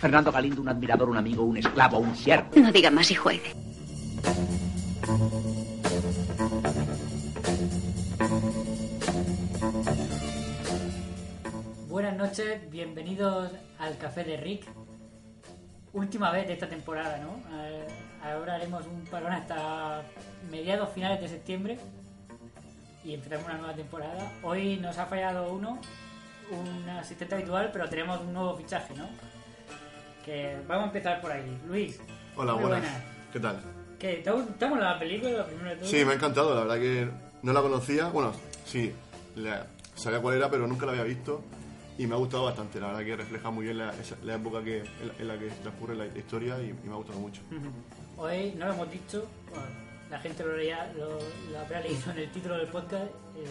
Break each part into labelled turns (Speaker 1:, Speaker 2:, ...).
Speaker 1: Fernando Galindo, un admirador, un amigo, un esclavo, un siervo.
Speaker 2: No diga más y juegue.
Speaker 3: Buenas noches, bienvenidos al Café de Rick. Última vez de esta temporada, ¿no? Eh, Ahora haremos un parón hasta mediados finales de septiembre y empezamos una nueva temporada. Hoy nos ha fallado uno, un asistente habitual, pero tenemos un nuevo fichaje, ¿no? Que vamos a empezar por ahí. Luis.
Speaker 4: Hola,
Speaker 3: muy
Speaker 4: buenas. ¿Qué tal?
Speaker 3: ¿Qué? ¿Te ha la película? Primero de?
Speaker 4: Sí, me ha encantado, la verdad que no la conocía. Bueno, sí, la- sabía cuál era, pero nunca la había visto. Y me ha gustado bastante, la verdad que refleja muy bien la, esa- la época que, en, la, en la que transcurre la historia y, y me ha gustado mucho.
Speaker 3: Hoy no lo hemos dicho, bueno, la gente lo, leía, lo, lo habrá leído en el título del podcast. eh,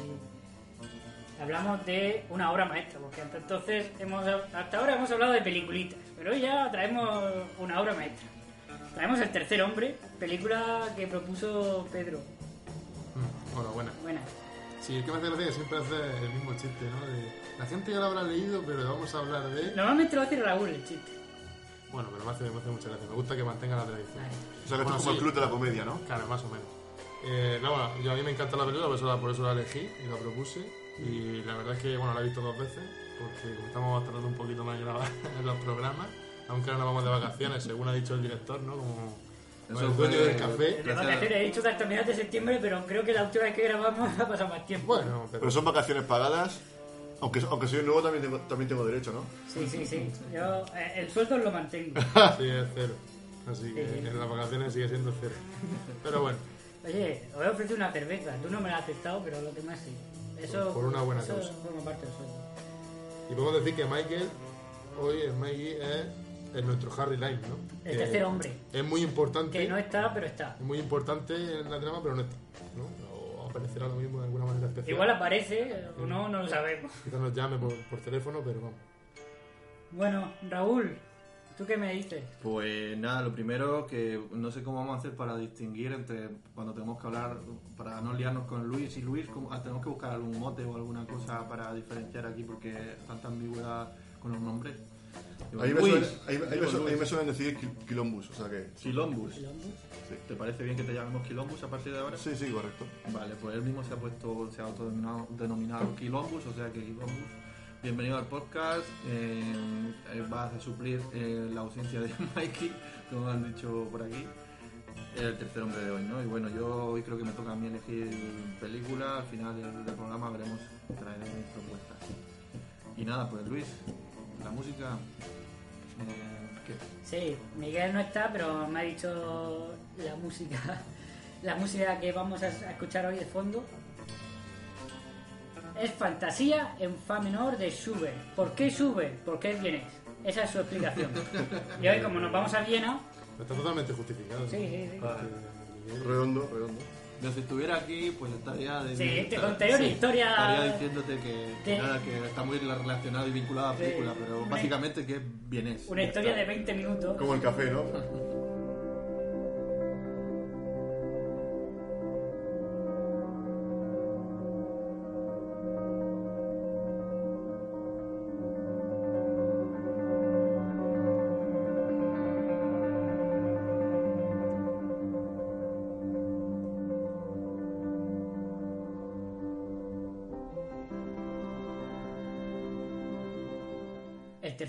Speaker 3: hablamos de una obra maestra, porque hasta entonces hemos, hasta ahora hemos hablado de peliculitas, pero hoy ya traemos una obra maestra. Traemos El Tercer Hombre, película que propuso Pedro.
Speaker 5: Mm, Hola, buenas.
Speaker 3: Buena.
Speaker 5: Sí, es que me hace gracia que siempre hace el mismo chiste, ¿no? De, la gente ya lo habrá leído, pero vamos a hablar de...
Speaker 3: Normalmente lo hace Raúl el chiste.
Speaker 5: Bueno, pero me hace, me hace mucha gracia. Me gusta que mantenga la tradición.
Speaker 3: Vale.
Speaker 4: O sea que
Speaker 5: Bueno,
Speaker 4: esto es como el
Speaker 5: sí.
Speaker 4: club de la comedia, ¿no?
Speaker 5: Claro, más o menos. Eh, no, bueno, yo a mí me encanta la película, por eso, la, por eso la elegí y la propuse. Y la verdad es que, bueno, la he visto dos veces, porque como estamos tardando un poquito más en grabar en los programas, aunque ahora nos vamos de vacaciones, según ha dicho el director, ¿no? Como, como el dueño del café.
Speaker 3: De vacaciones he dicho que hasta mediados de septiembre, pero creo que la última vez que grabamos ha pasado más tiempo.
Speaker 5: Bueno, pero...
Speaker 4: Pero son vacaciones pagadas. Aunque, aunque soy nuevo, también tengo, también tengo derecho, ¿no?
Speaker 3: Sí, sí, sí. Yo eh, el sueldo lo mantengo.
Speaker 5: Sí, es cero. Así que
Speaker 3: Sí, sí.
Speaker 5: en las vacaciones sigue siendo cero. Pero bueno,
Speaker 3: Oye, os he ofrecido una cerveza. Tú no me la has aceptado, pero los demás sí. Eso,
Speaker 5: Por una buena
Speaker 3: eso
Speaker 5: causa.
Speaker 3: forma parte del sueldo.
Speaker 5: y podemos decir que Michael, hoy Mikey, es, es nuestro Harry Lime, ¿no?
Speaker 3: El
Speaker 5: Que
Speaker 3: tercer hombre.
Speaker 5: Es muy importante.
Speaker 3: Que no está, pero está.
Speaker 5: Es muy importante en la trama, pero no está. ¿no? O aparecerá lo mismo de alguna manera especial.
Speaker 3: Igual aparece o no, no lo sabemos.
Speaker 5: Quizás nos llame por, por teléfono, pero vamos.
Speaker 3: Bueno, Raúl, ¿tú qué me dices?
Speaker 6: Pues nada, lo primero que no sé cómo vamos a hacer para distinguir entre cuando tenemos que hablar, para no liarnos con Luis y Luis, cómo- ah, tenemos que buscar algún mote o alguna cosa para diferenciar aquí porque tanta ambigüedad con los nombres. Digo,
Speaker 4: Ahí me,
Speaker 6: Luis,
Speaker 4: suelen, ahí, ahí me
Speaker 6: digo
Speaker 4: su- ahí
Speaker 6: Luis.
Speaker 4: me suelen decir quil- quilombus, o sea que...
Speaker 6: Quilombus.
Speaker 4: Sí,
Speaker 6: ¿Te parece bien que te llamemos Quilombus a partir de ahora?
Speaker 4: sí, sí, correcto.
Speaker 6: Vale, pues él mismo se ha puesto, se ha autodenominado denominado Quilombus, o sea que Quilombus. Bienvenido al podcast. eh, eh, vas a suplir eh, la ausencia de Mikey, como han dicho por aquí. El tercer hombre de hoy, ¿no? Y bueno, yo hoy creo que me toca a mí elegir película. Al final del, programa veremos, traeré mis propuestas. Y nada, pues Luis, la música. eh, ¿qué?
Speaker 3: Sí, Miguel no está, pero me ha dicho la música, la música que vamos a escuchar hoy de fondo. Es Fantasía en Fa menor de Schubert. ¿Por qué Schubert? Porque es vienés. Esa es su explicación. Y hoy, como nos vamos a Viena,
Speaker 5: Está totalmente justificado.
Speaker 3: Sí, sí, sí.
Speaker 4: Redondo, redondo.
Speaker 6: Yo si estuviera aquí, pues estaría... De,
Speaker 3: Sí, te contaría una historia-
Speaker 6: Estaría diciéndote que,
Speaker 3: de-
Speaker 6: nada, que está muy relacionado y vinculado a la
Speaker 3: Sí,
Speaker 6: película, pero
Speaker 3: una-
Speaker 6: básicamente que es vienés.
Speaker 3: una historia de 20 minutos.
Speaker 4: Como el café, ¿no?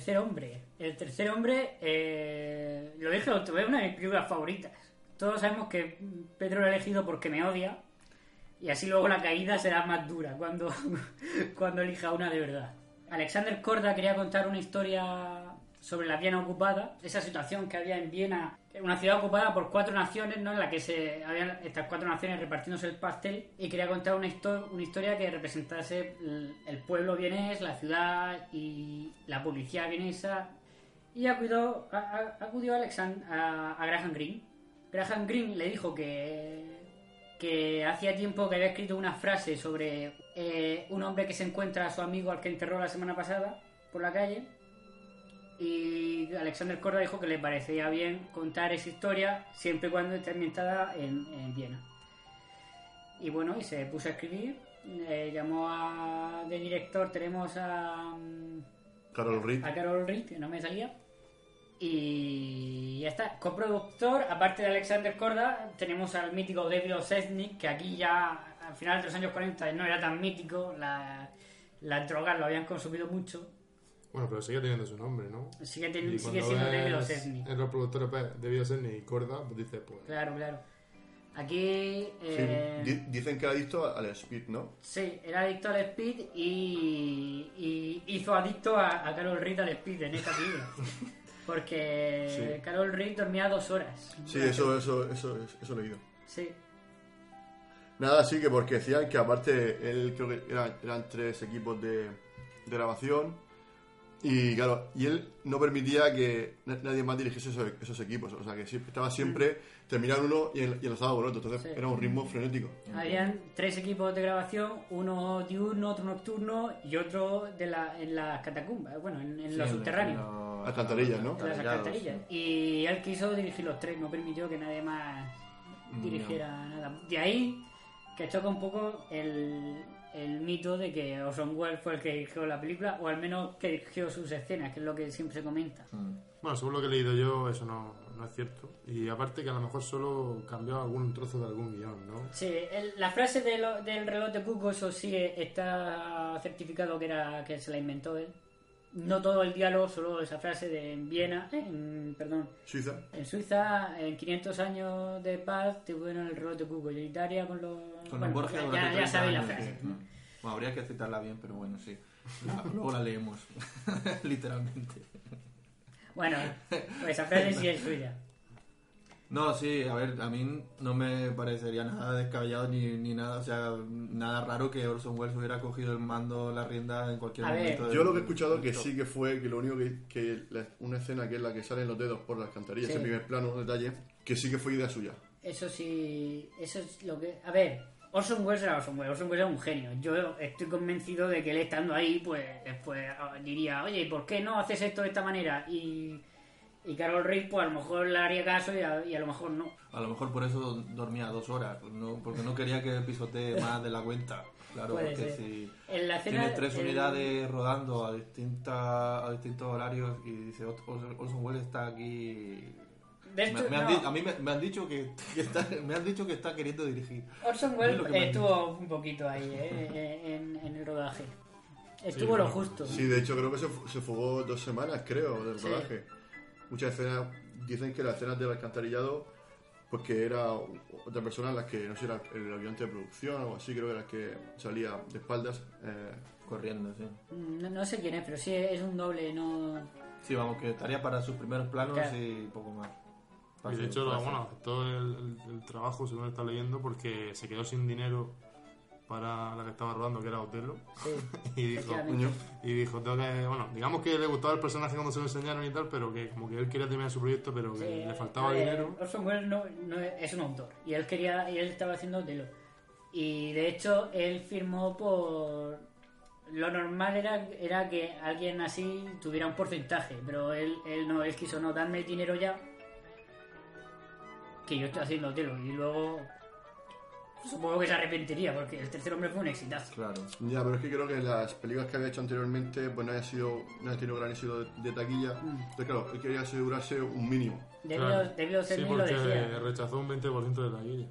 Speaker 3: tercer hombre. El tercer hombre, eh, lo dije otra vez, una de mis películas favoritas. Todos sabemos que Pedro lo ha elegido porque me odia. Y así luego la caída será más dura cuando, cuando elija una de verdad. Alexander Korda quería contar una historia sobre la Viena ocupada, esa situación que había en Viena, una ciudad ocupada por cuatro naciones, ¿no? En la que se habían estas cuatro naciones repartiéndose el pastel y quería contar una, histo- una historia que representase el, pueblo vienés, la ciudad y la policía vienesa. Y acudió, a- a- acudió Alexand- a, a Graham Greene. Graham Greene le dijo que que hacía tiempo que había escrito una frase sobre eh, un hombre que se encuentra a su amigo al que enterró la semana pasada por la calle y Alexander Korda dijo que le parecía bien contar esa historia siempre y cuando esté ambientada en, en Viena. Y bueno, y se puso a escribir, eh, llamó a de director, tenemos a, mm,
Speaker 4: Carol Reed.
Speaker 3: a Carol Reed, que no me salía. Y ya está. Coproductor, aparte de Alexander Korda, tenemos al mítico David Osesnik, que aquí ya al final de los años 40 no era tan mítico. La, las drogas lo habían consumido mucho.
Speaker 5: Bueno, pero sigue teniendo su nombre, ¿no?
Speaker 3: Sigue teni-
Speaker 5: Y
Speaker 3: sigue siendo.
Speaker 5: En los productores pues, de David Osesnik y Corda, pues dices, pues...
Speaker 3: Claro, claro. Aquí.
Speaker 4: Sí,
Speaker 3: Eh,
Speaker 4: di- dicen que era adicto al speed, ¿no?
Speaker 3: Sí, era adicto al speed y, y hizo adicto a, a Carol Reed al speed en esta película. Porque
Speaker 4: Sí.
Speaker 3: Carol Reed dormía dos horas.
Speaker 4: Sí, eso, eso, eso, eso he leído.
Speaker 3: Sí.
Speaker 4: Nada, sí que porque decían que aparte él creo que eran, eran tres equipos de, de grabación y claro, y él no permitía que na- nadie más dirigiese esos, esos equipos, o sea que siempre, estaba siempre terminar uno y, en- y enlazaba con otro, entonces
Speaker 3: Sí.
Speaker 4: era un ritmo frenético.
Speaker 3: Habían tres equipos de grabación, uno diurno, otro nocturno y otro de la, en las catacumbas, bueno, en, en
Speaker 6: Sí,
Speaker 3: los
Speaker 6: en
Speaker 3: subterráneos,
Speaker 6: los-
Speaker 4: Alcantarillas, ¿no?
Speaker 3: en las alcantarillas.
Speaker 6: sí.
Speaker 3: Y él quiso dirigir los tres, no permitió que nadie más dirigiera nada. De ahí que choca un poco el, el mito de que Orson Welles fue el que dirigió la película, o al menos que dirigió sus escenas, que es lo que siempre se comenta.
Speaker 6: Mm.
Speaker 5: Bueno, según lo que he leído yo, eso no, no es cierto. Y aparte que a lo mejor solo cambió algún trozo de algún guion, ¿no?
Speaker 3: Sí, el- la frase de lo- del reloj de Cuco, eso sí está certificado que era que se la inventó él. No todo el diálogo, solo esa frase de en Viena, eh, en, perdón,
Speaker 4: Suiza.
Speaker 3: en Suiza, en 500 años de paz, tuvieron el reloj de Cuco y Italia con los...
Speaker 6: Con
Speaker 3: bueno,
Speaker 6: los Borgia
Speaker 3: ya, ya
Speaker 6: 30
Speaker 3: sabéis la frase.
Speaker 6: Bueno, habría que citarla bien, pero bueno, sí. La- luego la leemos, literalmente.
Speaker 3: Bueno, pues esa frase sí es suya.
Speaker 6: No, sí, a ver, a mí no me parecería nada descabellado ni, ni nada, o sea, nada raro que Orson Welles hubiera cogido el mando, la rienda en cualquier
Speaker 3: A
Speaker 6: momento. del-
Speaker 4: Yo lo que he escuchado que sí que fue que lo único que, que la- una escena que es la que salen los dedos por las alcantarillas,
Speaker 3: Sí.
Speaker 4: ese primer plano, un detalle, que sí que fue idea suya.
Speaker 3: Eso sí, eso es lo que... A ver, Orson Welles era Orson Welles, Orson Welles era un genio. Yo estoy convencido de que él estando ahí, pues después ah, diría, oye, ¿por qué no haces esto de esta manera? Y, y Carol Reed, pues a lo mejor le haría caso y a, y a lo mejor no.
Speaker 6: A lo mejor por eso dormía dos horas, no, porque no quería que pisotee más de la cuenta. Claro,
Speaker 3: Puede
Speaker 6: porque
Speaker 3: ser.
Speaker 6: si
Speaker 3: En la escena-
Speaker 6: tienes tres
Speaker 3: el-
Speaker 6: unidades rodando a, distinta, a distintos horarios y dice "Ot- Orson Welles está aquí...
Speaker 3: De hecho,
Speaker 6: Me- me han
Speaker 3: no.
Speaker 6: a mí me, me han dicho que, que está, me han dicho que está queriendo dirigir.
Speaker 3: Orson
Speaker 6: Es
Speaker 3: Welles estuvo un poquito ahí, eh, en, en el rodaje. Estuvo
Speaker 4: Sí,
Speaker 3: lo justo.
Speaker 4: Sí, de hecho creo que se, se fugó dos semanas, creo, del
Speaker 3: Sí.
Speaker 4: rodaje. Muchas escenas, dicen que las escenas del alcantarillado, pues que era otra persona las que, no sé, era el ayudante de producción o algo así, creo que era la que salía de espaldas. eh,
Speaker 6: Corriendo, sí.
Speaker 3: No, no sé quién es, pero sí es un doble, no...
Speaker 6: Sí, vamos, que estaría para sus primeros planos
Speaker 3: Claro.
Speaker 6: y poco más.
Speaker 5: Y de hecho, bueno, aceptó el, el- el trabajo, según está leyendo, porque se quedó sin dinero para la que estaba rodando, que era Otelo.
Speaker 3: Sí,
Speaker 5: y dijo, y dijo, tengo que, bueno, digamos que le gustaba el personaje cuando se lo enseñaron y tal, pero que como que él quería terminar su proyecto, pero que
Speaker 3: Sí,
Speaker 5: le faltaba
Speaker 3: ver,
Speaker 5: dinero.
Speaker 3: Orson Welles no, es un autor y él quería y él estaba haciendo Otelo y de hecho él firmó por lo normal era, era que alguien así tuviera un porcentaje pero él, él no él quiso no darme el dinero ya que yo estoy haciendo Otelo y luego supongo que se arrepentiría porque el tercer hombre fue un exitazo
Speaker 6: Claro.
Speaker 4: ya, pero es que creo que las películas que había hecho anteriormente, pues no había sido, no había tenido gran éxito de, de taquilla.
Speaker 3: Mm.
Speaker 4: Entonces, claro, él quería asegurarse un mínimo.
Speaker 3: debido,
Speaker 5: Claro.
Speaker 3: debido
Speaker 5: Sí,
Speaker 3: Selmy lo decía
Speaker 5: rechazó un 20% de la guilla.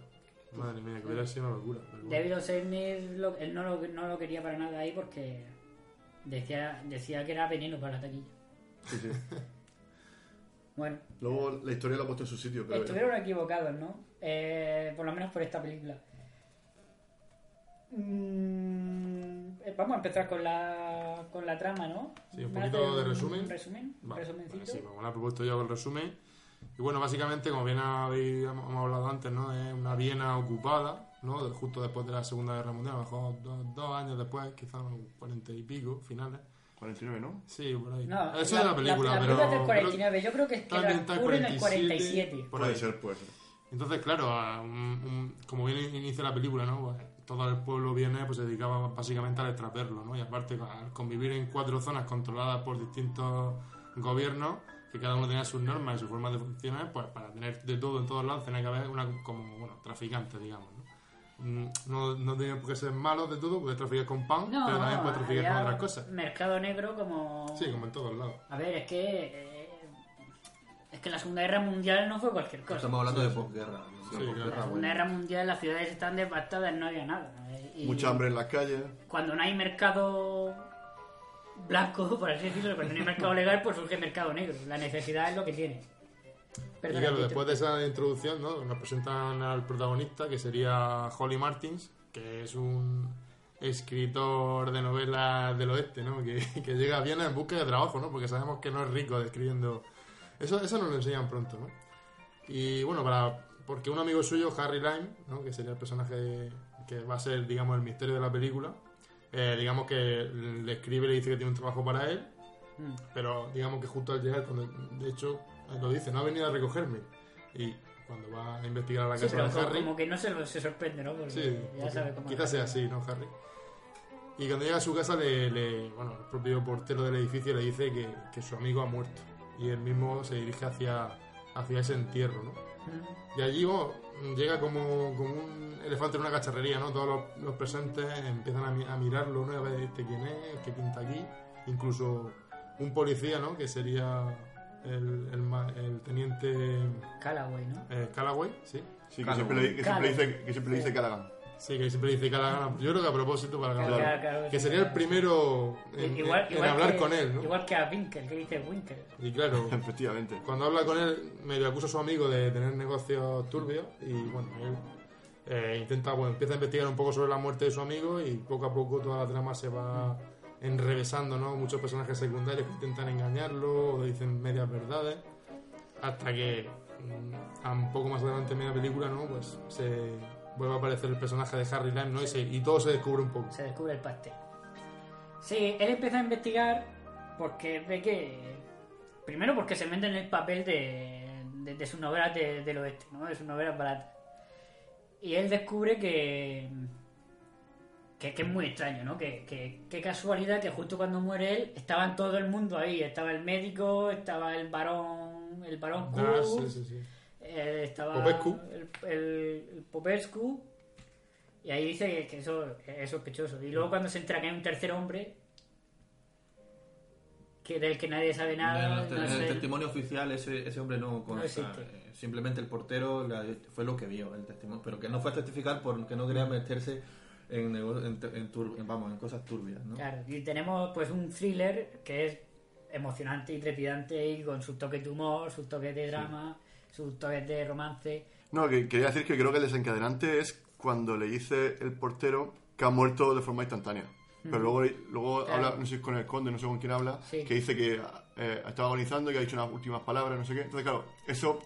Speaker 5: Madre mía, que hubiera sido una locura.
Speaker 3: David Selmy lo- él no lo, no lo quería para nada ahí porque decía, decía que era veneno para la taquilla.
Speaker 4: Sí, sí.
Speaker 3: Bueno,
Speaker 4: Luego la historia la ha puesto en su sitio, creo.
Speaker 3: estuvieron equivocados, ¿no? Eh, por lo menos por esta película. Mm, eh, vamos a empezar con la con la trama, ¿no?
Speaker 5: Sí, un
Speaker 3: ¿Me
Speaker 5: poquito de resumen.
Speaker 3: resumen? ¿Un
Speaker 5: Vale,
Speaker 3: resumencito?
Speaker 5: vale, sí, como lo he propuesto yo el resumen. Y bueno, básicamente, como bien habéis, hemos hablado antes, ¿no? Es una Viena ocupada, ¿no? Justo después de la Segunda Guerra Mundial, a lo mejor dos, dos años después, quizás unos cuarenta y pico, finales.
Speaker 4: 49, ¿no?
Speaker 5: Sí, por ahí.
Speaker 3: No,
Speaker 5: Eso es la película,
Speaker 3: la,
Speaker 5: pero...
Speaker 3: película es del
Speaker 5: creo-
Speaker 3: 49, yo creo que es que ocurre en el 47.
Speaker 5: Por
Speaker 4: Puede
Speaker 5: ahí.
Speaker 4: ser, puede ser.
Speaker 5: Entonces, claro, a un- un- como bien inicia la película, ¿no? Pues, todo el pueblo viene, pues se dedicaba básicamente al extraperlo, ¿no? Y aparte, al convivir en cuatro zonas controladas por distintos gobiernos, que cada uno tenía sus normas y sus formas de funcionar, pues para tener de todo en todos lados tenía que haber una como, bueno, traficantes, digamos, ¿no? Mm, No, no tenían por qué ser malos de todo, puedes traficar con pan,
Speaker 3: No,
Speaker 5: pero también puedes traficar con otras cosas.
Speaker 3: Mercado negro como...
Speaker 5: Sí, como en todos lados.
Speaker 3: A ver, es que... es que la Segunda Guerra Mundial no fue cualquier cosa.
Speaker 6: Estamos hablando de posguerra.
Speaker 5: Sí.
Speaker 3: La Segunda
Speaker 6: bueno.
Speaker 3: Guerra Mundial las ciudades estaban devastadas, no había nada. y
Speaker 4: Mucha hambre en las calles.
Speaker 3: Cuando no hay mercado blanco, por así decirlo, cuando no hay mercado legal, pues surge mercado negro. La necesidad es lo que tiene.
Speaker 5: Y
Speaker 3: Perdona,
Speaker 5: claro, después de esa introducción, ¿no? Nos presentan al protagonista, que sería Holly Martins, que es un escritor de novelas del oeste, ¿no? Que, que llega a Viena en busca de trabajo, ¿no? Porque sabemos que no es rico describiendo... Eso, eso nos lo enseñan pronto, ¿no? Y bueno, para porque un amigo suyo, Harry Lime, ¿no? que sería el personaje que va a ser, digamos, el misterio de la película, eh, digamos que le escribe y le dice que tiene un trabajo para él,
Speaker 3: Mm.
Speaker 5: pero digamos que justo al llegar, cuando, de hecho, lo dice, no ha venido a recogerme. Y cuando va a investigar a la
Speaker 3: Sí,
Speaker 5: casa de
Speaker 3: como,
Speaker 5: Harry,
Speaker 3: como que no se, sorprende, ¿no? Porque
Speaker 5: sí,
Speaker 3: ya sabe cómo
Speaker 5: quizás sea así, ¿no, Harry? Y cuando llega a su casa, le, le- bueno, el propio portero del edificio le dice que, que su amigo ha muerto. Y él mismo se dirige hacia, hacia ese entierro, ¿no?
Speaker 3: Mm.
Speaker 5: Y allí bueno, llega como, como un elefante en una cacharrería, ¿no? Todos los, los presentes empiezan a, mi- a mirarlo, ¿no? Y a ver este quién es, qué pinta aquí. Incluso un policía, ¿no? Que sería el, el, ma- el teniente
Speaker 3: Callaway, ¿no?
Speaker 5: eh, Callaway, sí.
Speaker 4: Sí, que siempre, le, que siempre
Speaker 3: Callaghan.
Speaker 4: dice, que siempre le dice Callaghan.
Speaker 5: Sí, que siempre dice Callaghan. Yo creo que a propósito para
Speaker 3: Claro,
Speaker 5: Callaghan.
Speaker 3: claro,
Speaker 5: Que
Speaker 3: sí.
Speaker 5: sería el primero en,
Speaker 3: igual,
Speaker 5: en
Speaker 3: igual
Speaker 5: hablar
Speaker 3: que-
Speaker 5: con él, ¿no?
Speaker 3: Igual que a Winkel, que dice Winkel.
Speaker 5: Y claro,
Speaker 4: Efectivamente.
Speaker 5: cuando habla con él, medio acusa a su amigo de tener negocios turbios y bueno, él eh, intenta, bueno, empieza a investigar un poco sobre la muerte de su amigo y poco a poco toda la trama se va enrevesando, ¿no? Muchos personajes secundarios que intentan engañarlo o dicen medias verdades hasta que mm, a un poco más adelante en media película, ¿no? Pues se vuelve a aparecer el personaje de Harry Lime, ¿no? Y, se- y todo se descubre un poco.
Speaker 3: Se descubre el pastel. Sí, él empieza a investigar porque ve que. Primero porque se vende en el papel de, de, de sus novelas de- del oeste, ¿no? De sus novelas baratas. Y él descubre que. Que, que es muy extraño, ¿no? Que, que, casualidad que justo cuando muere él estaban todo el mundo ahí. Estaba el médico, estaba el varón. El varón
Speaker 5: Ah,
Speaker 3: Q,
Speaker 5: sí, sí, sí.
Speaker 3: Eh, estaba
Speaker 5: Popescu.
Speaker 3: El, el, el Popescu. Y ahí dice que, que eso es sospechoso. Y luego cuando se entera que hay un tercer hombre, que del que nadie sabe nada,
Speaker 6: en el,
Speaker 3: no
Speaker 6: el testimonio oficial ese, ese hombre no consta.
Speaker 3: existe.
Speaker 6: Eh, simplemente el portero la- fue lo que vio el testimonio, pero que no fue a testificar porque no quería meterse en, en, en tur- en- vamos, en cosas turbias, ¿no?
Speaker 3: Claro, y tenemos pues un thriller que es emocionante y trepidante y con sus toques de humor, sus toques de drama, sus toques de romance.
Speaker 4: No, que quería decir que creo que el desencadenante es cuando le dice el portero que ha muerto de forma instantánea. Pero
Speaker 3: Mm.
Speaker 4: luego, luego
Speaker 3: Claro.
Speaker 4: habla, no sé si es con el conde, no sé con quién habla,
Speaker 3: Sí.
Speaker 4: que dice que eh, estaba agonizando y que ha dicho unas últimas palabras, no sé qué. Entonces, claro, eso,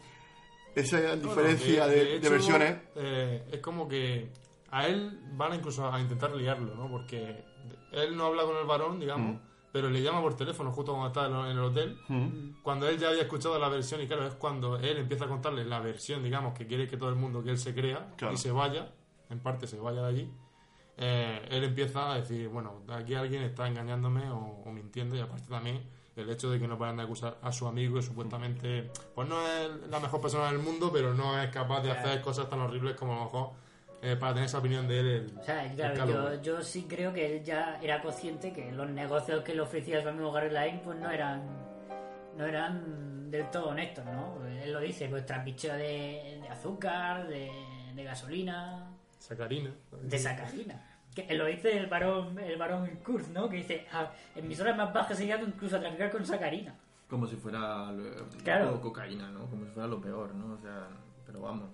Speaker 4: esa diferencia
Speaker 5: Bueno,
Speaker 4: de, de
Speaker 5: hecho,
Speaker 4: versiones,
Speaker 5: eh, es como que a él van a incluso a intentar liarlo, ¿no? Porque él no habla con el varón, digamos,
Speaker 4: Mm.
Speaker 5: Pero le llama por teléfono justo cuando está en el hotel.
Speaker 4: Mm.
Speaker 5: Cuando él ya había escuchado la versión, y claro, es cuando él empieza a contarle la versión, digamos, que quiere que todo el mundo que él se crea
Speaker 4: Claro.
Speaker 5: y se vaya, en parte se vaya de allí. eh, él empieza a decir, bueno, aquí alguien está engañándome o, o mintiendo, y aparte también el hecho de que no paran de acusar a su amigo, que supuestamente, pues no es la mejor persona del mundo, pero no es capaz de hacer cosas tan horribles como a lo mejor eh, para tener esa opinión de él. El,
Speaker 3: O sea, claro, yo, yo sí creo que él ya era consciente que los negocios que le ofrecía su amigo Gary Line pues no eran no eran del todo honestos, ¿no? Pues Él lo dice, pues trapicheo de, de azúcar, de, de gasolina,
Speaker 5: Sacarina.
Speaker 3: de sacarina. Que él lo dice el varón, el varón Kurz, ¿no? Que dice, "Ah, en mis horas más bajas he llegado incluso a traficar con sacarina.
Speaker 6: Como si fuera lo-
Speaker 3: Claro.
Speaker 6: cocaína, ¿no? Como si fuera lo peor, ¿no? O sea, pero vamos.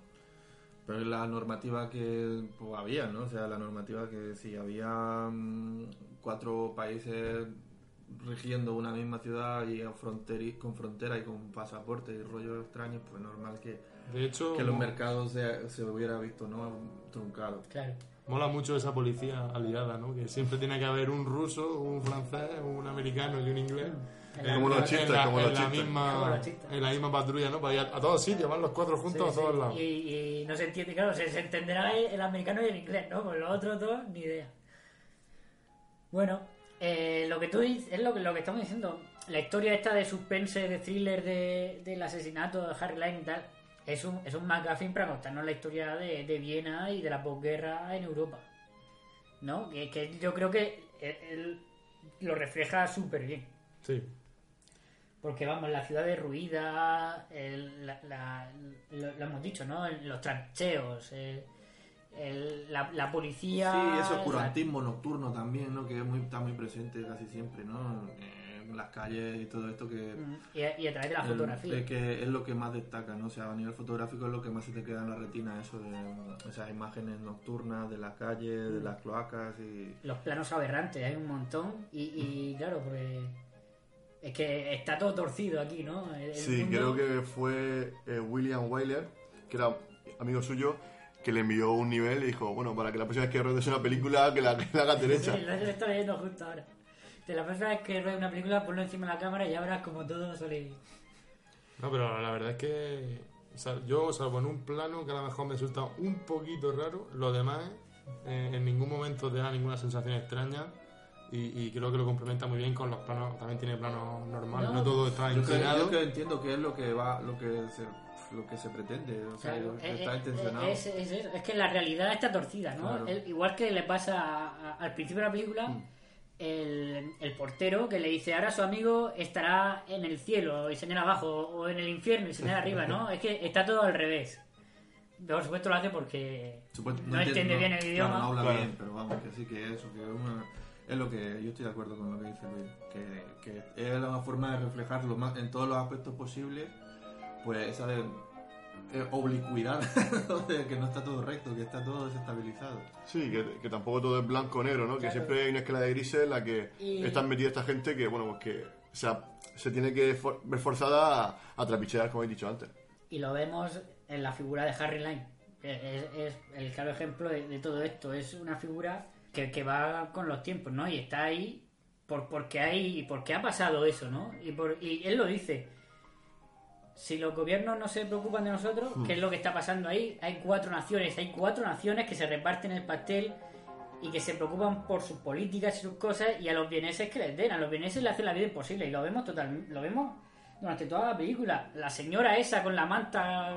Speaker 6: Pero es la normativa que pues, había, ¿no? O sea, la normativa que si había mm, cuatro países rigiendo una misma ciudad y a fronteri- con frontera y con pasaporte y rollos extraños, pues normal que,
Speaker 5: De hecho,
Speaker 6: que los mercados se, se hubiera visto no truncados.
Speaker 3: Claro.
Speaker 5: mola mucho esa policía aliada, ¿no? Que siempre tiene que haber un ruso, un francés, un americano y un inglés.
Speaker 3: En
Speaker 4: la- Como los chistes,
Speaker 5: en la,
Speaker 4: como
Speaker 5: en
Speaker 4: los
Speaker 5: la
Speaker 4: chistes.
Speaker 5: misma, en la misma patrulla, ¿no? Para ir a, a todos sitios, van los cuatro juntos
Speaker 3: Sí,
Speaker 5: a todos
Speaker 3: sí.
Speaker 5: lados.
Speaker 3: Y, y no se entiende, claro, se, se entenderá el, el americano y el inglés, ¿no? Pues los otros dos, ni idea. Bueno, eh, lo que tú dices es lo que, lo que estamos diciendo. La historia esta de suspense, de thriller de, del asesinato de Harry Lime y tal, es un, es un McGuffin para contarnos la historia de, de Viena y de la posguerra en Europa. ¿No? Que, que yo creo que él, él lo refleja súper bien.
Speaker 5: Sí.
Speaker 3: Porque vamos, la ciudad derruida, el- la, la- lo, lo hemos dicho, ¿no? El- Los trancheos, el- la, la policía.
Speaker 6: Sí, ese oscurantismo nocturno también, ¿no? Que es muy, está muy presente casi siempre, ¿no? En las calles y todo esto que...
Speaker 3: Y a, y a través de la fotografía.
Speaker 6: es que es lo que más destaca, ¿no? O sea, a nivel fotográfico es lo que más se te queda en la retina, eso de esas imágenes nocturnas de las calles, de las cloacas y...
Speaker 3: Los planos aberrantes, hay un montón. Y, y claro, pues. Es que está todo torcido aquí, ¿no? El-
Speaker 4: Sí,
Speaker 3: mundo-
Speaker 4: creo que fue eh, William Wyler, que era amigo suyo, que le envió un nivel y dijo, bueno, para que la próxima vez que rodes una película, que la, que la haga derecha.
Speaker 3: Sí, lo lo estoy leyendo justo ahora. De la próxima vez que veas una película, ponlo encima de la cámara y ya verás como todo sale.
Speaker 5: No, pero la verdad es que o sea, yo, salvo en un plano que a lo mejor me resulta un poquito raro, lo demás eh, en ningún momento te da ninguna sensación extraña y, y creo que lo complementa muy bien con los planos, también tiene planos normales, no,
Speaker 3: No.
Speaker 5: todo está
Speaker 6: Yo creo,
Speaker 5: inclinado.
Speaker 6: yo creo que entiendo que es lo que va, lo que se, lo que se pretende, o sea,
Speaker 3: Claro, eh,
Speaker 6: está
Speaker 3: eh,
Speaker 6: intencionado.
Speaker 3: Es, es es que la realidad está torcida, ¿no?
Speaker 6: Claro.
Speaker 3: El- igual que le pasa a- a- al principio de la película,
Speaker 6: Mm.
Speaker 3: el, el portero que le dice ahora su amigo estará en el cielo y señala abajo, o en el infierno y señala arriba, ¿no? Es que está todo al revés. Por supuesto lo hace porque
Speaker 6: Supuesto-
Speaker 3: no, entiende
Speaker 6: no-
Speaker 3: bien el
Speaker 6: claro,
Speaker 3: idioma.
Speaker 6: no habla
Speaker 4: Claro.
Speaker 6: bien, pero vamos, que sí que eso, que es una- es lo que yo estoy de acuerdo con lo que dice Luis, que, que es una forma de reflejarlo más en todos los aspectos posibles, pues esa de, eh, oblicuidad, de que no está todo recto, que está todo desestabilizado.
Speaker 4: Sí, que, que tampoco todo es blanco o negro, ¿no? Que
Speaker 3: Claro.
Speaker 4: siempre hay una escala de grises en la que
Speaker 3: Y-
Speaker 4: están metida esta gente que, bueno, pues que o sea, se tiene que for- ver forzada a, a trapichear, como he dicho antes.
Speaker 3: Y lo vemos en la figura de Harry Lime. Es, es el claro ejemplo de, de todo esto. Es una figura que, que va con los tiempos, ¿no? Y está ahí por, porque hay porque ha pasado eso, ¿no? Y, por, y él lo dice. Si los gobiernos no se preocupan de nosotros, ¿qué es lo que está pasando ahí? Hay cuatro naciones, hay cuatro naciones que se reparten el pastel y que se preocupan por sus políticas y sus cosas y a los vieneses que les den, a los vieneses le hacen la vida imposible y lo vemos totalmente, lo vemos durante toda la película. La señora esa con la manta,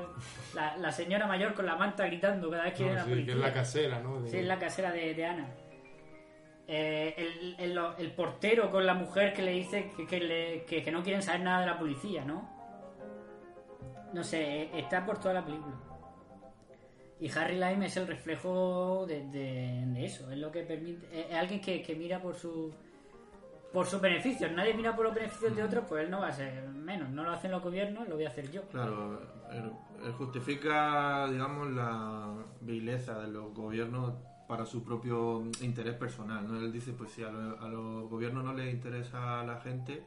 Speaker 3: la, la señora mayor con la manta gritando cada vez que
Speaker 5: No,
Speaker 3: viene la
Speaker 5: sí,
Speaker 3: policía.
Speaker 5: que es la casera, ¿no? De-
Speaker 3: Sí, es la casera de, de Ana. Eh, el, el- el portero con la mujer que le dice que, que le- que- no quieren saber nada de la policía, ¿no? No sé, eh, está por toda la película. Y Harry Lime es el reflejo de, eso, es lo que permite. Es alguien que, mira por su por sus beneficios. Nadie mira por los beneficios de otros, pues él no va a ser menos. No lo hacen los gobiernos, lo voy a hacer yo.
Speaker 6: Claro, él justifica, digamos, la vileza de los gobiernos para su propio interés personal, ¿no? Él dice, pues si a, lo- a los gobiernos no les interesa a la gente,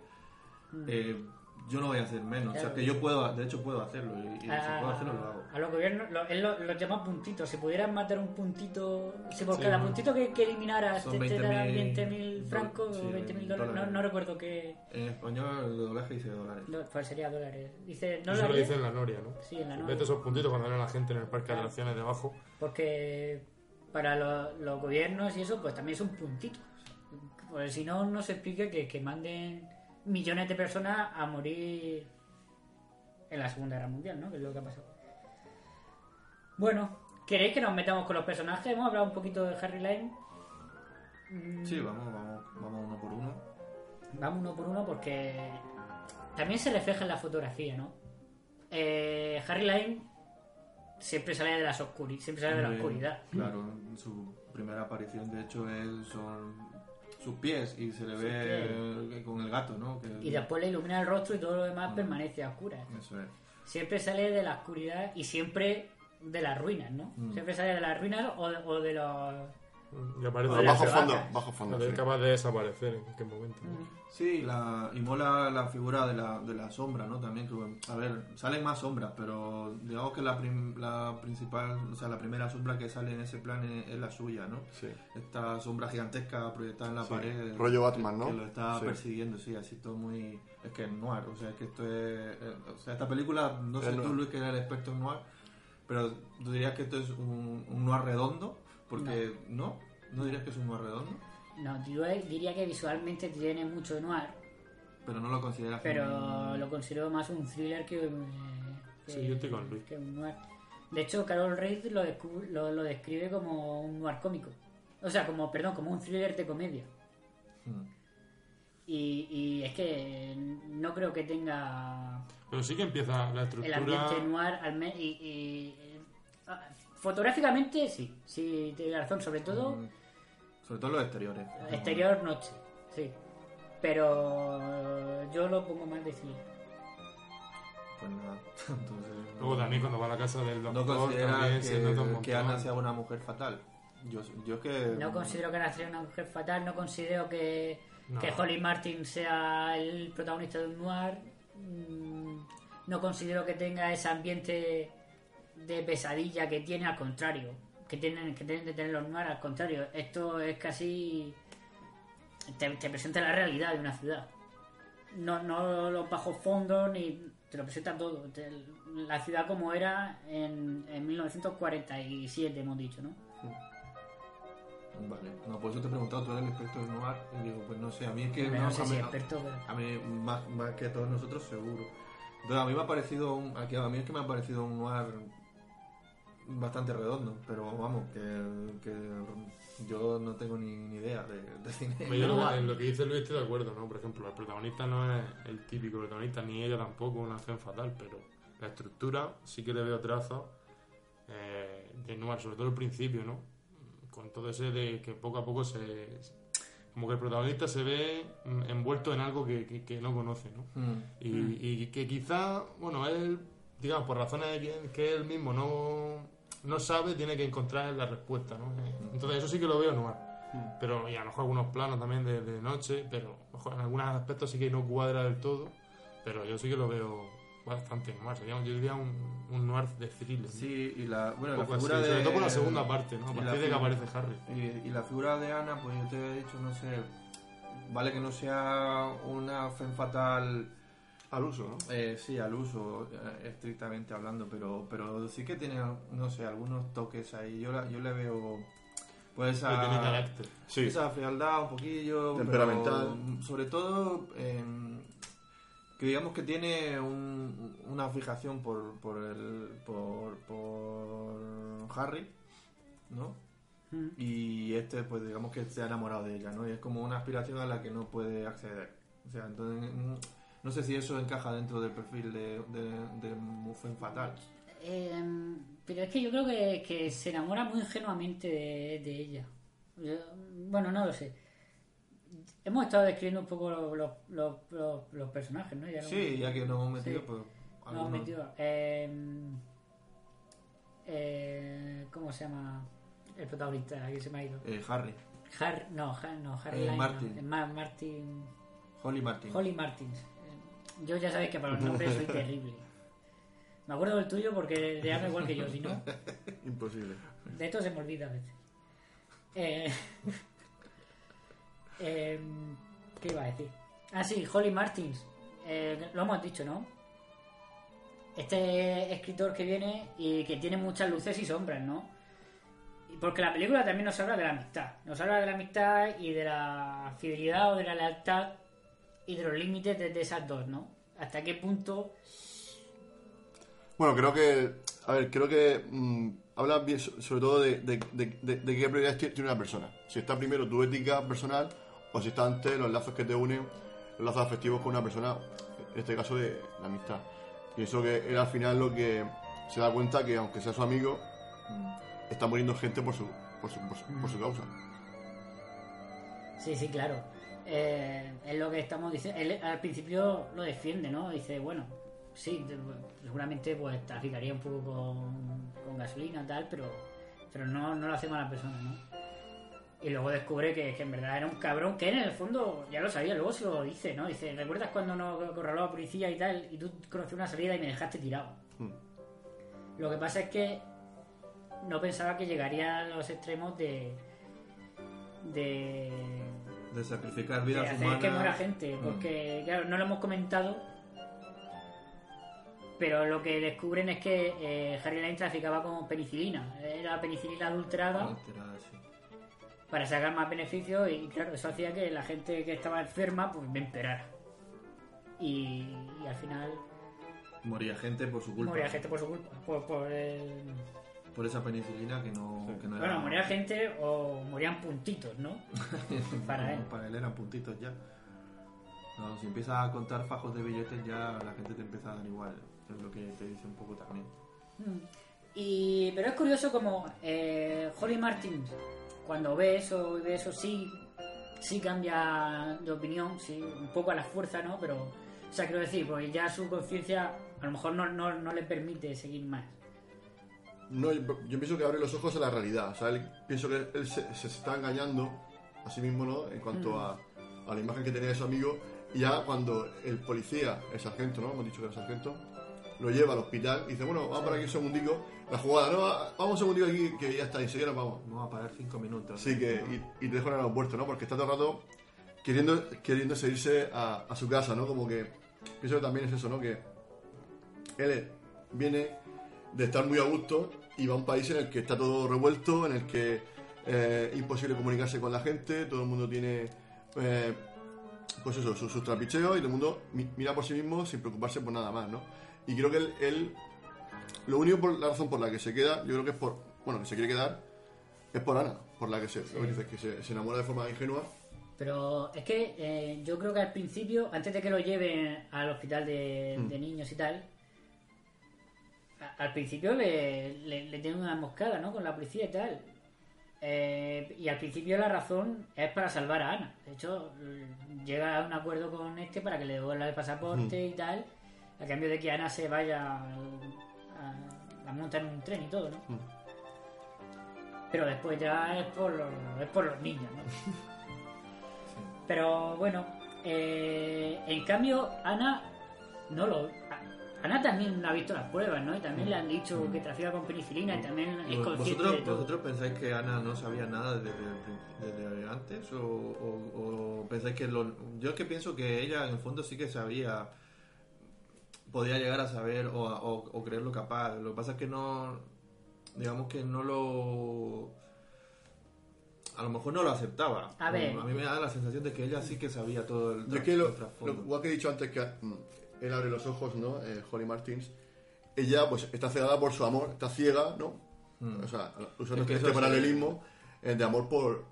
Speaker 6: eh, yo no voy a hacer menos. O sea,
Speaker 3: Claro.
Speaker 6: que yo puedo, de hecho puedo hacerlo, y, y si
Speaker 3: a,
Speaker 6: puedo hacerlo, lo hago.
Speaker 3: a los gobiernos, lo- él lo- los llama puntitos. Si pudieran matar un puntito, si por
Speaker 6: Sí,
Speaker 3: cada
Speaker 6: ¿no?
Speaker 3: puntito que, que eliminaras
Speaker 6: Son
Speaker 3: te, te dan
Speaker 6: 20.000
Speaker 3: 20.000 francos
Speaker 6: sí,
Speaker 3: o 20.000 dólares, no, no recuerdo qué.
Speaker 6: En español el doblaje dice dólares.
Speaker 3: No, pues sería dólares. Dice, no
Speaker 5: Eso lo dice en la Noria, ¿no?
Speaker 3: Sí, en la
Speaker 5: Vete
Speaker 3: Noria.
Speaker 5: esos puntitos cuando ven a la gente en el parque de
Speaker 3: Claro.
Speaker 5: atracciones debajo.
Speaker 3: porque para lo- los gobiernos y eso, pues también son puntitos. Pues si no, no se explica que, que manden millones de personas a morir en la Segunda Guerra Mundial, ¿no? Que es lo que ha pasado. Bueno, ¿queréis que nos metamos con los personajes? Hemos hablado un poquito de Harry Lime. Mm,
Speaker 6: Sí, vamos, vamos, vamos uno por uno.
Speaker 3: Vamos uno por uno porque también se refleja en la fotografía, ¿no? Eh, Harry Lime siempre sale de las oscuridades, siempre sale de la oscuridad.
Speaker 6: Claro, su primera aparición, de hecho, él son sus pies y se le
Speaker 3: Sus
Speaker 6: ve con el gato, ¿no? Que-
Speaker 3: Y después le ilumina el rostro y todo lo
Speaker 6: Mm.
Speaker 3: demás permanece a oscuras.
Speaker 6: Eso es.
Speaker 3: Siempre sale de la oscuridad y siempre de las ruinas, ¿no?
Speaker 6: Mm.
Speaker 3: Siempre sale de las ruinas o de, o de los
Speaker 5: Y aparece
Speaker 3: las
Speaker 4: bajo fondo, bajo fondo.
Speaker 5: Es
Speaker 4: sí.
Speaker 5: capaz de desaparecer en qué momento.
Speaker 6: Sí, la, y mola la figura de la, de la sombra, ¿no? También, que, a ver, salen más sombras, pero digamos que la, prim- la principal, o sea, la primera sombra que sale en ese plan es, es la suya, ¿no?
Speaker 4: Sí.
Speaker 6: Esta sombra gigantesca proyectada en la
Speaker 4: Sí,
Speaker 6: pared.
Speaker 4: rollo Batman, ¿no?
Speaker 6: Que lo está
Speaker 4: Sí.
Speaker 6: persiguiendo, sí, así todo muy... Es que es noir, o sea, es que esto es... eh, O sea, esta película, no sé tú. Luis, que eres el experto en noir, pero tú dirías que esto es un, un noir redondo, porque... ¿No? ¿No dirías que es un noir redondo?
Speaker 3: No, yo diría que visualmente tiene mucho noir,
Speaker 6: Pero no lo consideras
Speaker 3: pero
Speaker 6: un-
Speaker 3: lo considero más un thriller que, eh, que-
Speaker 5: Sí, yo estoy con Luis.
Speaker 3: que un noir. De hecho, Carol Reid lo, lo, lo describe como un noir cómico. O sea, como, perdón, como un thriller de comedia.
Speaker 6: Hmm.
Speaker 3: Y, y es que no creo que tenga
Speaker 5: Pero sí que empieza la
Speaker 3: el
Speaker 5: estructura.
Speaker 3: ambiente noir al y, y- eh, fotográficamente sí, sí, tiene razón, sobre todo
Speaker 6: Mm, Sobre todo los exteriores.
Speaker 3: exterior noche, sí. Pero yo lo pongo más de thriller.
Speaker 6: Pues nada. Entonces,
Speaker 5: Luego también cuando va a la casa del
Speaker 6: ¿No
Speaker 5: doctor
Speaker 6: consideras
Speaker 5: también se nota un
Speaker 6: que,
Speaker 5: montón.
Speaker 6: que Ana sea una mujer fatal? Yo, yo es que...
Speaker 3: No considero que Ana sea una mujer fatal, no considero que,
Speaker 5: No.
Speaker 3: que Holly Martin sea el protagonista de un noir, mm, no considero que tenga ese ambiente de pesadilla que tiene, al contrario, que tienen que tienen de tener los noir, al contrario, esto es casi... Te, te presenta la realidad de una ciudad. No, no los bajos fondos ni te lo presenta todo. Te- la ciudad como era en, en 1947, hemos dicho, ¿no?
Speaker 6: Vale. No, por eso te he preguntado, tú eres el experto en noir. Y digo, pues no sé, a mí es que... No,
Speaker 3: no sé
Speaker 6: a
Speaker 3: si
Speaker 6: mí-
Speaker 3: experto, pero...
Speaker 6: A mí, más, más que todos nosotros, seguro. Entonces, a mí me ha parecido un, aquí a mí es que me ha parecido un noir bastante redondo, pero vamos, que, que yo no tengo ni, ni idea de, de cine.
Speaker 5: Yo lo, en lo que dice Luis estoy de acuerdo, ¿no? Por ejemplo, el protagonista no es el típico protagonista, ni ella tampoco, una acción fatal, pero la estructura sí que le veo trazos eh, de noir, sobre todo el principio, ¿no? Con todo ese de que poco a poco se... Como que el protagonista se ve mm, envuelto en algo que, que- que no conoce, ¿no?
Speaker 6: Mm.
Speaker 5: Y, y que quizá, bueno, él, digamos, por razones que él mismo no, no sabe, tiene que encontrar la respuesta, ¿no? Eh, Entonces eso sí que lo veo noir. Pero, y a lo mejor algunos planos también de, de noche, pero en algunos aspectos sí que no cuadra del todo, pero yo sí que lo veo bastante noir. Sería, yo diría un, un noir de thriller.
Speaker 6: Sí, y la, bueno, la figura
Speaker 5: así,
Speaker 6: de...
Speaker 5: sobre todo por la segunda parte, ¿no? A partir de que aparece Harry.
Speaker 6: Y, y la figura de Ana, pues yo te he dicho, no sé, vale que no sea una fen fatal
Speaker 4: Al uso, ¿no?
Speaker 6: Eh, sí, al uso, eh, estrictamente hablando, pero, pero sí que tiene, no sé, algunos toques ahí. Yo, la- yo le veo, pues esa,
Speaker 5: Pero tiene carácter.
Speaker 4: Sí.
Speaker 6: esa frialdad un poquillo. pero,
Speaker 4: Temperamental.
Speaker 6: mm, sobre todo, eh, que digamos que tiene un- una fijación por, por, el, por, por Harry, ¿no?
Speaker 3: Mm.
Speaker 6: Y este, pues digamos que se ha enamorado de ella, ¿no? Y es como una aspiración a la que no puede acceder. O sea, entonces, no sé si eso encaja dentro del perfil de, de, Fatal.
Speaker 3: Eh, pero es que yo creo que, que se enamora muy ingenuamente de, de ella. Yo- bueno, no lo sé. Hemos estado describiendo un poco los, los, los, los- los personajes, ¿no? Ya
Speaker 6: Sí, ya que nos hemos metido,
Speaker 3: Sí.
Speaker 6: pues...
Speaker 3: Nos hemos metido. Eh, eh, ¿Cómo se llama el protagonista? Aquí se me ha ido.
Speaker 6: eh, Harry,
Speaker 3: Har, no, Har- no, Harry
Speaker 6: Eh,
Speaker 3: no.
Speaker 6: Martin.
Speaker 3: Martin.
Speaker 6: Holly Martin.
Speaker 3: Holly Martins. Yo ya sabéis que para los nombres soy terrible. Me acuerdo del tuyo porque te llama igual que yo, si no.
Speaker 4: Imposible.
Speaker 3: De esto se me olvida a veces. Eh, em, ¿Qué iba a decir? Ah, sí, Holly Martins. Eh, lo hemos dicho, ¿no? Este escritor que viene y que tiene muchas luces y sombras, ¿no? Porque la película también nos habla de la amistad. Nos habla de la amistad y de la fidelidad o de la lealtad y de los límites de, esas dos, ¿no? Hasta qué punto
Speaker 4: Bueno, creo que. A ver, creo que. mm, habla bien so- sobre todo de, de, de, de- de qué prioridades tie- tiene una persona. Si está primero tu ética personal o si está antes los lazos que te unen, los lazos afectivos con una persona, en este caso de la amistad. Y eso que él al final lo que se da cuenta que aunque sea su amigo, está muriendo gente por su, por su, por su, por su causa.
Speaker 3: Sí, sí, claro. Eh, es lo que estamos diciendo. Él al principio lo defiende, ¿no? Dice, bueno, sí, seguramente pues traficaría un poco con, con gasolina tal, pero pero no, no lo hace mala persona, ¿no? Y luego descubre que, que en verdad era un cabrón que en el fondo ya lo sabía, luego se lo dice, ¿no? Dice, ¿recuerdas cuando nos corraló la policía y tal? Y tú conociste una salida y me dejaste tirado.
Speaker 4: Hmm.
Speaker 3: Lo que pasa es que no pensaba que llegaría a los extremos de. de.
Speaker 6: De sacrificar
Speaker 3: de
Speaker 6: vidas
Speaker 3: hacer
Speaker 6: humanas.
Speaker 3: que muera gente.
Speaker 6: Mm.
Speaker 3: Porque, claro, no lo hemos comentado. Pero lo que descubren es que eh, Harry Lane traficaba con penicilina. Era penicilina adulterada
Speaker 6: Alterada, sí.
Speaker 3: para sacar más beneficios y claro, eso hacía que la gente que estaba enferma pues me emperara. Y, y al final
Speaker 6: Moría gente por su culpa.
Speaker 3: moría gente por su culpa. Por, por el-
Speaker 6: Por esa penicilina que no, que no
Speaker 3: Bueno,
Speaker 6: era.
Speaker 3: moría gente o morían puntitos, ¿no? Para él.
Speaker 6: Para él eran puntitos ya. No, si empiezas a contar fajos de billetes ya la gente te empieza a dar igual. Es lo que te dice un poco también.
Speaker 3: Mm. Y, pero es curioso como eh, Holly Martin, cuando ve eso y ve eso, sí, sí cambia de opinión, sí, un poco a la fuerza, ¿no? Pero, o sea, quiero decir, pues ya su conciencia a lo mejor no, no, no le permite seguir más.
Speaker 4: No, yo, yo pienso que abre los ojos a la realidad. O sea, él- pienso que él se, se está engañando a sí mismo, ¿no? En cuanto
Speaker 3: Mm.
Speaker 4: a, a la imagen que tenía de su amigo. Y ya cuando el policía, el sargento, ¿no? Hemos dicho que era sargento, lo lleva al hospital y dice, bueno, vamos para aquí un segundico. La jugada, no, vamos un segundico aquí que ya está, enseguida vamos.
Speaker 6: Vamos a parar cinco minutos.
Speaker 4: Sí, que, y, y te dejo en el aeropuerto, ¿no? Porque está todo el rato queriendo, queriendo irse a, a su casa, ¿no? Como que pienso que también es eso, ¿no? Que él viene de estar muy a gusto y va a un país en el que está todo revuelto, en el que eh, es imposible comunicarse con la gente, todo el mundo tiene, eh, pues eso, sus, sus trapicheos y todo el mundo mi- mira por sí mismo sin preocuparse por nada más, ¿no? Y creo que él, él- lo único por la razón por la que se queda, yo creo que es por, bueno, que se quiere quedar, es por Ana, por la que se, dices, que se, se enamora de forma ingenua.
Speaker 3: Pero es que eh, yo creo que al principio, antes de que lo lleven al hospital de,
Speaker 4: Mm.
Speaker 3: de niños y tal, a- al principio le, le, le tienen una emboscada, ¿no? Con la policía y tal. Eh, y al principio la razón es para salvar a Ana. De hecho, l- llega a un acuerdo con este para que le devuelva el pasaporte y tal, a cambio de que Ana se vaya a, la monta en un tren y todo, ¿no?
Speaker 4: Mm.
Speaker 3: Pero después ya es por los, es por los niños, ¿no? Pero bueno, eh, en cambio, Ana no lo. Ana también ha visto las pruebas, ¿no? Y también le han dicho que trafica con penicilina y también es consciente de
Speaker 6: ¿Vosotros,
Speaker 3: todo.
Speaker 6: ¿Vosotros pensáis que Ana no sabía nada desde, antes? O, o- o pensáis que lo.? Yo es que pienso que ella en el fondo sí que sabía. Podía llegar a saber o, o- o creerlo capaz. Lo que pasa es que no. Digamos que no lo. A lo mejor no lo aceptaba.
Speaker 3: A ver.
Speaker 6: A mí me da la sensación de que ella sí que sabía todo el,
Speaker 4: Yo es
Speaker 6: tra-
Speaker 4: que lo,
Speaker 6: el trasfondo.
Speaker 4: lo- igual que he dicho antes que mm, él abre los ojos, ¿no? Eh, Holly Martins. Ella, pues, está cegada por su amor, está ciega, ¿no?
Speaker 6: Mm.
Speaker 4: O sea, usando
Speaker 6: Es que
Speaker 4: este paralelismo eh, de amor por,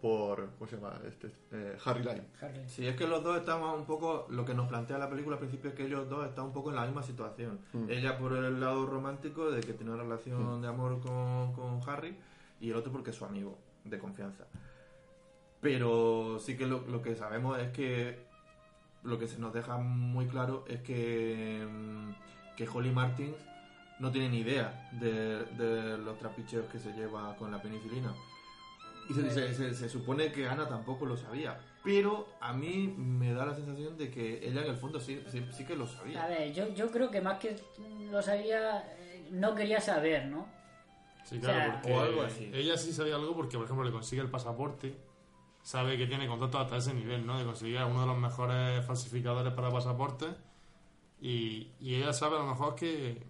Speaker 4: por, ¿cómo se llama? Este, eh, Harry Lime.
Speaker 3: Harry.
Speaker 6: Sí, es que los dos estamos un poco. Lo que nos plantea la película al principio es que ellos dos están un poco en la misma situación.
Speaker 4: Mm.
Speaker 6: Ella por el lado romántico, de que tiene una relación de amor con, con Harry, y el otro porque es su amigo, de confianza. Pero sí que lo, lo que sabemos es que. Lo que se nos deja muy claro es que. mm, Que Holly Martins no tiene ni idea de, de los trapicheos que se lleva con la penicilina. Y se, se- se- se supone que Ana tampoco lo sabía. Pero a mí me da la sensación de que ella en el fondo sí, sí, sí que lo
Speaker 3: A
Speaker 6: sabía.
Speaker 3: ver, yo, yo creo que más que lo sabía, no quería saber, ¿no?
Speaker 5: Sí,
Speaker 3: O
Speaker 5: claro,
Speaker 3: sea,
Speaker 5: porque
Speaker 6: o algo así.
Speaker 5: ella sí sabía algo porque, por ejemplo, le consigue el pasaporte, sabe que tiene contacto hasta ese nivel, ¿no? De conseguir a uno de los mejores falsificadores para pasaportes y, y ella sabe a lo mejor que,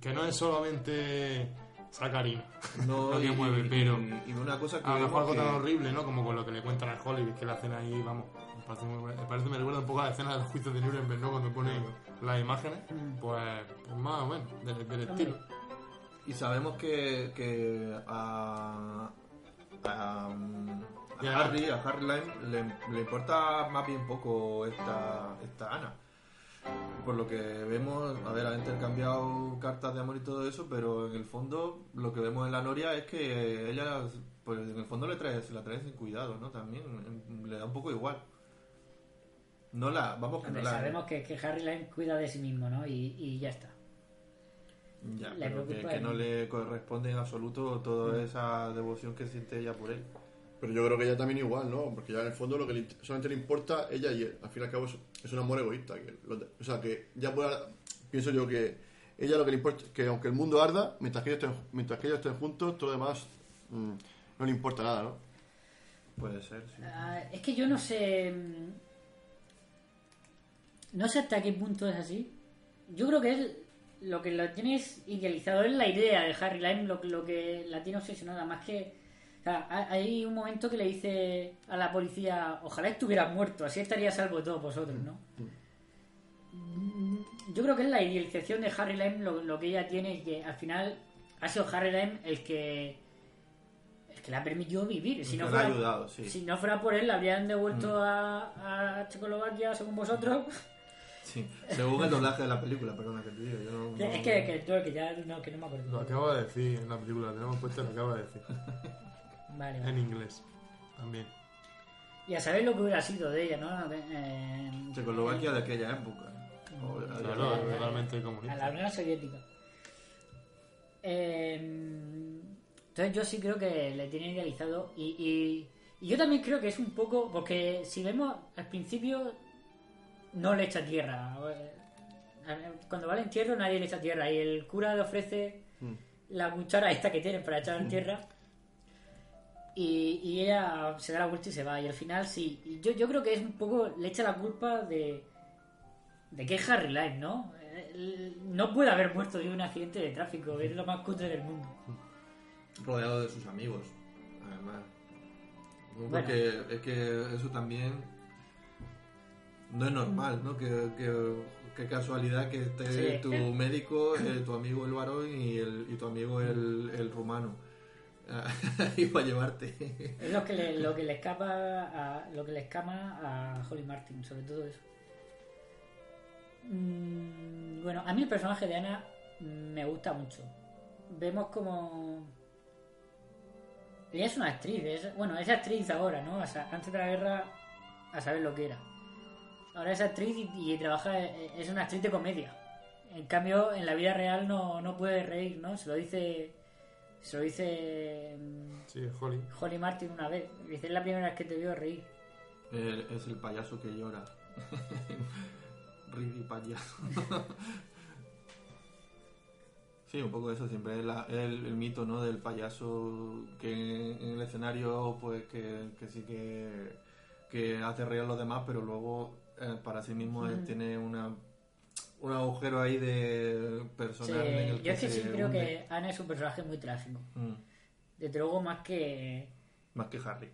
Speaker 5: que no es solamente sacarina
Speaker 6: No,
Speaker 5: lo que
Speaker 6: y-
Speaker 5: mueve, pero
Speaker 6: y- y una cosa que
Speaker 5: a lo mejor algo tan
Speaker 6: que-
Speaker 5: horrible, ¿no? Como con lo que le cuentan a Hollywood, que la hacen ahí, vamos, me parece, muy me parece me recuerda un poco a la escena de los juicios de Nuremberg, ¿no? Cuando ponen las imágenes, pues, pues más o menos, del, del estilo.
Speaker 6: Y sabemos que, que a, a
Speaker 5: Y a-
Speaker 6: Harry, a Harry Lime, le, le importa más bien poco esta, esta Ana. Por lo que vemos, a ver, ha intercambiado cartas de amor y todo eso, pero en el fondo lo que vemos en la Noria es que ella, pues en el fondo le trae, se la trae sin cuidado, ¿no? También en- le da un poco igual. No la, vamos que
Speaker 3: Hombre,
Speaker 6: no la...
Speaker 3: sabemos que, que Harry Lime cuida de sí mismo, ¿no? Y, y ya está.
Speaker 6: Ya,
Speaker 3: le
Speaker 6: pero que, que no le corresponde en absoluto toda esa devoción que siente ella por él.
Speaker 4: Pero yo creo que ella también igual, ¿no? Porque ya en el fondo lo que le- solamente le importa ella y él. Al fin y al cabo es, es un amor egoísta. que o sea, que ya pueda, pienso yo que ella lo que le importa, que aunque el mundo arda, mientras que ellos estén, mientras que ellos estén juntos, todo lo demás mm, no le importa nada, ¿no?
Speaker 6: Puede ser, sí.
Speaker 3: Ah, es que yo no sé. mm, No sé hasta qué punto es así. Yo creo que él lo que lo tiene es idealizado. Es la idea de Harry Lime lo, lo que la tiene obsesionada. Más que. O sea, ha- hay un momento que le dice a la policía: Ojalá estuvieras muerto, así estaría a salvo de todos vosotros, ¿no? Yo creo que es la idealización de Harry Lime lo, lo que ella tiene y que al final ha sido Harry Lime el que. El que le ha permitido vivir. Si no fuera-
Speaker 6: ayudado, sí.
Speaker 3: si no fuera por él, la habrían devuelto
Speaker 6: Mm.
Speaker 3: a, a Checoslovaquia, según vosotros.
Speaker 6: Sí, según el doblaje de la película, perdona que te diga. Yo no,
Speaker 3: Que-
Speaker 6: no-
Speaker 3: es que, que, que ya no, que no me acuerdo.
Speaker 5: Lo acaba de decir en la película, la tenemos puesta, lo acaba de decir.
Speaker 3: Vale,
Speaker 5: En inglés. También.
Speaker 3: Y a saber lo que hubiera sido de ella, ¿no? Eh,
Speaker 6: Checoslovaquia de aquella época. O de
Speaker 5: Claro,
Speaker 6: la-
Speaker 5: totalmente
Speaker 3: a la
Speaker 5: comunista.
Speaker 3: Unión Soviética. Eh, entonces yo sí creo que le tiene idealizado y, y, y yo también creo que es un poco, porque si vemos al principio no le echa tierra. Eh, Cuando va al entierro nadie le echa tierra y el cura le ofrece la cuchara esta que tienen para echar en tierra y, y ella se da la vuelta y se va y al final sí y yo, yo creo que es un poco le echa la culpa de de que es Harry Lime ¿no? Eh, no puede haber muerto de un accidente de tráfico es lo más cutre del mundo
Speaker 6: rodeado de sus amigos, además.
Speaker 3: Bueno.
Speaker 6: Porque es que eso también no es normal, ¿no? Que, que, qué casualidad que esté
Speaker 3: Sí.
Speaker 6: tu médico, eh, tu amigo el varón y, el, y tu amigo el, el rumano. y para llevarte.
Speaker 3: es lo que le, lo que le escapa a, lo que le escama a Holly Martin sobre todo eso. Mm, bueno a mí el personaje de Ana me gusta mucho. Vemos como ella es una actriz es- bueno es actriz ahora no antes de la guerra a saber lo que era. Ahora es actriz y, y trabaja eh, es una actriz de comedia. En cambio en la vida real no, no puede reír no se lo dice se lo dice mm,
Speaker 5: Sí, Holly.
Speaker 3: Holly Martin una vez dice es la primera vez que te veo reír
Speaker 6: El- es el payaso que llora. Riri payaso. sí, un poco eso, siempre es la- el, el mito ¿no? del payaso que en, en el escenario pues que, que sí que, que hace reír a los demás, pero luego eh, para sí mismo él tiene una un agujero ahí de personal
Speaker 3: Sí,
Speaker 6: en el que
Speaker 3: yo es que sí creo
Speaker 6: hunde.
Speaker 3: que Ana es un personaje muy trágico
Speaker 6: Mm,
Speaker 3: desde luego más que
Speaker 6: más que Harry.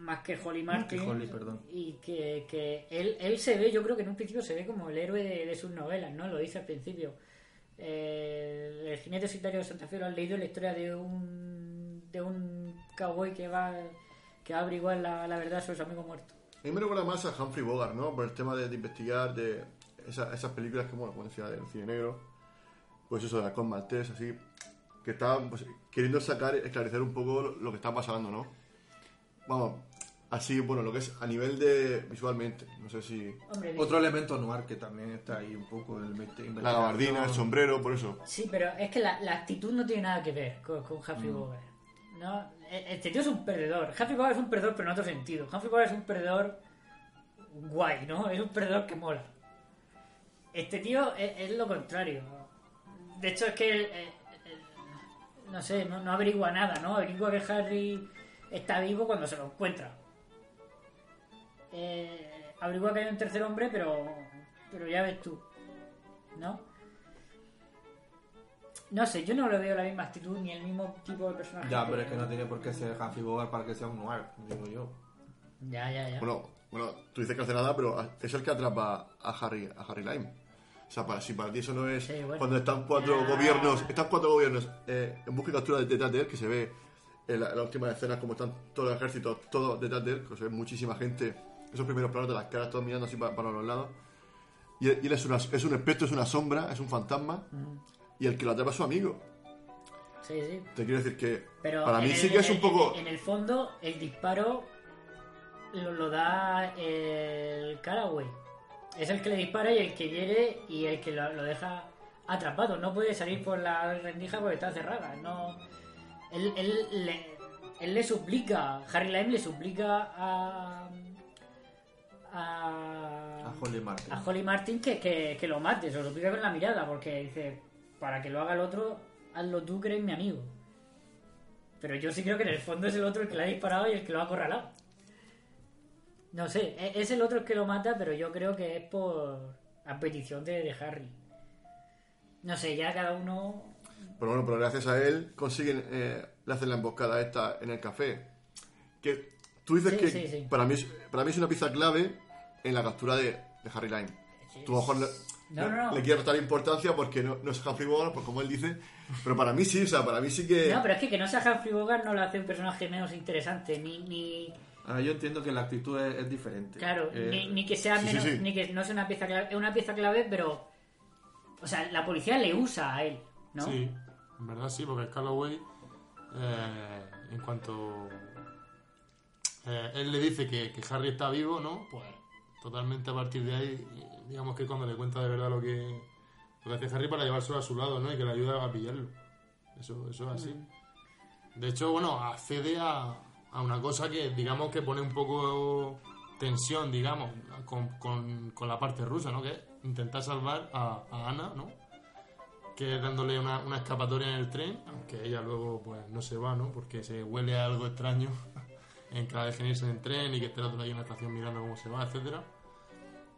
Speaker 3: más que Holly
Speaker 6: Más
Speaker 3: Martin
Speaker 6: que Holly, perdón.
Speaker 3: y que, que él, él se ve yo creo que en un principio se ve como el héroe de, de sus novelas no lo dice al principio Eh, el jinete solitario de Santa Fe lo has leído la historia de un de un cowboy que va que va a averiguar la, la verdad sobre su amigo muerto
Speaker 4: A mí me recuerda más a Humphrey Bogart, ¿no? Por el tema de, de investigar, de esa- esas películas que, bueno, como decía, del cine negro, pues eso, de Halcón Maltés, así, que está pues, queriendo sacar, esclarecer un poco lo, lo que está pasando, ¿no? Vamos, así, bueno, lo que es a nivel de visualmente, no sé si...
Speaker 3: Hombre,
Speaker 6: Otro elemento noir que también está ahí un poco el
Speaker 4: La gabardina, el sombrero, por eso.
Speaker 3: Sí, pero es que la, la actitud no tiene nada que ver con, con Humphrey
Speaker 6: Mm.
Speaker 3: Bogart. ¿no? E- Este tío es un perdedor. Humphrey Bogart es un perdedor, pero en otro sentido. Humphrey Bogart es un perdedor guay, ¿no? Es un perdedor que mola. Este tío es, es lo contrario. De hecho, es que él, eh, eh, no sé, no, no averigua nada, ¿no? Averigua que Harry está vivo cuando se lo encuentra. Eh, averigua que hay un tercer hombre, pero, pero ya ves tú, ¿no? No sé, yo no le veo la misma actitud ni el mismo tipo de personaje.
Speaker 6: Ya, pero es que no tiene por qué ser Humphrey Bogart para que sea un noir, digo yo.
Speaker 3: Ya, ya, ya.
Speaker 4: Bueno, bueno, tú dices que hace nada, pero es el que atrapa a Harry, a Harry Lime. O sea, para, si para ti eso no es
Speaker 3: Sí, bueno.
Speaker 4: cuando están cuatro gobiernos, están cuatro gobiernos eh, en busca y captura detrás de él, que se ve en la, en la última escena como están todo el ejército, todo detrás de él, que se ve muchísima gente, esos primeros planos de las caras, todos mirando así para, para los lados. Y él, y él es, una- es un espectro, es una sombra, es un fantasma,
Speaker 3: Mm.
Speaker 4: y el que lo atrapa es su amigo.
Speaker 3: Sí, sí.
Speaker 4: Te quiero decir que
Speaker 3: Pero
Speaker 4: para mí
Speaker 3: el-
Speaker 4: sí que es un poco...
Speaker 3: En el fondo, el disparo lo, lo da el Caraway. Es el que le dispara y el que hiere y el que lo, lo deja atrapado. No puede salir por la rendija porque está cerrada. No, él, él le, él le suplica, Harry Lime le suplica a. a.
Speaker 6: A Holly Martin.
Speaker 3: a Holly Martin que, que, que lo mate, se lo suplica con la mirada, porque dice: para que lo haga el otro, hazlo tú que eres mi amigo. Pero yo sí creo que en el fondo es el otro el que le ha disparado y el que lo ha acorralado. No sé, e- es el otro el que lo mata, pero yo creo que es por. a petición de, de Harry. No sé, ya cada uno.
Speaker 4: Pero bueno, pero gracias a él consiguen, eh, le hacen la emboscada esta en el café. Que tú dices
Speaker 3: Sí,
Speaker 4: que
Speaker 3: sí, sí.
Speaker 4: Para, mí es, para mí es una pieza clave en la captura de, de Harry Lime. Tú a lo mejor le,
Speaker 3: No, no, no.
Speaker 4: le quieres dar importancia porque no, no es Humphrey Bogart, pues como él dice, pero para mí sí, o sea, para mí sí que...
Speaker 3: No, pero es que que no sea Humphrey Bogart no lo hace un personaje menos interesante, ni. ni
Speaker 6: Ah, yo entiendo que la actitud es, es diferente.
Speaker 3: claro,
Speaker 6: Eh,
Speaker 3: ni, ni que sea
Speaker 4: sí, sí,
Speaker 3: menos.
Speaker 4: sí.
Speaker 3: ni que no sea una pieza clave. Es una pieza clave, pero. O sea, la policía le usa a él, ¿no?
Speaker 5: Sí, en verdad sí, porque Calloway, eh, en cuanto eh, él le dice que, que Harry está vivo, ¿no? Pues totalmente a partir de ahí, digamos que cuando le cuenta de verdad lo que, lo que hace Harry para llevárselo a su lado, ¿no? Y que le ayuda a pillarlo. Eso, eso es así. De hecho, bueno, accede a, a una cosa que, digamos, que pone un poco tensión, digamos, con, con, con la parte rusa, ¿no? Que es intentar salvar a, Ana, ¿no? Que es dándole una, una escapatoria en el tren, aunque ella luego, pues, no se va, ¿no? Porque se huele a algo extraño en que la dejen irse en tren y que esté otro ahí en la estación mirando cómo se va, etcétera.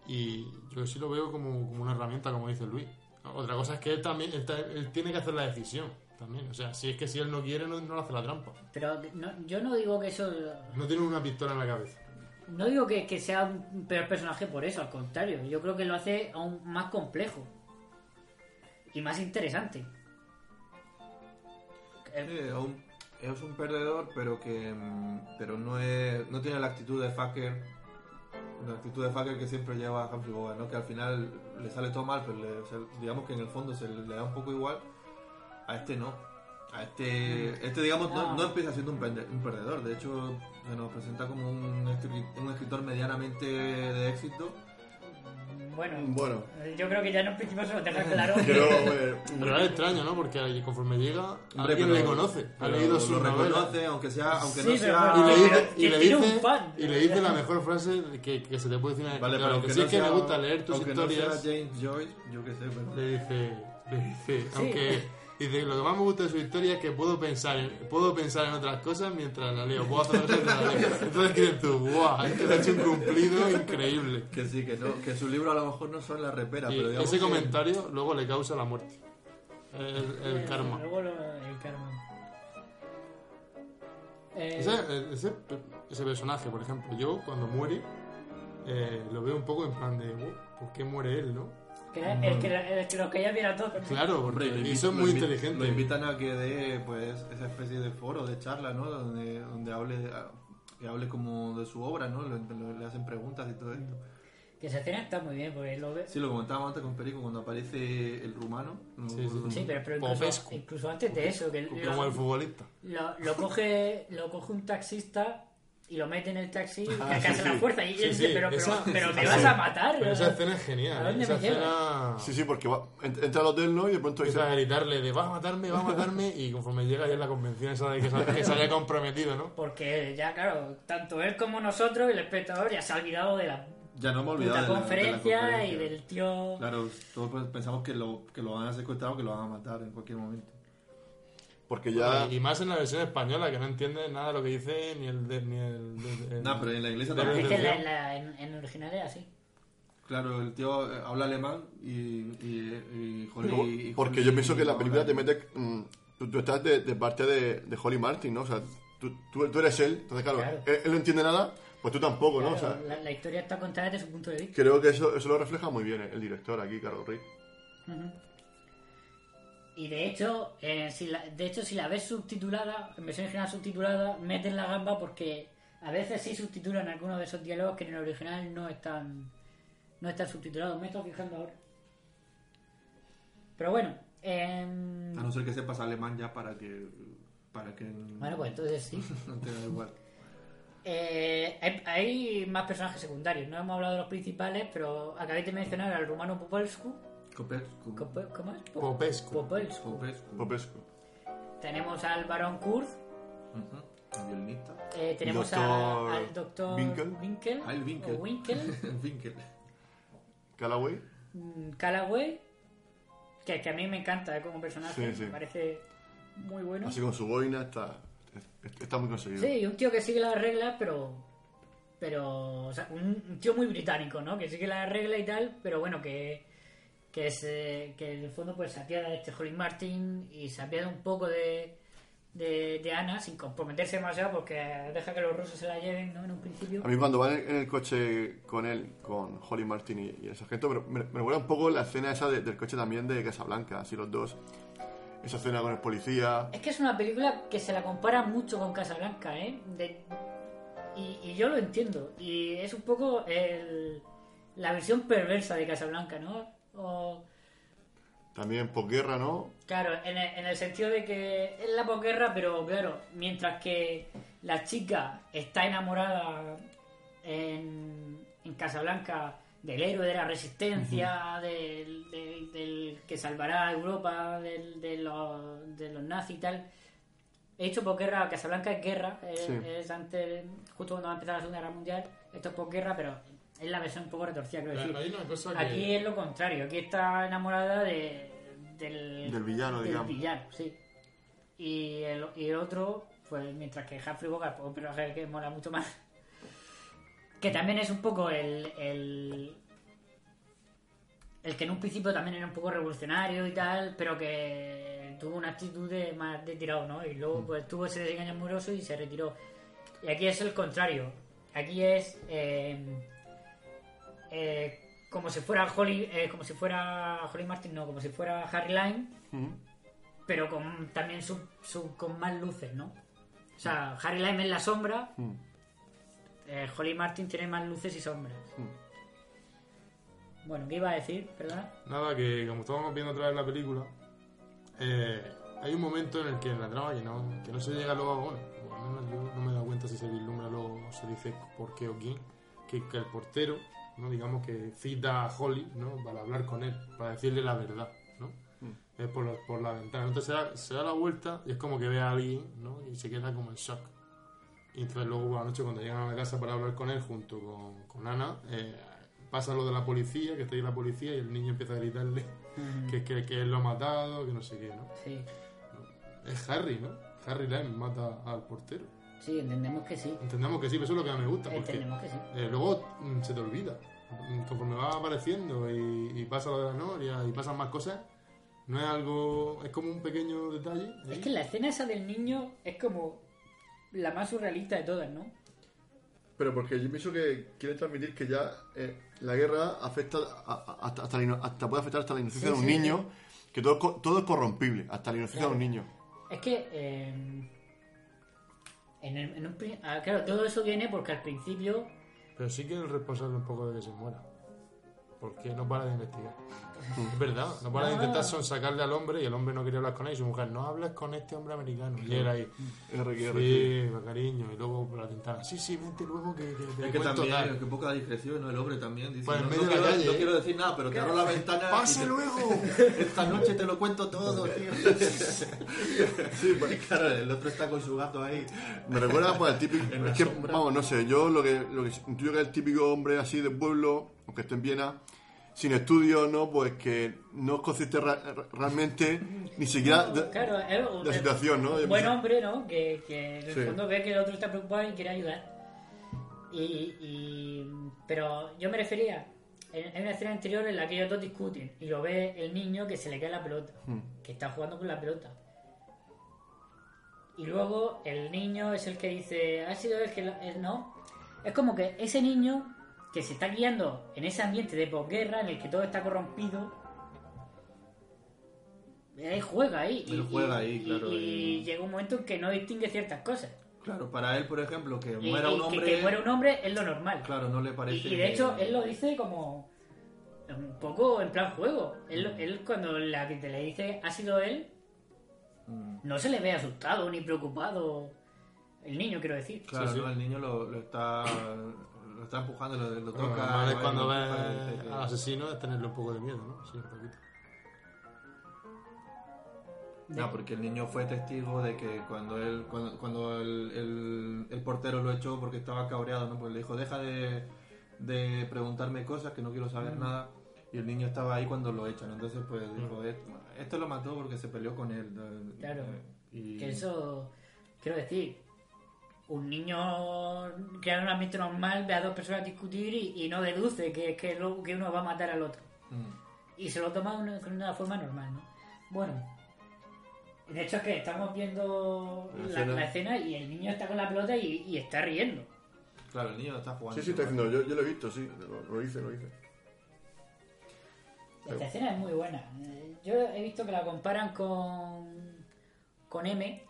Speaker 5: Y yo sí lo veo como, como una herramienta, como dice Luis. Otra cosa es que él también él, ta- él tiene que hacer la decisión también. O sea, si es que si él no quiere, no, no le hace la trampa.
Speaker 3: Pero no- yo no digo que eso.
Speaker 5: No tiene una pistola en la cabeza.
Speaker 3: No digo que, que sea un peor personaje por eso, al contrario. Yo creo que lo hace aún más complejo. Y más interesante.
Speaker 6: Sí, es un, es un perdedor, pero que mm, pero no es no tiene la actitud de fucker, la actitud de fucker que siempre lleva a Humphrey Bogart, ¿no? Que al final le sale todo mal, pero le- o sea, digamos que en el fondo se le da un poco igual. A este no. A este, este digamos, no, empieza siendo un, perdedor. De hecho, se nos presenta como un, un escritor medianamente de éxito.
Speaker 3: Bueno,
Speaker 4: Bueno,
Speaker 3: yo creo que ya en un principio se lo deja claro.
Speaker 4: pero... eh,
Speaker 5: Pero es extraño, ¿no? Porque conforme llega,
Speaker 6: Hombre,
Speaker 5: alguien
Speaker 6: pero-
Speaker 5: le conoce. Ha leído su
Speaker 6: lo
Speaker 5: novela.
Speaker 6: reconoce, aunque sea, aunque
Speaker 3: Sí,
Speaker 6: no sea.
Speaker 5: Y le dice, y
Speaker 3: que
Speaker 5: le dice,
Speaker 3: un fan.
Speaker 5: y le dice la mejor frase que, que se te puede decir
Speaker 6: Vale,
Speaker 5: claro,
Speaker 6: pero
Speaker 5: que
Speaker 6: no
Speaker 5: es que
Speaker 6: sea-
Speaker 5: me gusta leer tus
Speaker 6: aunque
Speaker 5: historias,
Speaker 6: No sea James Joyce, yo qué sé, pero.
Speaker 5: le dice, le dice, aunque dice, lo que más me gusta de su historia es que puedo pensar en, puedo pensar en otras cosas mientras la leo, puedo hacer cosas mientras la leo. Entonces dices tú, guau, es que le ha hecho un cumplido increíble.
Speaker 6: Que sí, que no, que su libro a lo mejor no son la repera,
Speaker 5: Y
Speaker 6: pero digamos
Speaker 5: ese
Speaker 6: que-
Speaker 5: comentario luego le causa la muerte. El, el karma.
Speaker 3: Luego lo- el karma. Eh,
Speaker 5: Ese, ese, ese personaje, por ejemplo, yo cuando muere, eh, lo veo un poco en plan de, "Oh, ¿por qué muere él, no?
Speaker 3: Que era el que, el que bien a todos.
Speaker 5: Claro, y eso es muy inteligente.
Speaker 6: Lo invitan a que dé pues esa especie de foro, de charla, ¿no? Donde, donde hable que hable como de su obra, ¿no? Le, hacen preguntas y todo esto.
Speaker 3: Que esa escena está muy bien, porque lo ves.
Speaker 6: Sí, lo comentábamos antes con Perico cuando aparece el rumano.
Speaker 5: Sí,
Speaker 6: acuerdo
Speaker 5: sí.
Speaker 3: Sí, pero, pero incluso, incluso antes de eso, que
Speaker 5: Como el futbolista.
Speaker 3: lo, lo coge, lo coge un taxista y lo mete en el taxi y
Speaker 4: Ah, sí,
Speaker 3: la
Speaker 4: sí.
Speaker 3: fuerza. Y
Speaker 5: Sí,
Speaker 3: él dice,
Speaker 5: sí,
Speaker 3: pero, pero,
Speaker 5: esa-
Speaker 3: pero me
Speaker 5: sí,
Speaker 3: vas a matar.
Speaker 5: Pero esa escena es
Speaker 3: ¿a
Speaker 5: genial.
Speaker 3: dónde
Speaker 5: ¿eh? Esa
Speaker 3: me
Speaker 5: escena
Speaker 4: Sí, sí, porque va, ent- entra al hotel, ¿no? Y de pronto dice...
Speaker 5: a gritarle de va a matarme, va a matarme y conforme llega ya es la convención esa de que se, que se haya comprometido, ¿no?
Speaker 3: Porque ya, claro, tanto él como nosotros, el espectador, ya se ha olvidado de la
Speaker 6: Ya no hemos olvidado de la, de la
Speaker 3: conferencia,
Speaker 6: conferencia.
Speaker 3: y del tío.
Speaker 6: Claro, todos pues pensamos que lo, que lo van a secuestrar o que lo van a matar en cualquier momento.
Speaker 4: Porque ya...
Speaker 5: Y más en la versión española, que no entiende nada de lo que dice ni el... De, ni el, de- de-
Speaker 6: No, pero en la iglesia también.
Speaker 3: Es que la- la- en, en original era así.
Speaker 6: Claro, el tío eh, habla alemán y. y, y Holly- y
Speaker 4: Porque
Speaker 6: Holly
Speaker 4: yo pienso que la película te mete... mm, tú, tú estás de, de parte de, de Holly Martin, ¿no? O sea, tú, tú, tú eres él, entonces claro,
Speaker 3: Claro.
Speaker 4: Él, él no entiende nada, pues tú tampoco, ¿no? O
Speaker 3: Claro,
Speaker 4: sea,
Speaker 3: la, la historia está contada desde su punto de vista.
Speaker 4: creo que eso, eso lo refleja muy bien el, el director aquí, Carlos Rick.
Speaker 3: Ujú. Y de hecho, eh, si la, de hecho, si la ves subtitulada, en versión original subtitulada, meten la gamba porque a veces sí subtitulan algunos de esos diálogos que en el original no están no están subtitulados. Me estoy fijando ahora. Pero bueno, em,
Speaker 6: A no ser que sepas alemán ya para que. Para que.
Speaker 3: bueno, pues entonces sí.
Speaker 6: No te da igual.
Speaker 3: Eh, hay, hay más personajes secundarios. No hemos hablado de los principales, pero acabéis de mencionar al rumano Popolsku.
Speaker 6: Kopescu.
Speaker 3: Cope- ¿Cómo es?
Speaker 5: Popescu.
Speaker 6: Kopescu.
Speaker 4: Popescu.
Speaker 3: Tenemos al barón Kurz,
Speaker 6: Ujú. violinista.
Speaker 3: Eh, tenemos a-
Speaker 4: Doctor
Speaker 3: al doctor
Speaker 4: Winkel.
Speaker 3: Winkel,
Speaker 6: Ah, el Winkel.
Speaker 3: o Winkel,
Speaker 6: El Winkel.
Speaker 4: Callaway.
Speaker 3: mm, Callaway, que, que a mí me encanta eh, como personaje,
Speaker 4: Sí, sí.
Speaker 3: me parece muy bueno.
Speaker 4: Así con su boina está, está muy conseguido.
Speaker 3: Sí, un tío que sigue las reglas, pero. Pero. O sea, un, un tío muy británico, ¿no? Que sigue las reglas y tal, pero bueno, que. Que, es, eh, que en el fondo pues se apiada de este Holly Martin y se apiada un poco de, de, de Ana sin comprometerse demasiado porque deja que los rusos se la lleven, ¿no? En un principio.
Speaker 4: A mí cuando van en el coche con él, con Holly Martin y, y el sargento, me, me, me recuerda un poco la escena esa de- del coche también de Casablanca, así los dos. Esa escena con el policía.
Speaker 3: Es que es una película que se la compara mucho con Casablanca, ¿eh? De- y, y yo lo entiendo. Y es un poco el- la versión perversa de Casablanca, ¿no? O,
Speaker 4: También posguerra, ¿no?
Speaker 3: claro, en el, en el sentido de que es la posguerra, pero claro, mientras que la chica está enamorada en, en Casablanca del héroe de la resistencia, del, del- del que salvará a Europa del- de, los, de los nazis y tal. He hecho posguerra, Casablanca es guerra, es,
Speaker 4: Sí.
Speaker 3: es antes, justo cuando va a empezar la Segunda Guerra Mundial, esto es posguerra, pero es la versión un poco retorcida,
Speaker 5: Pero
Speaker 3: decir.
Speaker 5: que-
Speaker 3: Aquí es lo contrario, aquí está enamorada de, del,
Speaker 4: Del villano,
Speaker 3: del
Speaker 4: digamos.
Speaker 3: villano, sí. Y el, y el otro, pues mientras que Humphrey Bogart, pues, un personaje que mola mucho más, que también es un poco el, el el que en un principio también era un poco revolucionario y tal, pero que tuvo una actitud de más de tirado, ¿no? Y luego pues tuvo ese desengaño amoroso y se retiró. Y aquí es el contrario. Aquí es eh, eh, como si fuera Holly, eh, como si fuera Holly Martin, no, como si fuera Harry Lime, pero con también su, su- con más luces, ¿no? O sea, Harry Lime es la sombra, eh, Holly Martin tiene más luces y sombras. Bueno, ¿qué iba a decir? Perdona.
Speaker 5: Nada, que como estábamos viendo otra vez la película, eh, hay un momento en el que en la trama que no, que no se llega luego a bueno, yo no me he dado cuenta si se vislumbra luego o se dice por qué o quién, que, que el portero, ¿no? digamos que cita a Holly ¿no? para hablar con él, para decirle la verdad, ¿no? Es por, la- por la ventana. Entonces se da, se da la vuelta y es como que ve a alguien, ¿no? Y se queda como en shock. Y entonces luego por la noche cuando llegan a la casa para hablar con él junto con, con Ana, eh, pasa lo de la policía, que está ahí la policía y el niño empieza a gritarle
Speaker 3: Ujú.
Speaker 5: que, que, que él lo ha matado, que no sé qué, ¿no?
Speaker 3: Sí.
Speaker 5: Es Harry, ¿no? Harry Lime mata al portero.
Speaker 3: Sí, entendemos que sí.
Speaker 5: Entendemos que sí, pero eso es lo que más me gusta. Porque
Speaker 3: Entendemos que sí.
Speaker 5: eh, luego mm, se te olvida. Mm, Conforme va apareciendo y, y pasa lo de la noria y pasan más cosas, no es algo. Es como un pequeño detalle. ahí.
Speaker 3: Es que la escena esa del niño es como la más surrealista de todas, ¿no?
Speaker 4: Pero porque yo pienso que quiere transmitir que ya eh, la guerra afecta a- a- hasta, hasta la ino- hasta puede afectar hasta la inocencia
Speaker 3: Sí,
Speaker 4: de un
Speaker 3: sí,
Speaker 4: niño, que todo, todo es corrompible, hasta la inocencia
Speaker 3: Claro.
Speaker 4: de un niño.
Speaker 3: Es que. En el- en ah, claro, todo eso viene porque al principio.
Speaker 5: Pero sí que es responsable un poco de que se muera. Porque no para de investigar. Es verdad, no para de intentar sonsacarle al hombre y el hombre no quería hablar con él y su mujer, no hables con este hombre americano. Y él ahí,
Speaker 4: R,
Speaker 5: sí, cariño. Y luego por la ventana, sí, sí, vente luego que, que te
Speaker 6: Es que también,
Speaker 5: tal.
Speaker 6: que poca discreción, ¿no? El hombre también dice,
Speaker 5: Pues
Speaker 6: no, no quiero,
Speaker 5: calle,
Speaker 6: no
Speaker 5: ¿eh?
Speaker 6: quiero decir nada, pero te abro la ventana
Speaker 5: ¡Pase
Speaker 6: te-
Speaker 5: luego!
Speaker 6: Esta noche te lo cuento todo, tío. Y claro, el otro está con su gato ahí.
Speaker 4: Me recuerda pues, al típico. Es que, vamos, no sé, yo lo que, lo que intuyo que es el típico hombre así de pueblo, aunque esté en Viena, sin estudios, ¿no? Pues que no ra- realmente ni siquiera de,
Speaker 3: Claro,
Speaker 4: la situación, ¿no?
Speaker 3: un buen hombre, ¿no? Que, que en el
Speaker 4: Sí.
Speaker 3: fondo ve que el otro está preocupado y quiere ayudar. Y, y- pero yo me refería. En, una escena anterior en la que ellos dos discuten y lo ve el niño que se le cae la pelota,
Speaker 4: Hmm.
Speaker 3: que está jugando con la pelota. Y luego el niño es el que dice, ha sido el que... lo-". él no. Es como que ese niño que se está guiando en ese ambiente de posguerra en el que todo está corrompido, él juega ahí. y-
Speaker 6: Él juega
Speaker 3: y-
Speaker 6: ahí, claro,
Speaker 3: Y,
Speaker 6: y-
Speaker 3: llega un momento en que no distingue ciertas cosas.
Speaker 6: Claro, para él, por ejemplo, que muera
Speaker 3: y
Speaker 6: un hombre...
Speaker 3: que, muera un hombre es lo normal.
Speaker 6: Claro, no le parece...
Speaker 3: y de hecho, él lo dice como un poco en plan juego. Él,
Speaker 6: Mm.
Speaker 3: él cuando la que te le dice ha sido él,
Speaker 6: Mm.
Speaker 3: no se le ve asustado ni preocupado. El niño, quiero decir.
Speaker 6: Claro,
Speaker 5: Sí, sí.
Speaker 6: ¿no? el niño lo, lo está lo está empujando, lo, lo
Speaker 5: Bueno,
Speaker 6: toca.
Speaker 5: es
Speaker 6: lo-
Speaker 5: cuando ves
Speaker 6: que-
Speaker 5: al asesino es tenerle un poco de miedo, ¿no? Sí, un poquito.
Speaker 6: No, porque el niño fue testigo de que cuando él cuando, cuando el, el- el portero lo echó porque estaba cabreado, ¿no? Pues le dijo, deja de, de preguntarme cosas que no quiero saber
Speaker 3: Mm.
Speaker 6: nada. Y el niño estaba ahí cuando lo echan. Entonces, pues dijo,
Speaker 5: Mm.
Speaker 6: "Esto- esto lo mató porque se peleó con él.
Speaker 3: Claro.
Speaker 6: Y...
Speaker 3: Que eso, quiero decir, un niño que en un ambiente normal ve a dos personas discutir y, y no deduce que, que, lo- que uno va a matar al otro.
Speaker 6: Mm.
Speaker 3: Y se lo toma de una, de una forma normal, ¿no? Bueno, de hecho es que estamos viendo
Speaker 4: La
Speaker 3: la,
Speaker 4: escena.
Speaker 3: la escena y el niño está con la pelota y, y está riendo.
Speaker 6: Claro, el niño está jugando.
Speaker 4: Sí, sí, está diciendo, yo, yo lo he visto, sí, lo, lo hice, lo hice.
Speaker 3: Esta escena es muy buena. Yo he visto que la comparan con, con M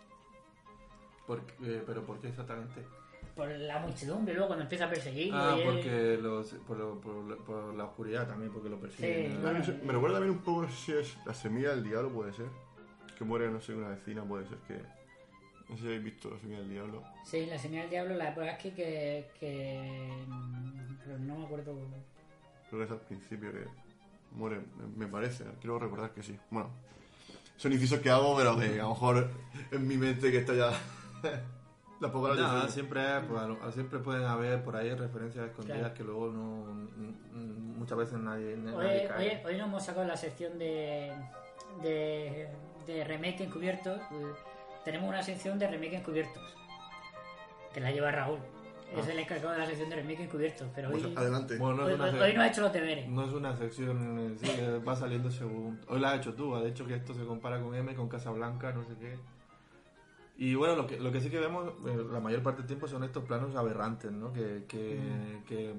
Speaker 6: Por- eh, ¿Pero por qué exactamente?
Speaker 3: por la muchedumbre, luego cuando empieza a perseguirlo.
Speaker 6: Ah,
Speaker 3: él-
Speaker 6: porque los, por, lo- por, lo- por la oscuridad también, porque lo persiguen.
Speaker 3: Sí,
Speaker 6: ¿no?
Speaker 3: bueno,
Speaker 4: Me recuerda también un poco, si es la semilla del diablo, puede ser. Que muere, no sé, una vecina, puede ser que... No sé si habéis visto la semilla del diablo.
Speaker 3: Sí, la señal del diablo, la verdad es que, que, que- pero no me acuerdo.
Speaker 4: Creo que es al principio que muere, me, me parece. Quiero recordar que sí. Bueno, son incisos que hago, pero que a lo mejor en mi mente que está ya... la
Speaker 6: Nada,
Speaker 4: atención.
Speaker 6: siempre, pues, lo- siempre pueden haber por ahí referencias escondidas
Speaker 3: Claro.
Speaker 6: que luego no, muchas veces nadie,
Speaker 3: Hoy,
Speaker 6: nadie cae.
Speaker 3: hoy, hoy nos hemos sacado la sección de, de, de remake encubiertos. Eh, Tenemos una sección de remake encubiertos que la lleva Raúl. Es
Speaker 6: Ah.
Speaker 3: el encargado de la sección de remake encubiertos. Pero hoy,
Speaker 4: Pues adelante.
Speaker 6: Bueno, no
Speaker 3: hoy, no ha hecho los deberes.
Speaker 6: no es una sección, sí, eh, va saliendo según... Hoy la has hecho tú, has dicho que esto se compara con M, con Casablanca, no sé qué. Y bueno, lo que, lo que sí que vemos eh, la mayor parte del tiempo son estos planos aberrantes, ¿no? Que, que, que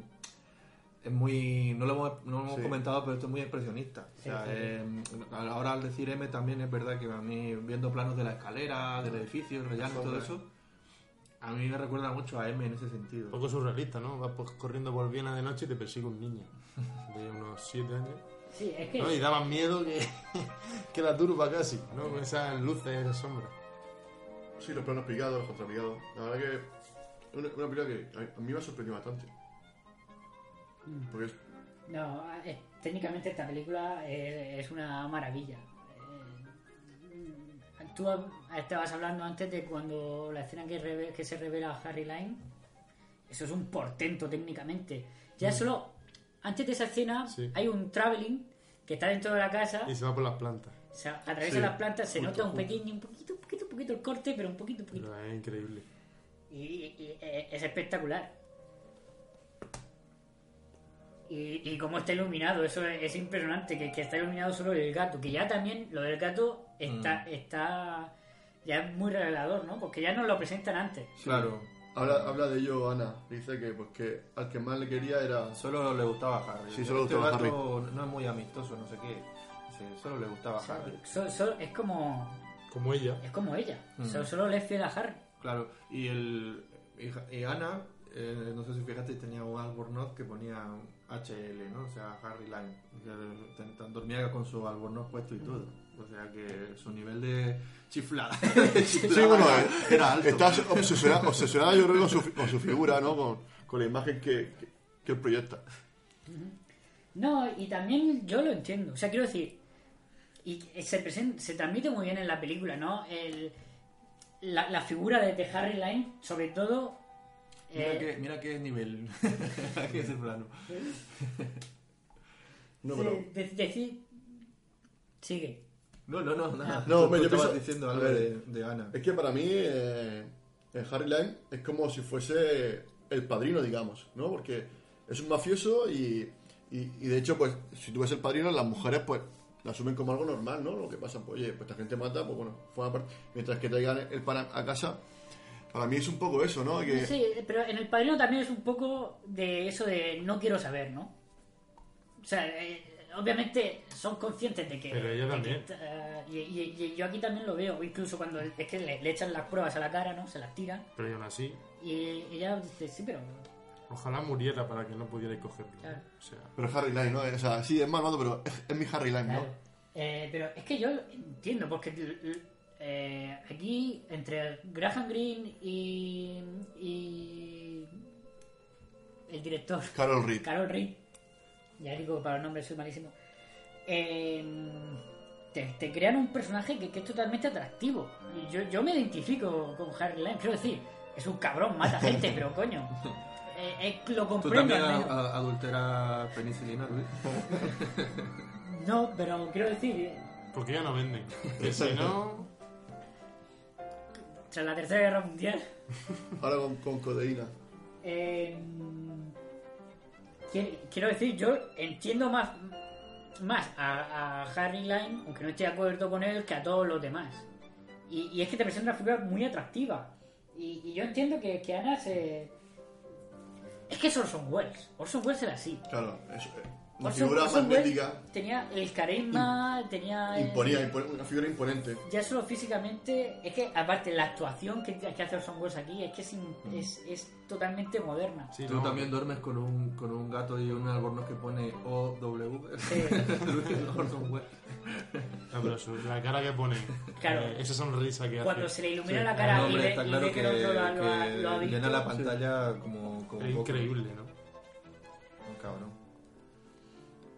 Speaker 6: es muy... No lo hemos, no lo hemos
Speaker 4: Sí.
Speaker 6: comentado, pero esto es muy expresionista. O
Speaker 3: Sí,
Speaker 6: sea,
Speaker 3: sí.
Speaker 6: eh, ahora al decir M también es verdad que a mí, viendo planos de la escalera, del edificio, el rellano y todo eso, a mí me recuerda mucho a M en ese sentido.
Speaker 5: Un poco surrealista, ¿no? Vas pues, corriendo por Viena de noche y te persigue un niño de unos 7 años.
Speaker 3: Sí, es que.
Speaker 5: ¿no? Y da más miedo que, que la turba casi, ¿no? Con esas luces, esas sombras.
Speaker 4: Sí, los planos picados, los contrapicados. La verdad que una, una película que a- a mí me ha sorprendido bastante.
Speaker 3: Mm.
Speaker 4: Porque es
Speaker 3: No, eh, técnicamente esta película es, es una maravilla. Eh, tú estabas hablando antes de cuando la escena que, reve- que se revela a Harry Line. Eso es un portento técnicamente. Ya solo antes de esa escena
Speaker 5: Sí.
Speaker 3: hay un traveling que está dentro de la casa.
Speaker 5: Y se va por las plantas.
Speaker 3: O sea, atraviesa
Speaker 4: Sí,
Speaker 3: las plantas, se
Speaker 4: justo,
Speaker 3: nota un
Speaker 4: justo.
Speaker 3: pequeño, un poquito, un poquito, poquito el corte, pero un poquito, un poquito.
Speaker 5: Pero es increíble.
Speaker 3: Y, y- y es espectacular. Y, y cómo está iluminado, eso es, es impresionante, que, que está iluminado solo el gato, que ya también lo del gato está,
Speaker 6: Mm.
Speaker 3: está ya es muy revelador, ¿no? Porque ya nos lo presentan antes.
Speaker 6: Claro,
Speaker 4: Habla, habla de ello Ana. Dice que, pues, que al que más le quería era.
Speaker 6: solo le gustaba Harry.
Speaker 4: Sí, solo le
Speaker 6: Este
Speaker 4: gustaba
Speaker 6: gato no es muy amistoso, no sé qué. Sí, solo le gustaba a Harry.
Speaker 3: So- so- es como
Speaker 5: Como ella.
Speaker 3: es como ella,
Speaker 6: Mm.
Speaker 3: So- solo le es fiel a Harry.
Speaker 6: Claro, y el y, Ana, eh, no sé si fijaste, tenía un albornoz que ponía HL, ¿no? O sea, Harry Line. Que ten- dormía con su albornoz puesto y todo. O sea que su nivel de chiflada. de
Speaker 4: Sí, bueno,
Speaker 6: era,
Speaker 4: eh,
Speaker 6: era alto.
Speaker 4: estás obsesionada, obsesionada, yo creo, con su, con su figura, ¿no? Con, con la imagen que, que, que él proyecta.
Speaker 3: No, y también yo lo entiendo. O sea, quiero decir, y se, presen- se transmite muy bien en la película, ¿no? El, la, la figura de, de Harry Line, sobre todo.
Speaker 6: Mira,
Speaker 3: eh,
Speaker 6: qué, mira qué nivel. Aquí ese plano.
Speaker 4: No,
Speaker 3: de-
Speaker 4: pero.
Speaker 3: de- decir. Sigue.
Speaker 6: No, no, no, nada.
Speaker 4: No, hombre, yo pienso-
Speaker 6: diciendo algo
Speaker 4: ver.
Speaker 6: de, de Ana.
Speaker 4: Es que para mí, eh, el Harry Line es como si fuese el padrino, digamos, ¿no? Porque es un mafioso y, y, y de hecho, pues, si tú ves el padrino, las mujeres, pues, lo asumen como algo normal, ¿no? Lo que pasa, pues, oye, pues esta gente mata, pues bueno, forma parte. Mientras que traigan el pan a, casa, para mí es un poco eso, ¿no? Que,
Speaker 3: Sí, pero en el padrino también es un poco de eso de no quiero saber, ¿no? O sea, eh, obviamente son conscientes de que.
Speaker 5: Pero ella también.
Speaker 3: que, eh, y, y- y yo aquí también lo veo, incluso cuando es que le, le echan las pruebas a la cara, ¿no? Se las tiran.
Speaker 5: Pero aún así,
Speaker 3: Y ella dice, sí, pero.
Speaker 5: Ojalá muriera para que no pudierais cogerlo. ¿no?
Speaker 3: Claro.
Speaker 5: O sea,
Speaker 4: Pero es Harry Line, ¿no? O sea, sí, es malvado, pero es, es mi Harry Line, ¿no?
Speaker 3: Eh, pero es que yo entiendo, porque eh, aquí entre Graham Greene y, y el director
Speaker 4: Carol Reed.
Speaker 3: Carol Reed, ya digo para los nombres soy malísimo, eh, te, te crean un personaje que, que es totalmente atractivo. Y yo, yo me identifico con Harry Lime, quiero decir, es un cabrón, mata gente, pero coño, eh, eh, lo
Speaker 6: ¿Tú también a- adulteras penicilina, Luis?
Speaker 3: No, pero quiero decir, eh,
Speaker 5: Porque ya no venden. Que si no.
Speaker 3: tras la Tercera Guerra Mundial,
Speaker 4: Ahora con, con codeína.
Speaker 3: eh, qui- quiero decir, yo entiendo más, más a, a Harry Lime, aunque no esté de acuerdo con él, que a todos los demás. Y, y es que te presenta una figura muy atractiva. Y, y yo entiendo que, que Ana se... Es que es Orson Welles. Orson Welles era así.
Speaker 4: Claro, es eh, una
Speaker 3: Orson-
Speaker 4: figura
Speaker 3: Orson Welles
Speaker 4: magnética.
Speaker 3: Tenía el carisma, tenía... el-
Speaker 4: Imponía, impone- una figura imponente.
Speaker 3: ya solo físicamente, es que aparte la actuación que, que hace Orson Welles aquí es que es, in- es, es totalmente moderna.
Speaker 5: Sí,
Speaker 6: Tú
Speaker 5: no.
Speaker 6: también duermes con un, con un gato y un albornoz que pone OW.
Speaker 3: Sí.
Speaker 6: Orson Welles.
Speaker 5: No, pero su- la cara que pone.
Speaker 3: Claro.
Speaker 5: eh, esa sonrisa que
Speaker 3: Cuando
Speaker 5: hace.
Speaker 3: se le ilumina
Speaker 5: Sí.
Speaker 3: la cara
Speaker 6: No,
Speaker 3: y
Speaker 6: hombre,
Speaker 3: ve,
Speaker 6: está
Speaker 3: y
Speaker 6: claro
Speaker 3: ve que,
Speaker 6: que,
Speaker 3: el otro lo, ha- lo ha-
Speaker 6: que
Speaker 3: lo ha visto.
Speaker 6: llena la pantalla como, como
Speaker 5: Es
Speaker 6: poco.
Speaker 5: increíble, ¿no?
Speaker 6: Un cabrón.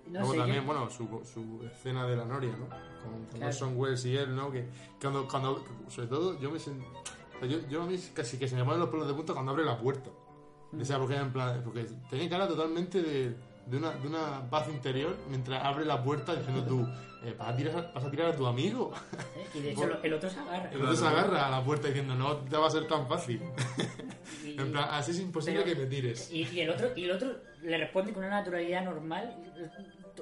Speaker 3: No
Speaker 5: Luego
Speaker 3: sé,
Speaker 5: también,
Speaker 3: yo-
Speaker 5: bueno, su, su escena de la Noria, ¿no? Con, con
Speaker 3: Claro.
Speaker 5: Orson Welles y él, ¿no? Que cuando, cuando, sobre todo, yo me sent- o sea, yo, yo a mí casi que se me ponen los pelos de punta cuando abre la puerta. O sea, porque, en plan, porque tenía cara totalmente de, de, una, de una paz interior mientras abre la puerta diciendo tú, eh, ¿vas, a tirar, vas a tirar a tu amigo.
Speaker 3: ¿eh? Y de hecho el otro se agarra.
Speaker 5: El otro se agarra a la puerta diciendo, no te va a ser tan fácil.
Speaker 3: Y-
Speaker 5: en plan, así es imposible
Speaker 3: pero-
Speaker 5: que me tires.
Speaker 3: Y, y el otro y el otro le responde con una naturalidad normal,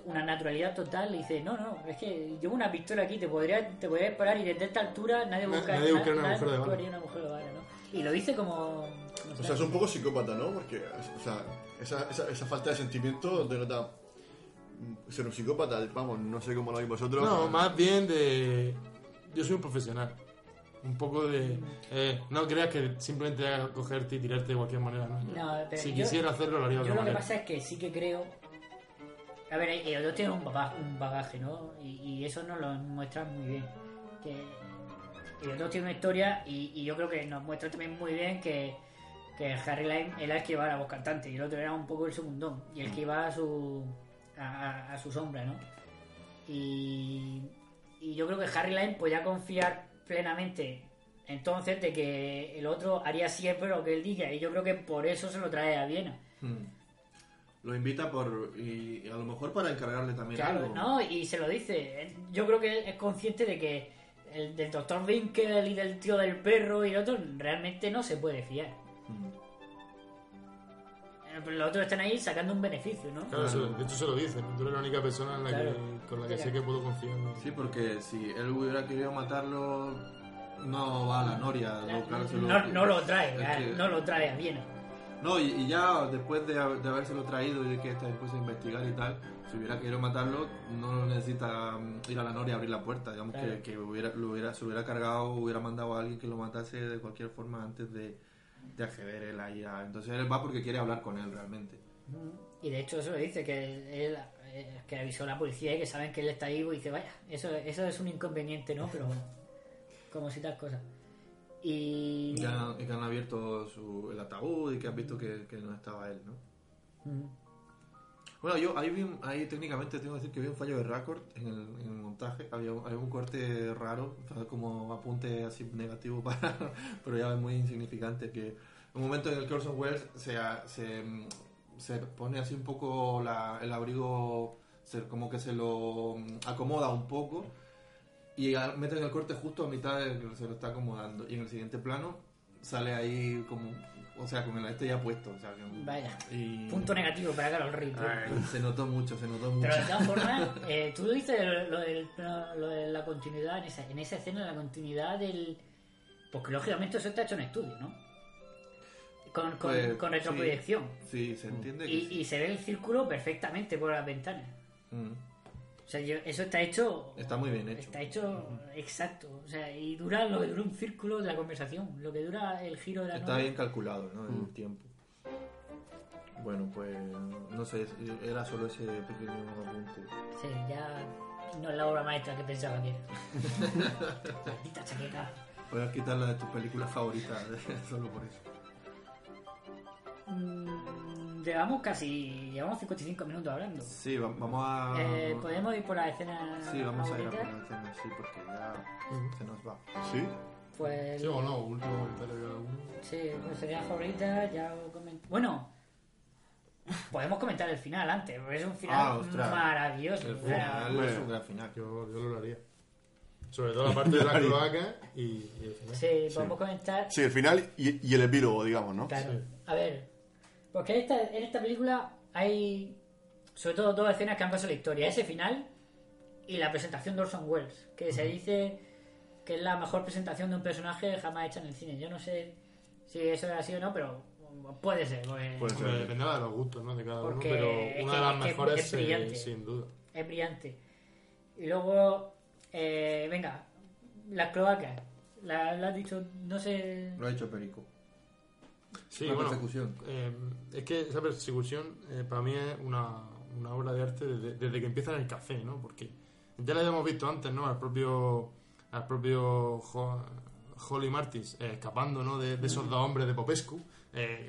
Speaker 3: una naturalidad total, le dice, no, no, es que llevo una pistola aquí, te podría, te podría disparar y desde esta altura nadie
Speaker 5: Na-
Speaker 3: busca,
Speaker 5: nadie busca un
Speaker 3: nadie
Speaker 5: agujero de bala".
Speaker 3: buscaría un agujero de bala, ¿no? Y lo dice como...
Speaker 4: O sea, es un poco psicópata, ¿no? Porque, o sea, esa, esa, esa falta de sentimiento denota ser un psicópata. Vamos, no sé cómo lo veis vosotros.
Speaker 5: No, más bien de. Yo soy un profesional. Un poco de. eh, no creas que simplemente cogerte y tirarte de cualquier manera, ¿no?
Speaker 3: No, pero
Speaker 5: si
Speaker 3: yo-
Speaker 5: quisiera hacerlo, lo haría de
Speaker 3: Yo
Speaker 5: otra
Speaker 3: lo que pasa es que sí que creo. A ver, ellos dos tienen un bagaje, un bagaje ¿no? Y, y eso nos lo muestran muy bien. Que ellos dos tienen una historia y, yo creo que nos muestra también muy bien que, Harry Lime era el que iba a la voz cantante y el otro era un poco el segundón y el que iba a su, a, su sombra, ¿no? Y, y yo creo que Harry Lime podía confiar plenamente entonces de que el otro haría siempre lo que él diga y yo creo que por eso se lo trae a Viena.
Speaker 6: Hmm. Lo invita por. Y, y a lo mejor para encargarle también
Speaker 3: Claro,
Speaker 6: algo.
Speaker 3: no, y se lo dice. Yo creo que él es consciente de que el del doctor Winkel y del tío del perro y el otro realmente no se puede fiar. Eh, Pero los otros están ahí sacando un beneficio, ¿no?
Speaker 5: Claro, eso- de hecho se lo dicen. Tú eres la única persona en la
Speaker 3: Claro.
Speaker 5: que, con la que sé que puedo confiar. ¿no?
Speaker 6: Sí, porque si él hubiera querido matarlo, no va a la Noria.
Speaker 3: No, no lo trae,
Speaker 6: es
Speaker 3: a-
Speaker 6: que-
Speaker 3: no lo trae a Viena.
Speaker 6: No, y, y ya después de, de habérselo traído y de que esta después de investigar y tal, si hubiera querido matarlo, no necesita mm, ir a la Noria a abrir la puerta. Digamos
Speaker 3: Claro.
Speaker 6: que, que hubiera, lo hubiera, se hubiera cargado, hubiera mandado a alguien que lo matase de cualquier forma antes de, de acceder él ahí a... Entonces él va porque quiere hablar con él realmente.
Speaker 3: Y de hecho eso lo dice, que él eh, que avisó a la policía y que saben que él está vivo y dice, vaya, eso, eso es un inconveniente, ¿no? Pero bueno, como si tal cosa. Y...
Speaker 6: Y que han, y que han abierto su, el ataúd y que han visto que, que no estaba él, ¿no? Bueno, yo ahí, vi ahí técnicamente tengo que decir que vi un fallo de récord en el, en el montaje. Había, un- había un corte raro, como apunte así negativo para, pero ya es muy insignificante. Que un momento en el que Orson Welles se, se, se pone así un poco la- el abrigo, se- como que se lo acomoda un poco y meten el corte justo a mitad de que se lo está acomodando. Y en el siguiente plano sale ahí como, o sea, con el este ya puesto. O sea, que-
Speaker 3: Vaya,
Speaker 6: y-
Speaker 3: punto negativo para Carol Reed.
Speaker 6: Ay, se notó mucho, se notó mucho.
Speaker 3: Pero de todas formas, eh, tú dices lo, del- lo de la continuidad en esa, en esa escena, la continuidad del... Porque lógicamente eso está hecho en estudio, ¿no? Con, con,
Speaker 6: Pues,
Speaker 3: con retroproyección.
Speaker 6: Sí, se entiende que
Speaker 3: Y,
Speaker 6: sí.
Speaker 3: y se ve el círculo perfectamente por las ventanas.
Speaker 6: Mm.
Speaker 3: O sea, yo- eso está hecho...
Speaker 6: Está muy bien hecho.
Speaker 3: Está hecho exacto. O sea, y dura lo que dura un círculo de la conversación. Lo que dura el giro de la
Speaker 6: Está bien calculado, ¿no? El
Speaker 3: Mm.
Speaker 6: tiempo. Bueno, pues no sé, era solo ese pequeño apunte.
Speaker 3: Sí, ya no es la obra maestra que pensaba que era. Maldita chaqueta.
Speaker 6: Puedes quitarla de tus películas favoritas solo por eso.
Speaker 3: Mm, llevamos casi. Llevamos 55 minutos hablando.
Speaker 6: Sí, va- vamos a.
Speaker 3: Eh, Podemos ir por la escena.
Speaker 6: Sí, vamos a ir a
Speaker 3: favorita?
Speaker 6: por la escena, sí, porque ya se nos va.
Speaker 4: ¿Sí?
Speaker 3: Pues.
Speaker 5: Sí o no, último comentario de cada uno.
Speaker 3: Sí, pues sería favorita, ya lo coment- Bueno, podemos comentar el final antes, porque es un final
Speaker 6: Ah, ostras.
Speaker 3: maravilloso.
Speaker 6: El
Speaker 3: o sea,
Speaker 6: final
Speaker 4: Hombre.
Speaker 6: es un gran final.
Speaker 5: Yo, yo lo haría. Sobre todo la parte de la cloaca y, y el final.
Speaker 3: sí, podemos comentar.
Speaker 4: Sí, el final y, y el epílogo, digamos, ¿no?
Speaker 3: Claro.
Speaker 5: Sí.
Speaker 3: A ver, porque en esta, en esta película hay sobre todo dos escenas que han pasado la historia. Ese final y la presentación de Orson Welles, que se dice que es la mejor presentación de un personaje jamás hecha en el cine. Yo no sé si eso es así o no, pero puede ser. porque
Speaker 4: Puede ser.
Speaker 5: Hombre, dependerá de los gustos ¿no? de cada uno, pero
Speaker 3: es
Speaker 5: una
Speaker 3: que-
Speaker 5: de las mejores
Speaker 3: es
Speaker 5: eh,
Speaker 3: brillante.
Speaker 5: sin duda.
Speaker 3: Es brillante. Y luego, eh, venga, las cloacas. La, la has dicho, no sé...
Speaker 6: Lo ha hecho Perico.
Speaker 5: Sí, bueno,
Speaker 6: persecución.
Speaker 5: eh, es que esa persecución eh, para mí es una, una obra de arte desde, desde que empieza en el café, ¿no? Porque ya la habíamos visto antes, ¿no? Al propio, al propio Jo- Holly Martis eh, escapando, ¿no? De, de esos dos hombres de Popescu,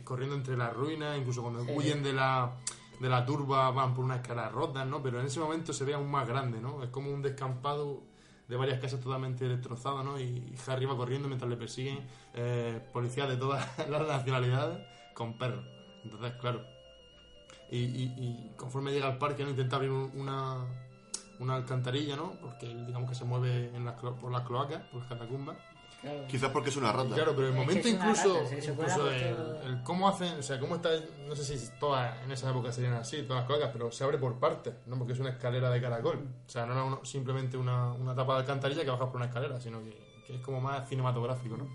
Speaker 5: corriendo entre las ruinas, incluso cuando
Speaker 3: Sí.
Speaker 5: huyen de la, de la turba van por unas escaleras rotas, ¿no? Pero en ese momento se ve aún más grande, ¿no? Es como un descampado de varias casas totalmente destrozadas, ¿no? Y Harry va corriendo mientras le persiguen eh, policías de todas las nacionalidades con perros. Entonces, claro. Y, conforme llega al parque, ¿no? Intenta abrir un- una, alcantarilla, ¿no? Porque digamos que se mueve en las por las cloacas, por las catacumbas.
Speaker 3: Claro.
Speaker 4: Quizás porque es una rata.
Speaker 5: claro, pero el momento incluso,
Speaker 3: rata, cuela
Speaker 5: incluso el, el cómo hacen, o sea, cómo está, no sé si todas en esa época serían así, todas las cloacas, pero se abre por partes, ¿no? Porque es una escalera de caracol. O sea, no era uno- simplemente una, una tapa de alcantarilla que bajas por una escalera, sino que, que es como más cinematográfico, ¿no?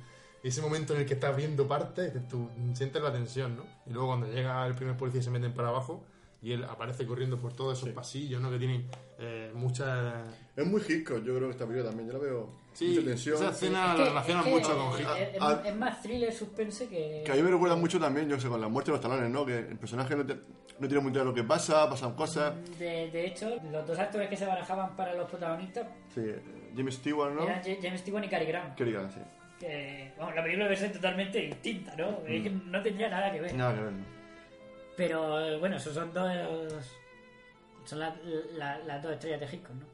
Speaker 5: Y ese momento en el que estás viendo partes, tú sientes la tensión, ¿no? Y luego cuando llega el primer policía y se meten para abajo, y él aparece corriendo por todos esos pasillos, ¿no? Que tienen eh, mucha...
Speaker 4: Es muy Hitchcock, yo creo que esta película también. Yo la veo.
Speaker 5: Sí,
Speaker 4: mucha tensión.
Speaker 5: esa escena
Speaker 3: Es
Speaker 5: la
Speaker 3: que-
Speaker 5: relacionan
Speaker 3: es que
Speaker 5: mucho con.
Speaker 3: Es,
Speaker 4: Ah,
Speaker 3: es más thriller suspense que...
Speaker 4: Que a mí me recuerda mucho también, yo sé, con la muerte de los talones, ¿no? Que el personaje no, te- no tiene muy claro lo que pasa, pasan cosas.
Speaker 3: De, de hecho, los dos actores que se barajaban para los protagonistas
Speaker 4: Sí, James Stewart, ¿no?
Speaker 3: eran Ja- James Stewart y Cary Grant.
Speaker 4: Que digan, sí.
Speaker 3: Que, vamos, la película debe ser totalmente distinta, ¿no? Es que no tendría nada que ver.
Speaker 4: Nada que ver. ¿no?
Speaker 3: Pero eh, bueno, esos son dos. Son la- la- las dos estrellas de Hitchcock, ¿no?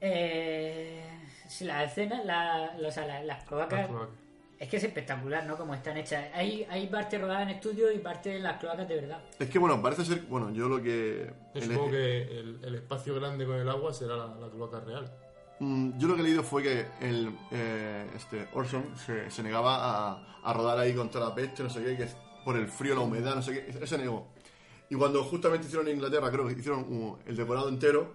Speaker 3: Eh, sí, las escenas, la, o sea, la- las cloacas.
Speaker 5: Las cloacas.
Speaker 3: Es que es espectacular, ¿no? Como están hechas. Hay, hay parte rodada en estudio y parte en las cloacas de verdad.
Speaker 4: Es que, bueno, parece ser. Bueno, yo lo que.
Speaker 5: Yo
Speaker 4: el-
Speaker 5: supongo que el, el espacio grande con el agua será la, la cloaca real.
Speaker 4: Mm, yo lo que he leído fue que el, eh, este Orson se, se negaba a, a rodar ahí con toda la peste, no sé qué, que es por el frío, la humedad, no sé qué. Se negó. Y cuando justamente hicieron en Inglaterra, creo que hicieron un- el decorado entero,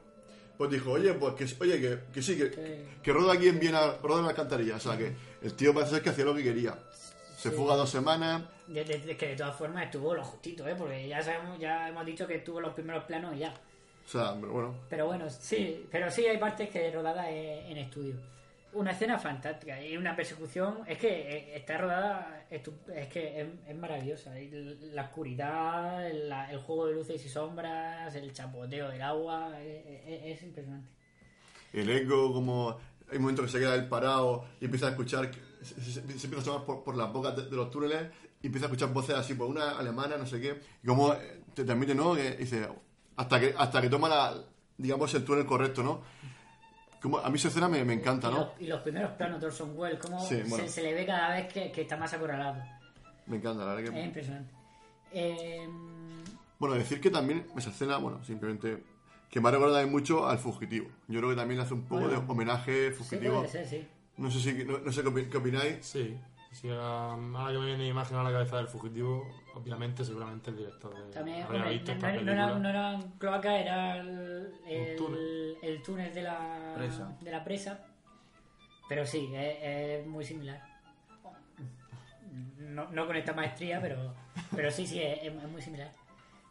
Speaker 4: pues dijo, oye, pues que, oye, que, que sí, que,
Speaker 3: Sí.
Speaker 4: que roda aquí en Viena, roda en la alcantarilla. O sea, que el tío parece ser que hacía lo que quería. Se
Speaker 3: Sí.
Speaker 4: fuga dos semanas.
Speaker 3: De, de- de que de todas formas estuvo lo justito, ¿eh? Porque ya sabemos, ya hemos dicho que estuvo los primeros planos y ya.
Speaker 4: O sea, pero bueno.
Speaker 3: Pero bueno, sí, pero sí hay partes que rodada en, en estudio. Una escena fantástica y una persecución, es que eh, está rodada, es que es, maravillosa. La oscuridad, el juego de luces y sombras, el chapoteo del agua, es, es- es impresionante.
Speaker 4: el eco, como hay momentos que se queda él parado y empieza a escuchar, se, se- se empieza a asomar por, por las bocas de, los túneles y empieza a escuchar voces así, por una alemana, no sé qué, y como eh, te transmite, ¿no? Que dice, hasta que, hasta que toma la, digamos, el túnel correcto, ¿no? Como, a mí esa escena me, me encanta,
Speaker 3: Y
Speaker 4: ¿no?
Speaker 3: los, y los primeros planos de Orson Welles, cómo
Speaker 4: Sí, bueno.
Speaker 3: se, se le ve cada vez que, que está más acorralado.
Speaker 4: Me encanta, la verdad
Speaker 3: Es
Speaker 4: que...
Speaker 3: impresionante. Eh,
Speaker 4: Bueno, decir que también esa escena, bueno, simplemente... Que me ha recordado mucho al fugitivo. Yo creo que también hace un poco
Speaker 3: Bueno.
Speaker 4: de homenaje
Speaker 3: sí,
Speaker 4: fugitivo.
Speaker 3: puede ser, sí.
Speaker 4: no sé si no, no sé qué, opi- qué opináis.
Speaker 5: Sí, sí a- ahora que me viene imagen a la cabeza del fugitivo, obviamente, seguramente el director de,
Speaker 3: También,
Speaker 5: habría
Speaker 3: hombre,
Speaker 5: visto
Speaker 3: no,
Speaker 5: esta
Speaker 3: no
Speaker 5: película.
Speaker 3: era, no era cloaca, era el, el,
Speaker 5: túnel.
Speaker 3: el túnel de la
Speaker 6: Presa.
Speaker 3: de la presa. Pero sí, es, es muy similar. No, no con esta maestría, pero, pero sí, sí, es, es muy similar.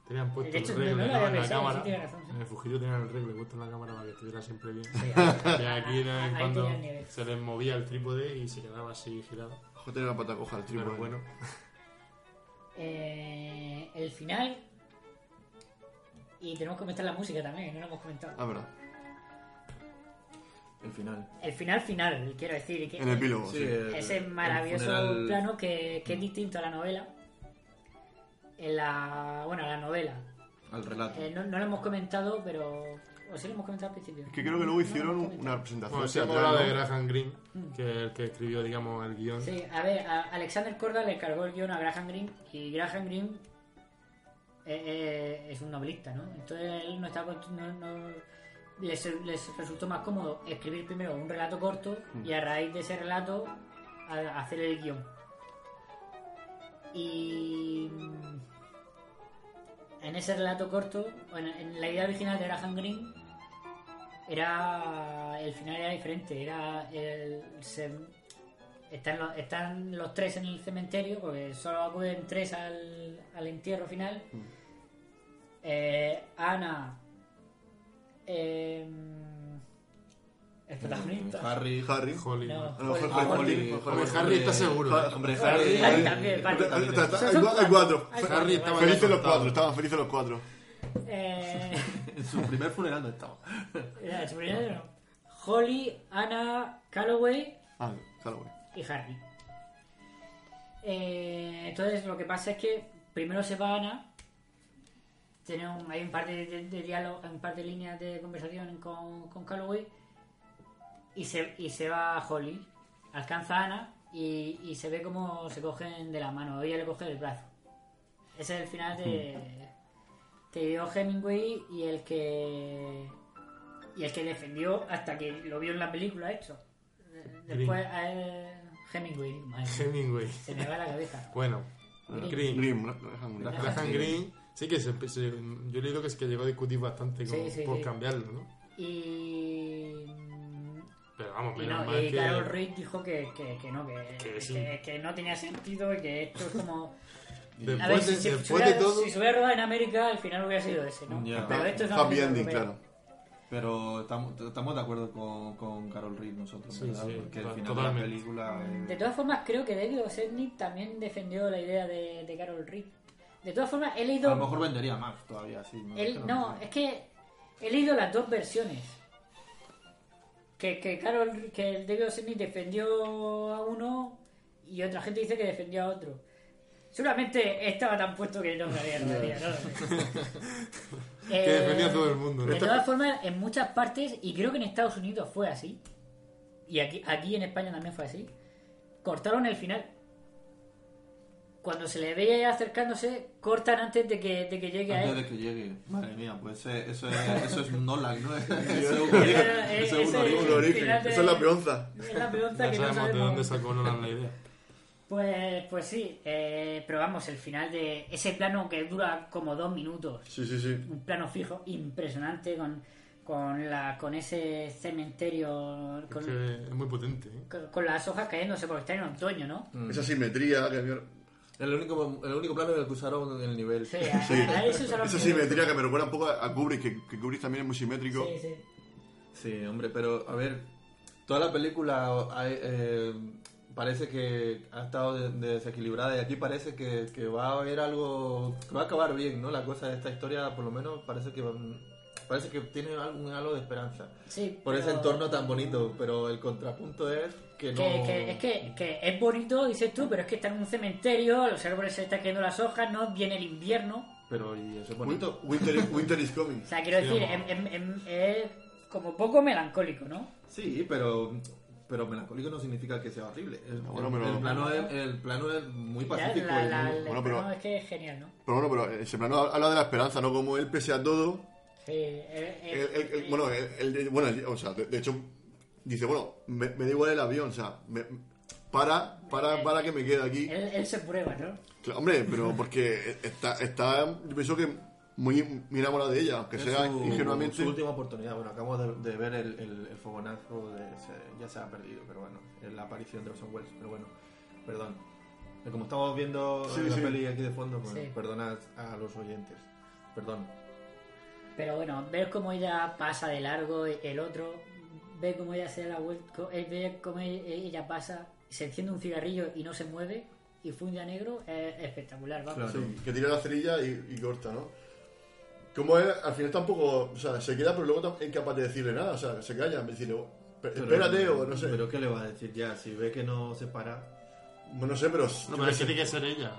Speaker 5: Tenían puesto
Speaker 3: De hecho,
Speaker 5: el regle en la cámara.
Speaker 3: sí, razón, sí.
Speaker 5: En el fugitivo tenían el regle puesto en la cámara para que estuviera siempre bien.
Speaker 3: Sí,
Speaker 5: y aquí de vez en cuando
Speaker 3: tenía
Speaker 5: se les movía el trípode y se quedaba así girado.
Speaker 4: Ojo, tener la pata coja el
Speaker 5: Pero
Speaker 4: trípode.
Speaker 5: bueno,
Speaker 3: Eh, el final. Y tenemos que comentar la música también, no lo hemos comentado.
Speaker 4: Ah, verdad.
Speaker 6: El final.
Speaker 3: El final final, quiero decir. Que
Speaker 4: En el epílogo, sí.
Speaker 6: el-
Speaker 3: ese
Speaker 6: el
Speaker 3: maravilloso
Speaker 6: funeral-
Speaker 3: plano que, que es distinto a la novela. en la, bueno, la novela.
Speaker 6: Al relato.
Speaker 3: Eh, no, no lo hemos comentado, pero... O sí lo hemos comentado al principio.
Speaker 4: Es que creo que luego hicieron un- una presentación.
Speaker 5: Bueno,
Speaker 4: teatral,
Speaker 5: hablado de. Graham Greene,
Speaker 3: Mm.
Speaker 5: que es el que escribió, digamos, el guion.
Speaker 3: Sí, a ver, a Alexander Corda le encargó el guion a Graham Greene y Graham Greene es un novelista, ¿no? Entonces él no estaba... No, no- les, les resultó más cómodo escribir primero un relato corto y a raíz de ese relato a- hacer el guion. Y mm, en ese relato corto, en, en la idea original de Graham Greene, era el final era diferente. Era el, se- están, los, están los tres en el cementerio, porque solo acuden tres al, al entierro final. Eh, Ana, em, el protagonista.
Speaker 6: Harry.
Speaker 4: Harry.
Speaker 5: Holly.
Speaker 3: No,
Speaker 4: Ah, no,
Speaker 3: Holly.
Speaker 4: Holly,
Speaker 6: Ah,
Speaker 4: Holly,
Speaker 6: Holly.
Speaker 4: Holly.
Speaker 5: Hombre, Harry está seguro. ¿eh?
Speaker 6: Hombre,
Speaker 3: Harry
Speaker 6: Harry.
Speaker 3: también, Harry
Speaker 4: Hay cua- hay cuatro.
Speaker 5: Harry
Speaker 3: cuatro,
Speaker 5: estaba
Speaker 3: vale.
Speaker 4: Felices los cuatro, estaban felices los cuatro.
Speaker 3: Eh,
Speaker 6: En su primer funeral no estaba.
Speaker 3: su primero, no. Holly, Anna, Calloway
Speaker 4: Ah,
Speaker 3: y Harry. Eh, entonces lo que pasa es que primero se va Ana. Tiene un- hay un par de, de, de diálogo, un par de líneas de conversación con, con Calloway. Y se, y se va Holly. Alcanza a Ana y, y se ve como se cogen de la mano. Ella le coge del brazo. Ese es el final de. Que dio Hemingway y el que. Y el que defendió hasta que lo vio en la película hecho. Después a él, Hemingway, madre
Speaker 5: Hemingway.
Speaker 3: se me va la cabeza.
Speaker 5: Bueno,
Speaker 3: Green.
Speaker 5: Green.
Speaker 4: Greene,
Speaker 5: sí que se, se- yo he leído que es que llegó a discutir bastante con-
Speaker 3: Sí, sí,
Speaker 5: por
Speaker 3: sí.
Speaker 5: cambiarlo, ¿no?
Speaker 3: Y.
Speaker 5: Pero vamos,
Speaker 3: Y,
Speaker 5: menos
Speaker 3: no,
Speaker 5: mal
Speaker 3: y
Speaker 5: que...
Speaker 3: Carol Reed dijo que, que, que no, que,
Speaker 5: Que sí.
Speaker 3: que- que no tenía sentido y que esto es como.
Speaker 5: Después, de,
Speaker 3: si,
Speaker 5: después
Speaker 3: hubiera,
Speaker 5: de todo...
Speaker 3: si se hubiera rodado en América, al final hubiera sido ese, ¿no? Pero esto es
Speaker 4: Happy ending, claro.
Speaker 6: Pero estamos, estamos de acuerdo con, con Carol Reed nosotros,
Speaker 5: Sí,
Speaker 6: ¿verdad?
Speaker 5: sí,
Speaker 6: Porque al final de la
Speaker 5: totalmente.
Speaker 6: película... eh,
Speaker 3: De todas formas, creo que David Selznick también defendió la idea de, de Carol Reed. De todas formas, he leído.
Speaker 6: A lo mejor vendería más todavía, sí. ¿no?
Speaker 3: el-
Speaker 6: Pero
Speaker 3: no, es que he leído las dos versiones. Que, que Carol, que el David Selznick defendió a uno y otra gente dice que defendió a otro. Seguramente estaba tan puesto que no sabía, no sabía, no lo sé.
Speaker 5: Que
Speaker 3: Eh,
Speaker 5: defendía a todo el mundo, ¿no?
Speaker 3: De todas formas, en muchas partes, y creo que en Estados Unidos fue así, y aquí, aquí en España también fue así, cortaron el final. Cuando se le veía ya acercándose, cortan antes de que, de que llegue a
Speaker 6: Antes
Speaker 3: él.
Speaker 6: de que llegue. Madre mía, pues eh, eso es, eso es Nolan, ¿no? Eso es un
Speaker 3: Eh,
Speaker 6: origen.
Speaker 3: eh,
Speaker 6: Eso es
Speaker 4: la peonza.
Speaker 3: Es la peonza
Speaker 5: Ya
Speaker 3: que no
Speaker 5: sabemos de
Speaker 3: sabemos.
Speaker 5: dónde sacó Nolan la idea.
Speaker 3: Pues, pues sí, eh, pero vamos, el final de ese plano que dura como dos minutos,
Speaker 4: Sí, sí, sí.
Speaker 3: un plano fijo impresionante con, con, la, con ese cementerio, con,
Speaker 5: Es que es muy potente, ¿eh?
Speaker 3: con- con las hojas cayéndose porque está en otoño, ¿no?
Speaker 6: Mm.
Speaker 4: Esa simetría que a mí-
Speaker 6: El único, el único plano en el que usaron el nivel.
Speaker 3: Sí, a-
Speaker 4: Sí.
Speaker 3: a eso
Speaker 4: Esa simetría que me recuerda un poco a Kubrick, que, que Kubrick también es muy simétrico.
Speaker 3: Sí, sí.
Speaker 6: Sí, hombre, pero a ver, toda la película hay, eh, parece que ha estado de- de desequilibrada y aquí parece que, que va a haber algo, que va a acabar bien, ¿no? La cosa de esta historia, por lo menos, parece que parece que tiene algún halo de esperanza.
Speaker 3: Sí,
Speaker 6: Por ese entorno tan bonito, pero el contrapunto es que no...
Speaker 3: Que, que- es que, que es bonito, dices tú, pero es que está en un cementerio, los árboles se están cayendo las hojas, no viene el invierno.
Speaker 6: Pero y eso es bonito.
Speaker 4: Winter, is- winter is coming.
Speaker 3: O sea, quiero
Speaker 5: Sí,
Speaker 3: decir, em- em- es como poco melancólico, ¿no?
Speaker 6: Sí, pero pero melancólico no significa que sea horrible. El,
Speaker 4: Bueno,
Speaker 6: el-
Speaker 4: pero-
Speaker 6: el plano, es, el plano es muy pacífico.
Speaker 3: la-
Speaker 6: y
Speaker 3: la-
Speaker 6: muy-
Speaker 3: el
Speaker 4: Bueno, pero-
Speaker 3: plano es que es genial, ¿no?
Speaker 4: Pero bueno, pero ese plano habla de la esperanza, ¿no? Como él, pese a todo,
Speaker 3: Sí, eh, eh,
Speaker 4: el- el- bueno, bueno, o sea, de, de hecho, dice, bueno, me, me da igual el avión, o sea, me- para, para, para que me quede aquí.
Speaker 3: él, él se prueba, ¿no?
Speaker 4: Claro, hombre, pero porque está, está, yo pienso que muy, muy enamorado de ella, aunque
Speaker 6: Es
Speaker 4: sea
Speaker 6: su,
Speaker 4: ingenuamente.
Speaker 6: su última oportunidad. Bueno, acabamos de, de ver el, el, el fogonazo, de, se- ya se ha perdido, pero bueno, la aparición de Orson Welles, pero bueno, perdón. Como estamos viendo
Speaker 4: Sí,
Speaker 6: la
Speaker 4: sí.
Speaker 6: peli aquí de fondo, pues
Speaker 3: Sí.
Speaker 6: perdonad a los oyentes. Perdón.
Speaker 3: Pero bueno, ver cómo ella pasa de largo, el otro, ve cómo ella se da la vuelta, eh, ve cómo ella, ella pasa, se enciende un cigarrillo y no se mueve y funde a negro, es espectacular, vamos.
Speaker 6: Claro.
Speaker 4: Sí, que tira la cerilla y, y corta, ¿no? Como él, al final tampoco, o sea, se queda, pero luego es incapaz de decirle nada, o sea, se calla, me dice,
Speaker 6: Pero-
Speaker 4: espérate o no sé.
Speaker 6: Pero ¿qué le va a decir ya? Si ve que no se para.
Speaker 4: Bueno, no sé, pero.
Speaker 5: No, pero tiene que ser ella.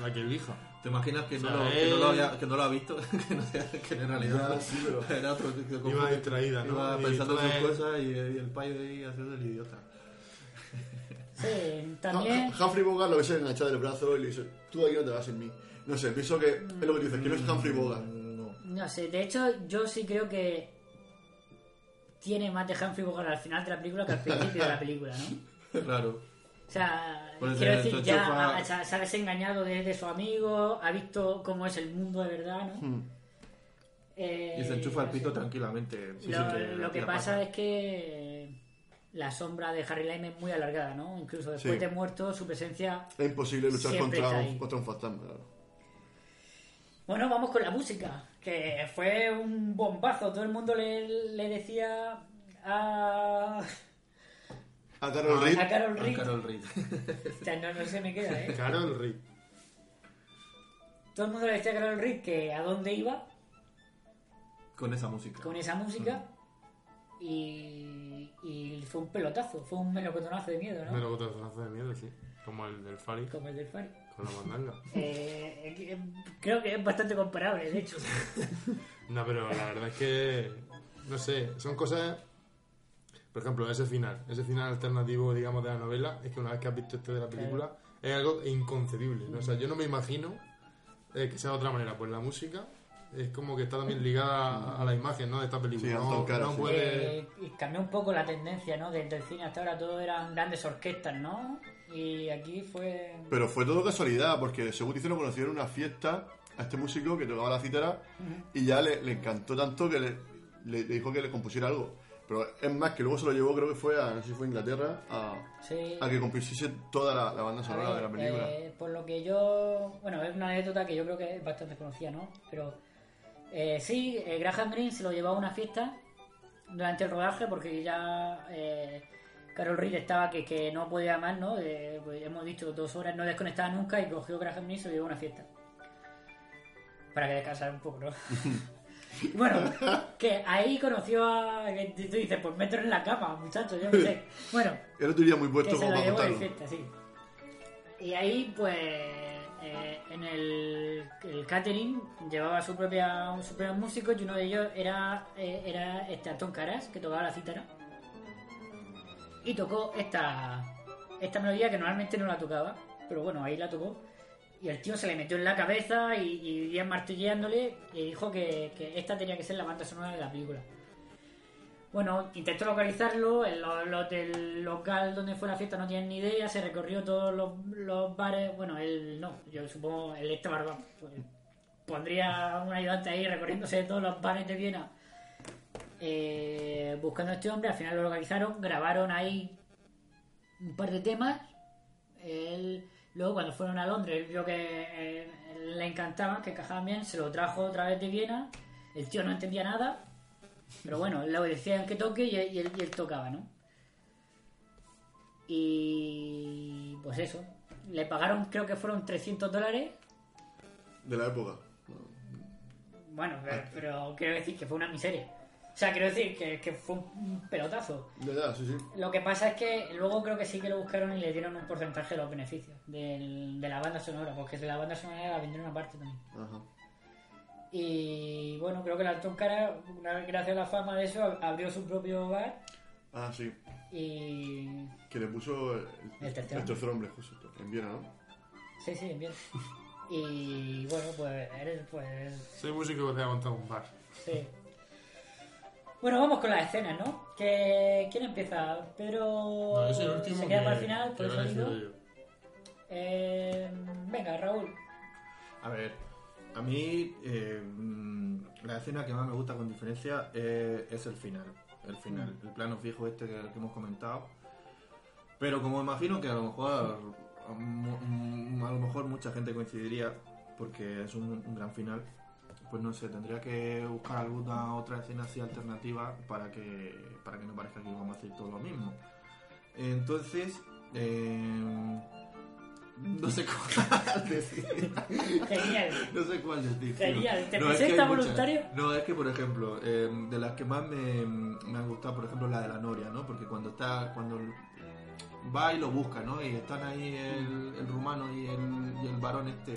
Speaker 5: la que elija.
Speaker 6: ¿Te imaginas que,
Speaker 5: O
Speaker 6: no,
Speaker 5: sea,
Speaker 6: lo, que, no lo
Speaker 5: él-
Speaker 6: había, que no lo ha visto? que, no sea- que en realidad
Speaker 4: Ya, sí, pero-
Speaker 6: era otro que-
Speaker 5: Iba distraída, ¿no?
Speaker 6: Iba pensando en sus cosas y, y el payo ahí haciendo el idiota.
Speaker 3: Sí, también.
Speaker 4: Ha- Humphrey Bogart lo ves enganchado del brazo y le dice, tú aquí no te vas en mí. No sé, pienso que es lo que tú dices, que no es Humphrey Bogart.
Speaker 6: No.
Speaker 3: Sé, de hecho, yo sí creo que tiene más de Humphrey Bogart al final de la película que al principio de la película, ¿no?
Speaker 6: Claro.
Speaker 3: O sea,
Speaker 6: Pues
Speaker 3: quiero decir, ya ha- se ha- se ha desengañado de, de su amigo, ha visto cómo es el mundo de verdad, ¿no?
Speaker 4: Hmm.
Speaker 3: Eh,
Speaker 6: Y se enchufa el
Speaker 3: no
Speaker 6: pito
Speaker 3: sé.
Speaker 6: tranquilamente. Sí,
Speaker 3: lo,
Speaker 6: sí,
Speaker 3: lo que pasa es que la sombra de Harry Lime es muy alargada, ¿no? Incluso después
Speaker 4: Sí.
Speaker 3: de muerto, su presencia...
Speaker 4: Es imposible luchar contra un, contra un fantasma.
Speaker 3: Bueno, vamos con la música, que fue un bombazo. Todo el mundo le, le decía a...
Speaker 4: A Carol Reed.
Speaker 3: A Carol
Speaker 6: A
Speaker 3: Reed.
Speaker 6: Carol Reed.
Speaker 3: O sea, no, no se me queda, ¿eh?
Speaker 5: Carol Reed.
Speaker 3: Todo el mundo le decía a Carol Reed que a dónde iba
Speaker 6: Con esa música.
Speaker 3: con esa música y, y fue un pelotazo, fue un melocotonazo de miedo, ¿no?
Speaker 5: Me lo botazonazo de miedo, sí. Como el del Fari
Speaker 3: Como el del Fari.
Speaker 5: Con la mandanga.
Speaker 3: Eh, eh, creo que es bastante comparable, de hecho.
Speaker 5: No, pero la verdad es que. No sé, son cosas. Por ejemplo, ese final, ese final alternativo, digamos, de la novela, es que una vez que has visto este de la película, es algo inconcebible. ¿no? O sea, yo no me imagino eh, que sea de otra manera. Pues la música es como que está también ligada a, la imagen, ¿no? De esta película.
Speaker 4: Sí,
Speaker 5: no,
Speaker 4: Anton Cara,
Speaker 5: no
Speaker 4: sí.
Speaker 5: puede.
Speaker 3: Eh, y cambió un poco la tendencia, ¿no? Desde el cine hasta ahora todo eran grandes orquestas, ¿no? Y aquí fue...
Speaker 4: Pero fue todo casualidad, porque según dicen, lo conocieron en una fiesta a este músico que tocaba la cítara y ya le, le encantó tanto que le, dijo que le compusiera algo. Pero es más, que luego se lo llevó, creo que fue a, no sé si fue a Inglaterra, a,
Speaker 3: Sí.
Speaker 4: a que compusiese toda la, la banda sonora
Speaker 3: ver,
Speaker 4: de la película.
Speaker 3: eh, por lo que yo. Bueno, es una anécdota que yo creo que es bastante conocida, ¿no? Pero. eh, sí, eh, Graham Greene se lo llevó a una fiesta durante el rodaje porque ya. eh, Carol Reed estaba que, que no podía más, ¿no? Eh, pues hemos dicho dos horas, no desconectaba nunca y cogió Graham y se llevó a una fiesta. Para que descansara un poco, ¿no? Bueno, que ahí conoció a. que tú dices, pues mételo en la cama, muchachos, yo qué sé. Bueno,
Speaker 4: Él no tenía muy puesto
Speaker 3: que se
Speaker 4: como
Speaker 3: lo llevó de fiesta, sí. Y ahí, pues, eh, en el, el catering llevaba su propia, sus propios músicos y uno de ellos era, eh, era este Antón Caras, que tocaba la cítara. Y tocó esta, esta melodía que normalmente no la tocaba, pero bueno, ahí la tocó. Y el tío se le metió en la cabeza y, y iban martillándole y dijo que, esta tenía que ser la banda sonora de la película. Bueno, intentó localizarlo, en lo- los del local donde fue la fiesta no tienen ni idea, se recorrió todos los, bares, bueno, él no, yo supongo, él barba, pues, pondría un ayudante ahí recorriéndose todos los bares de Viena eh, buscando a este hombre, al final lo localizaron, grabaron ahí un par de temas, él, luego cuando fueron a Londres vio que eh, le encantaban, que encajaban bien, se lo trajo otra vez de Viena, el tío no entendía nada, pero bueno, le decían que toque y, y él, y él tocaba, ¿no? Y pues eso, le pagaron creo que fueron 300 dólares,
Speaker 4: De la época.
Speaker 3: bueno, pero, pero quiero decir que fue una miseria. O sea, quiero decir que, que fue un pelotazo.
Speaker 4: De verdad, sí, sí.
Speaker 3: Lo que pasa es que luego creo que sí que lo buscaron y le dieron un porcentaje de los beneficios del- de la banda sonora, porque de la banda sonora la vendieron aparte también.
Speaker 4: Ajá.
Speaker 3: Y bueno, creo que el Alton Cara, una vez gracias a la fama de eso, ab- abrió su propio bar
Speaker 4: Ah, sí.
Speaker 3: y.
Speaker 4: Que le puso el,
Speaker 3: El tercer
Speaker 4: hombre, justo. En Viena, ¿no?
Speaker 3: Sí, sí, bien. Y bueno, pues eres, pues.
Speaker 5: Soy músico que te ha montado un bar.
Speaker 3: Sí. Bueno, vamos con las escenas, ¿no? Que, ¿Quién empieza? Pedro
Speaker 5: No, soy el último
Speaker 3: se queda
Speaker 5: que-
Speaker 3: para el final,
Speaker 5: que
Speaker 3: por
Speaker 5: yo.
Speaker 3: Eh, venga, Raúl.
Speaker 6: A ver, a mí eh, mm, la escena que más me gusta con diferencia eh, es el final. El final, el plano fijo este que, que hemos comentado. Pero como imagino que a lo mejor a, mm, a lo mejor mucha gente coincidiría porque es un, un gran final, pues no sé, tendría que buscar alguna otra escena así alternativa para que para que no parezca que vamos a hacer todo lo mismo. Entonces, eh, no sé cuál decir.
Speaker 3: Genial.
Speaker 6: No sé cuál decir.
Speaker 3: Genial. ¿Te
Speaker 6: es que muchas.
Speaker 3: voluntario?
Speaker 6: No, es que, por ejemplo, eh, de las que más me, me han gustado, por ejemplo, la de la Noria, ¿no? Porque cuando está, cuando va y lo busca, ¿no? Y están ahí el, el rumano y el, y el varón este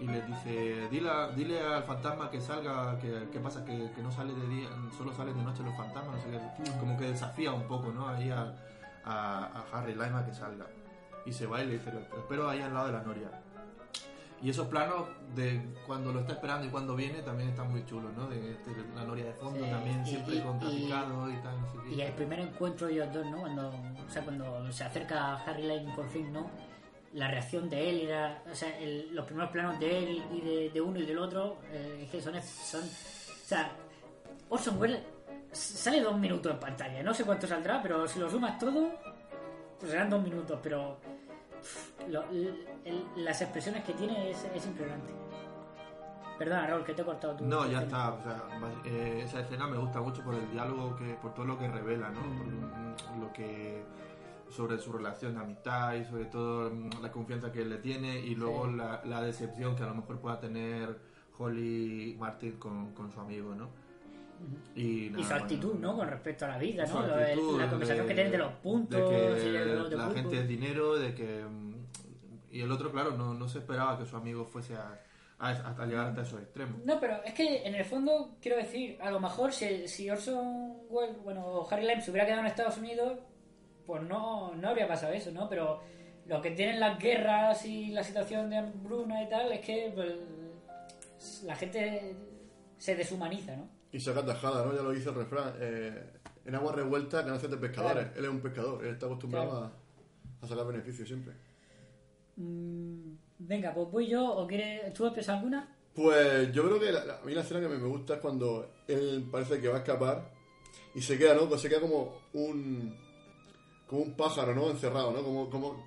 Speaker 6: y les dice, dile, dile al fantasma que salga, que, que pasa, que, que no sale de día, solo salen de noche los fantasmas, no sé qué. como que desafía un poco, ¿no? Ahí a, a, a Harry Lime a que salga. Y se va y le dice, "Lo espero ahí al lado de la noria. Y esos planos de cuando lo está esperando y cuando viene también están muy chulos, ¿no? De, de la noria de fondo
Speaker 3: Sí,
Speaker 6: también,
Speaker 3: y-
Speaker 6: siempre
Speaker 3: y-
Speaker 6: con
Speaker 3: y-
Speaker 6: y, tal, no sé qué.
Speaker 3: Y el primer encuentro de ellos dos, ¿no? Cuando, o sea, cuando se acerca a Harry Lane por fin, ¿no? La reacción de él y la- o sea, el- los primeros planos de él y de, de uno y del otro, eh, es que son, son... O sea, Orson Welles sale dos minutos en pantalla. No sé cuánto saldrá, pero si lo sumas todo, pues serán dos minutos, pero... pff, lo- el- el- las expresiones que tiene es, es impresionante. Perdona, Raúl, que te he cortado tú.
Speaker 6: No, ya está. O sea, eh, esa escena me gusta mucho por el diálogo, que por todo lo que revela, ¿no? Por, lo que sobre su relación de amistad y sobre todo mm, la confianza que él le tiene y luego
Speaker 3: Sí.
Speaker 6: la, la decepción que a lo mejor pueda tener Holly Martin con, con su amigo, ¿no? Y,
Speaker 3: su actitud, ¿no? Con respecto a la vida, ¿no?
Speaker 6: Actitud
Speaker 3: la conversación
Speaker 6: de-
Speaker 3: que tienen de los puntos,
Speaker 6: de que
Speaker 3: de
Speaker 6: la gente es dinero, de que mm, y el otro claro no, no se esperaba que su amigo fuese a, a- hasta llegar hasta esos extremos.
Speaker 3: No, pero es que en el fondo, quiero decir, a lo mejor si, si Orson Welles, bueno, Harry Lime se hubiera quedado en Estados Unidos, pues no, no habría pasado eso, ¿no? Pero lo que tienen las guerras y la situación de hambruna y tal es que pues, la gente se deshumaniza, ¿no?
Speaker 4: Y saca tajada, ¿no? Ya lo dice el refrán. eh, en agua revuelta, ganancias de pescadores.
Speaker 3: Claro.
Speaker 4: Él es un pescador, él está acostumbrado
Speaker 3: Claro.
Speaker 4: a, a sacar beneficios siempre.
Speaker 3: Mm, venga, pues voy yo, ¿o quieres, tú empiezas alguna?
Speaker 4: Pues yo creo que la- la- a mí la escena que me, me gusta es cuando él parece que va a escapar y se queda, ¿no? Pues se queda como un como un pájaro, ¿no? Encerrado, ¿no? Como, como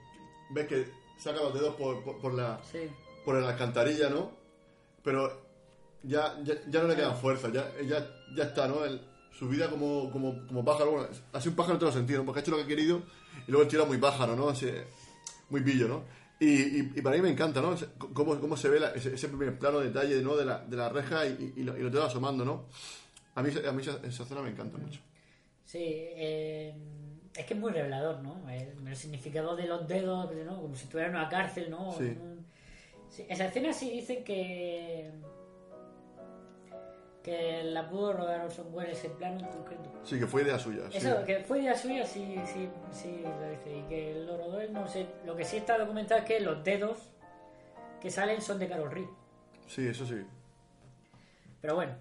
Speaker 4: ves que saca los dedos por, por, por la
Speaker 3: Sí.
Speaker 4: por la alcantarilla, ¿no? Pero ya, ya, ya no le quedan fuerzas, ya, ya, ya está, ¿no? El- su vida como, como, como pájaro, bueno, así un pájaro en todos los sentidos, ¿no? porque ha hecho lo que ha querido y luego el tío era muy pájaro, ¿no? Así, muy pillo, ¿no? Y, y, y para mí me encanta, ¿no? Cómo, cómo se ve la- ese, ese primer plano detalle, ¿no? De la, de la reja y, y, lo, y lo tengo asomando, ¿no? A mí, a mí esa, esa escena me encanta mucho.
Speaker 3: Sí, eh, es que es muy revelador, ¿no? El, el significado de los dedos, ¿no? Como si estuviera en una cárcel, ¿no?
Speaker 4: Sí.
Speaker 3: Un- sí, esa escena sí dicen que que la pudo rodar Orson Welles ese plano en concreto.
Speaker 4: Sí, que fue idea suya. sí.
Speaker 3: Eso, que fue idea suya, sí, sí, sí, lo dice. Y que lo rodó él, no sé. Lo que sí está documentado es que los dedos que salen son de Carol Reed.
Speaker 4: Sí, eso sí.
Speaker 3: Pero bueno.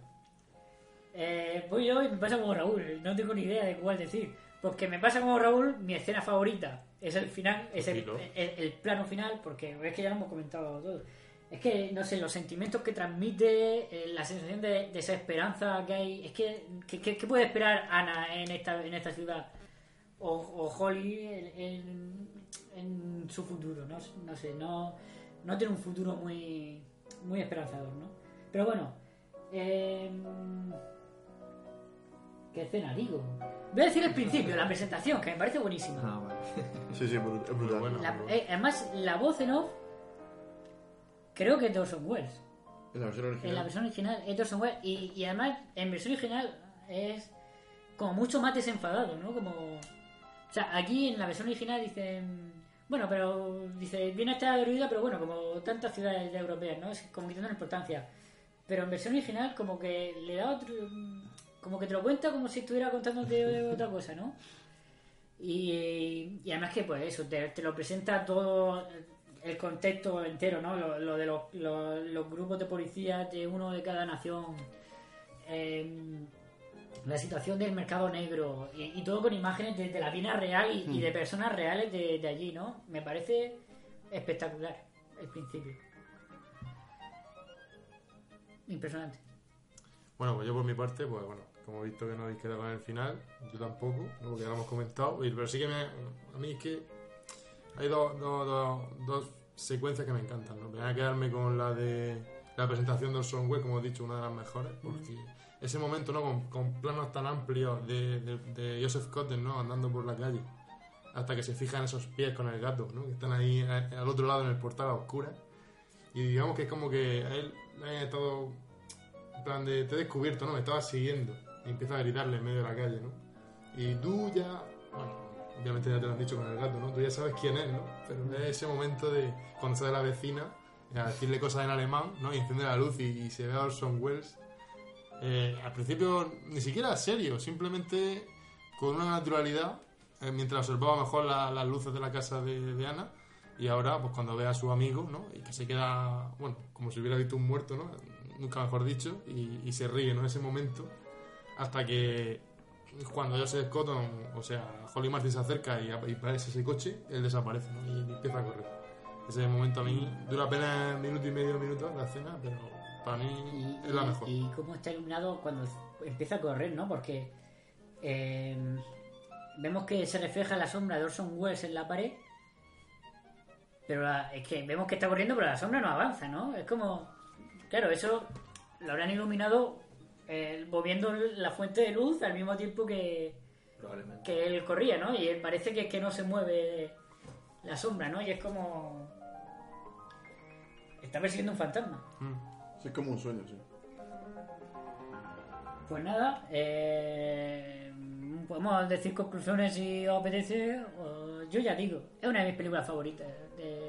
Speaker 3: Eh, voy yo y me pasa como Raúl. No tengo ni idea de cuál decir. Porque me pasa como Raúl, mi escena favorita es el final, es el,
Speaker 5: Dilo.
Speaker 3: el- el plano final, porque es que ya lo hemos comentado todo. Es que, no sé, los sentimientos que transmite, eh, la sensación de, de esa esperanza que hay. Es que, ¿qué, puede esperar Ana en esta, en esta ciudad? O, o Holly en, en- en su futuro, ¿no? No sé, no, no tiene un futuro muy, muy esperanzador, ¿no? Pero bueno, eh, ¿qué escena digo? Voy a decir el principio, la presentación, que me parece buenísima.
Speaker 6: Ah, vale.
Speaker 4: Sí, sí, es brutal.
Speaker 5: bueno.
Speaker 3: La- eh, además, la voz en off creo que es de Orson Welles.
Speaker 4: En la versión original.
Speaker 3: En la versión original es de Orson Welles. Y, y además, en versión original es como mucho más desenfadado, ¿no? Como... O sea, aquí en la versión original dicen... Bueno, pero dice, viene a estar derruida, pero bueno, como tantas ciudades europeas, ¿no? Es como quitando importancia. Pero en versión original como que le da otro... Como que te lo cuenta como si estuviera contándote otra cosa, ¿no? Y, y además que pues eso, te, te lo presenta todo el contexto entero, ¿no? Lo, lo de los, grupos de policías de uno de cada nación, em, la situación del mercado negro y, y todo con imágenes de, de la vida real y, y de personas reales de, de allí, ¿no? Me parece espectacular el principio. Impresionante.
Speaker 5: Bueno, pues yo por mi parte, pues bueno, como he visto que no habéis quedado con el final, yo tampoco, porque ya lo hemos comentado, pero sí que me, a mí es que hay dos, dos, dos, dos secuencias que me encantan, ¿no? Primero quedarme con la de la presentación del Welles, como he dicho, una de las mejores, porque ese momento, ¿no? Con, con planos tan amplios de, de, de Joseph Cotten, ¿no? Andando por la calle, hasta que se fijan esos pies con el gato, ¿no? Que están ahí eh, al otro lado en el portal a oscuras. Y digamos que es como que a él han estado en plan de te he descubierto, ¿no? Me estabas siguiendo. Y empieza a gritarle en medio de la calle, ¿no? Y tú ya, bueno, obviamente ya te lo han dicho con el gato, ¿no? Tú ya sabes quién es, ¿no? Pero es ese momento de cuando sale la vecina a decirle cosas en alemán, ¿no? Y enciende la luz y, y se ve a Orson Welles. Eh, al principio ni siquiera serio, simplemente con una naturalidad, eh, mientras observaba mejor la- las luces de la casa de, de Ana. Y ahora, pues cuando ve a su amigo, ¿no? Y que se queda, bueno, como si hubiera visto un muerto, ¿no? Nunca mejor dicho, y, y se ríe, ¿no? Ese momento, hasta que cuando Joseph Cotton, o sea, Holly Martin se acerca y, y aparece ese coche, él desaparece, ¿no? Y empieza a correr. Ese momento a mí dura apenas minuto y medio, minuto la escena, pero para mí es la mejor.
Speaker 3: Y cómo está iluminado cuando empieza a correr, ¿no? Porque eh, vemos que se refleja la sombra de Orson Welles en la pared, pero la- es que vemos que está corriendo, pero la sombra no avanza, ¿no? Es como, claro, eso lo habrán iluminado eh, moviendo la fuente de luz al mismo tiempo que,
Speaker 6: Probablemente.
Speaker 3: que él corría, ¿no? Y parece que es que no se mueve la sombra, ¿no? Y es como... Está persiguiendo un fantasma.
Speaker 4: Sí, es como un sueño, sí.
Speaker 3: Pues nada, eh, podemos decir conclusiones si os apetece. o- yo ya digo, es una de mis películas favoritas de,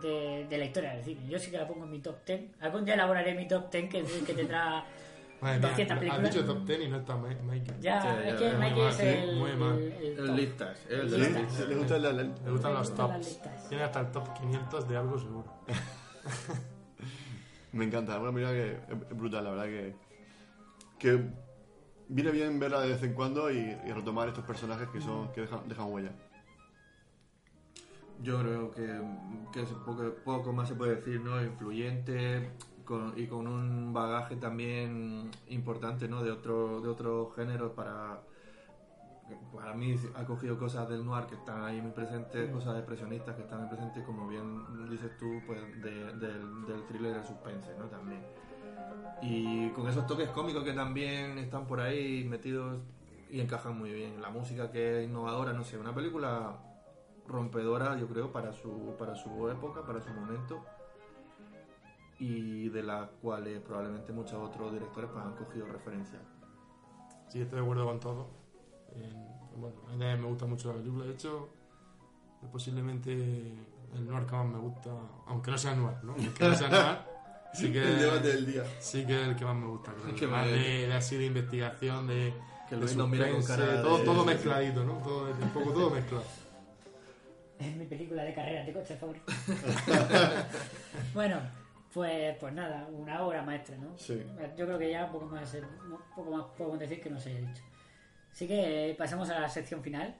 Speaker 3: de, de la historia del cine. Yo sí que la pongo en mi top 10. Algún día elaboraré mi top 10 que, que tendrá
Speaker 5: Madre mía,
Speaker 3: 200
Speaker 5: has
Speaker 3: películas.
Speaker 5: dicho top 10 y no está Mikey.
Speaker 3: Ya,
Speaker 6: Sí,
Speaker 3: es que Mikey es
Speaker 5: sí,
Speaker 3: el,
Speaker 5: muy mal.
Speaker 3: el, el
Speaker 6: listas, el
Speaker 3: El
Speaker 6: de
Speaker 3: listas.
Speaker 4: Le gusta la, la-
Speaker 5: Le gustan los
Speaker 3: gustan
Speaker 5: tops. Tiene hasta el top 500 de algo seguro.
Speaker 4: Me encanta, es una película que es brutal, la verdad que. que viene bien verla de vez en cuando y, y retomar estos personajes que son que dejan, dejan huella.
Speaker 6: Yo creo que, que es poco, poco más se puede decir, ¿no? Influyente con- y con un bagaje también importante, ¿no? De otro, de otros géneros para... Para mí ha cogido cosas del noir que están ahí muy presentes, cosas expresionistas que están muy presentes, como bien dices tú, pues de- del, del thriller del suspense, ¿no? También. Y con esos toques cómicos que también están por ahí metidos y encajan muy bien. La música que es innovadora, no sé, una película rompedora, yo creo, para su, para su época, para su momento, y de las cuales probablemente muchos otros directores pues, han cogido referencia.
Speaker 5: Sí, estoy de acuerdo con todo. Eh, bueno, a mí me gusta mucho la película. De hecho, es posiblemente el noir que más me gusta, aunque no sea noir, ¿no? Aunque no sea noir, sí que,
Speaker 4: El debate del día.
Speaker 5: Sí que es el que más me gusta. creo.
Speaker 6: Que
Speaker 5: más de, de así de investigación, de,
Speaker 6: Que
Speaker 5: de
Speaker 6: nos mira con
Speaker 5: suspense,
Speaker 6: cara
Speaker 5: todo,
Speaker 6: de-
Speaker 5: todo mezcladito, ¿no? Todo, un poco todo mezclado.
Speaker 3: Es mi película de carreras de coche favorita. bueno, pues, pues nada, una obra maestra, ¿no?
Speaker 4: Sí.
Speaker 3: Yo creo que ya poco más, poco más podemos decir que no se haya dicho. Así que pasamos a la sección final.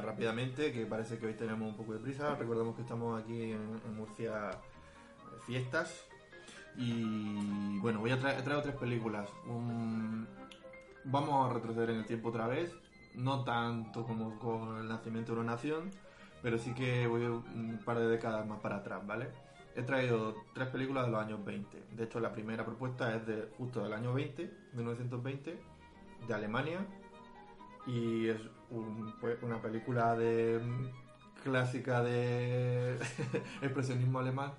Speaker 6: Rápidamente, que parece que hoy tenemos un poco de prisa. Recordamos que estamos aquí en, Murcia eh, fiestas. Y bueno, voy a traer, tres películas. Vamos a retroceder en el tiempo otra vez. No tanto como con el nacimiento de una nación, pero sí que voy un par de décadas más para atrás, ¿vale? He traído tres películas de los años 20. De hecho, la primera propuesta es de justo del año 20, 1920, de Alemania, y es un- pues, una película de clásica de expresionismo alemán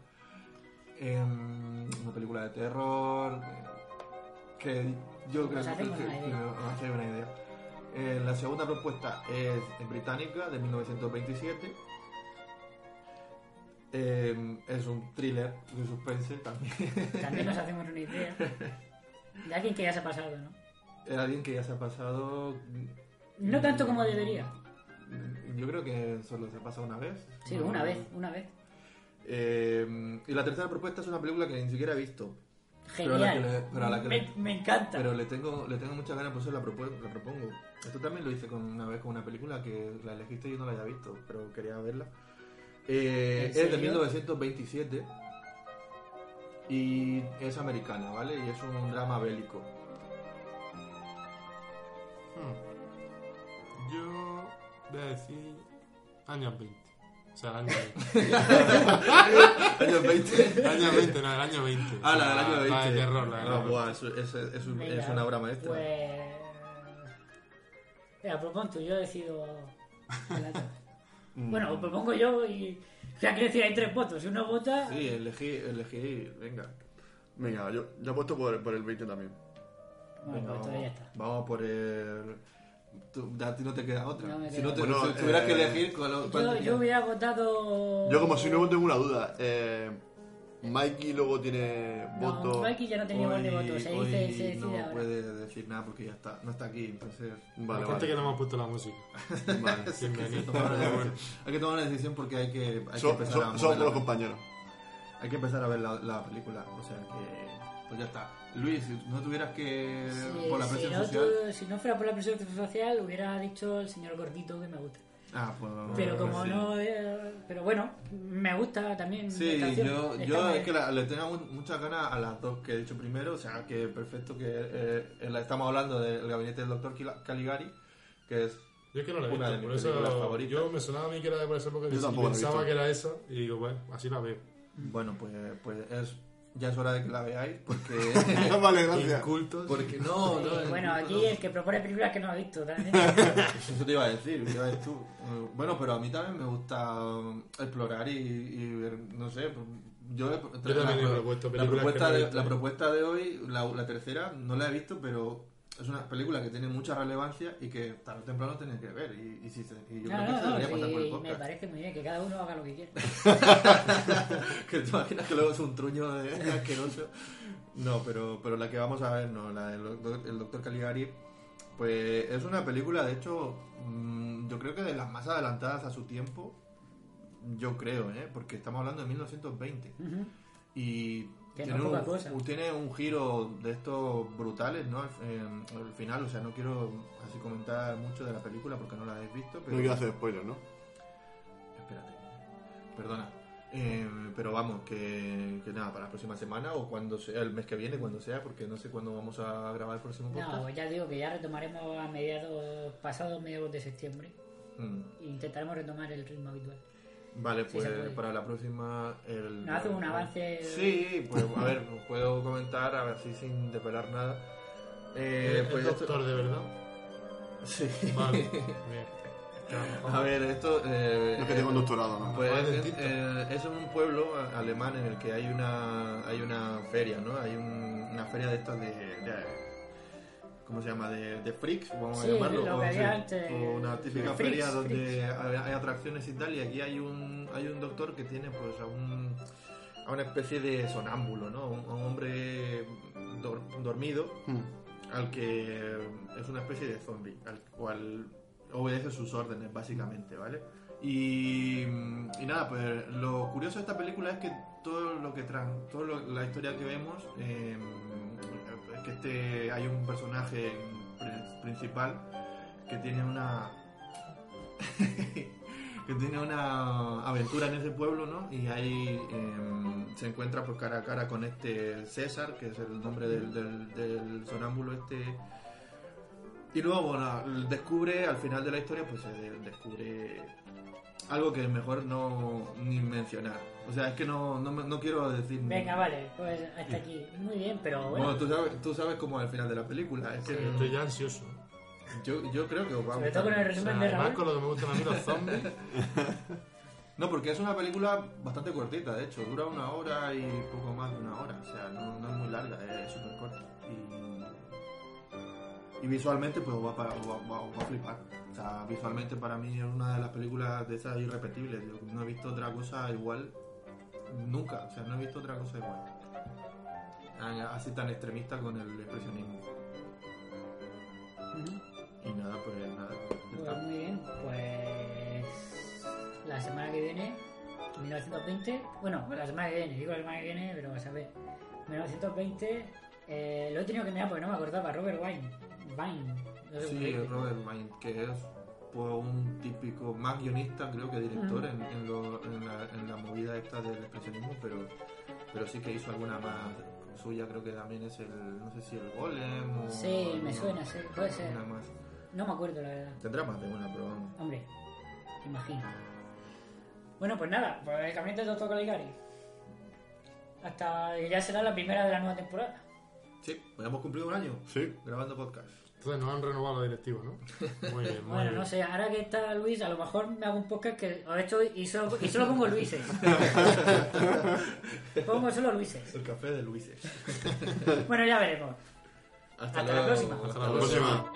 Speaker 6: Em, una película de terror que yo creo
Speaker 3: Nos hacemos
Speaker 6: que, que- hace una idea. Eh, la segunda propuesta es británica de 1927 Em, es un thriller de suspense también.
Speaker 3: También nos hacemos una idea. De alguien que ya se ha pasado, ¿no?
Speaker 6: es alguien que ya se ha pasado
Speaker 3: No tanto como debería.
Speaker 6: yo creo que solo se ha pasado una vez
Speaker 3: Sí, una vez, una vez.
Speaker 6: Eh, y la tercera propuesta es una película que ni siquiera he visto. Pero a la que
Speaker 3: Genial.
Speaker 6: le- pero a la que
Speaker 3: me,
Speaker 6: le-
Speaker 3: me encanta.
Speaker 6: Pero le tengo, le tengo muchas ganas, por eso la, propu- la propongo. Esto también lo hice con una vez con una película que la elegiste y yo no la había visto, pero quería verla. Eh,
Speaker 3: ¿En
Speaker 6: es de
Speaker 3: serio?
Speaker 6: 1927 y es americana, ¿vale? Y es un drama bélico.
Speaker 5: Hmm. Voy a decir años 20. O sea, el año 20.
Speaker 6: Años 20.
Speaker 5: año 20, no, el año 20.
Speaker 6: Ah, la del año 20.
Speaker 5: La de terror, la de
Speaker 6: Ah,
Speaker 5: terror.
Speaker 6: buah, eso- eso- es, un-
Speaker 3: Venga,
Speaker 6: es una obra maestra.
Speaker 3: Pues. Venga, propon tú, yo decido. el.
Speaker 6: Mm.
Speaker 3: bueno, os propongo yo y. O sea, quiero decir, hay tres votos. Si uno vota.
Speaker 6: Sí, elegí, elegí, venga.
Speaker 4: Venga, yo, yo apuesto por, por el 20 también.
Speaker 3: Bueno,
Speaker 6: Venga,
Speaker 3: pues
Speaker 6: vamos,
Speaker 3: entonces ya está.
Speaker 6: vamos por el... Tú, a ti no te queda otra.
Speaker 3: No me
Speaker 6: si,
Speaker 3: queda
Speaker 6: no te, si tuvieras que
Speaker 4: eh,
Speaker 6: elegir, ¿cuál, cuál
Speaker 3: Yo, yo hubiera votado.
Speaker 4: Yo como si no tengo una duda. Eh, Mikey luego tiene
Speaker 3: No,
Speaker 4: voto...
Speaker 3: Mikey ya no tenía igual de
Speaker 6: Hoy-
Speaker 3: votos. Se
Speaker 6: hoy
Speaker 3: dice, se decide
Speaker 6: no
Speaker 3: ahora.
Speaker 6: puede decir nada porque ya está, no está aquí, entonces...
Speaker 4: Vale,
Speaker 5: Aparte
Speaker 4: vale.
Speaker 5: que no hemos puesto la música.
Speaker 4: vale.
Speaker 5: Bienvenido.
Speaker 6: Tomar una decisión. hay que tomar una decisión porque hay que, hay que empezar a la-
Speaker 4: los compañeros.
Speaker 6: Hay que empezar a ver la, la película, o sea que... Pues ya está. Luis, si no tuvieras que...
Speaker 3: Sí,
Speaker 6: por la
Speaker 3: si,
Speaker 6: presión
Speaker 3: no,
Speaker 6: social...
Speaker 3: tu- si no fuera por la presión social, hubiera dicho el señor gordito que me gusta.
Speaker 6: Ah, pues...
Speaker 3: Pero como
Speaker 6: sí.
Speaker 3: no. eh, pero bueno, me gusta también.
Speaker 6: Sí, yo, yo es que la- le tengo mu- muchas ganas a las dos que he dicho primero, o sea, que perfecto que eh, estamos hablando del gabinete del doctor Caligari, que es
Speaker 5: Yo es que no la he visto,
Speaker 6: mis
Speaker 5: por eso
Speaker 6: favoritas.
Speaker 5: yo me sonaba a mí que era de por esa época
Speaker 4: Yo
Speaker 5: y pensaba que era esa y digo, bueno, así la veo.
Speaker 6: Bueno, pues, pues es, ya es hora de que la veáis, porque...
Speaker 4: vale, gracias.
Speaker 5: Incultos.
Speaker 6: porque no,
Speaker 3: Sí,
Speaker 6: no,
Speaker 3: bueno,
Speaker 6: no,
Speaker 3: aquí
Speaker 6: no.
Speaker 3: el que propone películas que no ha visto también.
Speaker 6: Eso te iba a decir, te iba a decir tú. Eh, Bueno, pero a mí también me gusta um, explorar y, y ver, no sé, pues, yo,
Speaker 5: Yo también he
Speaker 6: la,
Speaker 5: propuesto
Speaker 6: la
Speaker 5: películas
Speaker 6: propuesta de, la propuesta de hoy, la, la tercera, no la he visto, pero es una película que tiene mucha relevancia y que tarde o temprano tienes que ver. Y, y, si se- y yo
Speaker 3: No,
Speaker 6: creo que se
Speaker 3: no,
Speaker 6: debería pasar por el
Speaker 3: sí, me
Speaker 6: podcast.
Speaker 3: parece muy bien que cada uno haga lo que quiera.
Speaker 6: que te imaginas que luego es un truño de asqueroso. No, pero, pero la que vamos a ver, no, la del doctor, el doctor Caligari, pues es una película, de hecho, mm, yo creo que de las más adelantadas a su tiempo, yo creo, ¿eh? porque estamos hablando de 1920.
Speaker 3: Ujú.
Speaker 6: Y
Speaker 3: Que
Speaker 6: tiene,
Speaker 3: no
Speaker 6: un,
Speaker 3: cosa.
Speaker 6: un- tiene un giro de estos brutales, ¿no? Al, eh, al final, o sea, no quiero así comentar mucho de la película porque no la habéis visto, pero...
Speaker 4: No quiero hacer spoilers, ¿no?
Speaker 6: Espérate. Perdona. Eh, pero vamos, que, que nada, para la próxima semana o cuando sea, el mes que viene, cuando sea, porque no sé cuándo vamos a grabar el próximo podcast.
Speaker 3: No, ya digo que ya retomaremos a mediados, pasados mediados de septiembre.
Speaker 6: Mm.
Speaker 3: E intentaremos retomar el ritmo habitual.
Speaker 6: Vale, pues para la próxima... El,
Speaker 3: hace un avance-
Speaker 6: Sí, pues a ver, os puedo comentar, a ver si sin desvelar nada. Eh,
Speaker 5: ¿Es
Speaker 6: pues
Speaker 5: doctor de verdad?
Speaker 6: Sí.
Speaker 5: Vale. Bien.
Speaker 6: A ver, esto... Eh,
Speaker 4: No que tengo un doctorado, ¿no?
Speaker 6: Pues
Speaker 5: Ah,
Speaker 6: es, eh, es un pueblo alemán en el que hay una hay una feria, ¿no? Hay un- una feria de estas de, de- ¿cómo se llama? De, de freaks, vamos
Speaker 3: Sí,
Speaker 6: a llamarlo.
Speaker 3: lo
Speaker 6: o,
Speaker 3: que
Speaker 6: sí,
Speaker 3: había antes.
Speaker 6: o una típica
Speaker 3: Freaks,
Speaker 6: feria donde
Speaker 3: freaks.
Speaker 6: hay, hay atracciones y tal. Y aquí hay un hay un doctor que tiene pues a un a una especie de sonámbulo, ¿no? Un, a un hombre dor- dormido
Speaker 4: Hmm.
Speaker 6: al que es una especie de zombie, al cual obedece sus órdenes, básicamente, ¿vale? Y, y nada, pues lo curioso de esta película es que todo lo que tran, toda la historia que vemos, eh, que este, hay un personaje pri- principal que tiene una que tiene una aventura en ese pueblo, ¿no? Y ahí eh, se encuentra pues cara a cara con este César, que es el nombre del, del, sonámbulo este. Y luego, bueno, descubre, al final de la historia, pues descubre algo que mejor no ni mencionar. O sea, es que no, no, me- no quiero decir...
Speaker 3: Venga, vale, pues hasta aquí. Muy bien, pero bueno.
Speaker 6: Bueno, tú sabes, tú sabes cómo es el final de la película. Es que
Speaker 5: Estoy ya ansioso.
Speaker 6: yo, yo creo que os va a
Speaker 3: Sobre
Speaker 6: gustar.
Speaker 3: todo con el
Speaker 5: O sea,
Speaker 3: resumen de
Speaker 5: además
Speaker 3: Raúl.
Speaker 5: con lo que me gustan a mí los zombies.
Speaker 6: No, porque es una película bastante cortita, de hecho. Dura una hora y poco más de una hora. O sea, no, no es muy larga, es súper corta. Y, y visualmente, pues os va, a, os va- os va- os va a flipar. O sea, visualmente para mí es una de las películas de esas irrepetibles. Yo no he visto otra cosa igual nunca. O sea, no he visto otra cosa igual. Así tan extremista con el expresionismo. Y nada, pues nada.
Speaker 3: Pues muy bien, pues la semana que viene, 1920, bueno, la semana que viene, digo la semana que viene, pero vas a ver, 1920, eh, lo he tenido que mirar porque no me acordaba, Robert Wine, Vine, no sé
Speaker 6: Sí. Robert Vine, que es pues, un típico, más guionista creo que director
Speaker 3: Mm.
Speaker 6: en, en, lo- en la, en la movida esta del expresionismo, pero, pero sí que hizo alguna más suya, creo que también es el, no sé si el Golem o...
Speaker 3: Sí, me suena, sí, puede ser.
Speaker 6: más.
Speaker 3: No me acuerdo la verdad.
Speaker 6: Tendrá más de una, pero vamos.
Speaker 3: Hombre, imagino. Bueno, pues nada, pues el camino de Doctor Caligari. Hasta ya será la primera de la nueva temporada.
Speaker 6: Sí, pues hemos cumplido un año
Speaker 4: Sí.
Speaker 6: grabando podcast.
Speaker 5: Entonces nos han renovado la directiva, ¿no? Muy bien, muy
Speaker 3: Bueno,
Speaker 5: bien.
Speaker 3: no sé, ahora que está Luis, a lo mejor me hago un podcast que he hecho y solo, y solo pongo Luises. pongo solo Luises.
Speaker 6: El café de Luises.
Speaker 3: Bueno, ya veremos.
Speaker 6: Hasta,
Speaker 3: Hasta la próxima.
Speaker 5: Hasta la
Speaker 4: La próxima.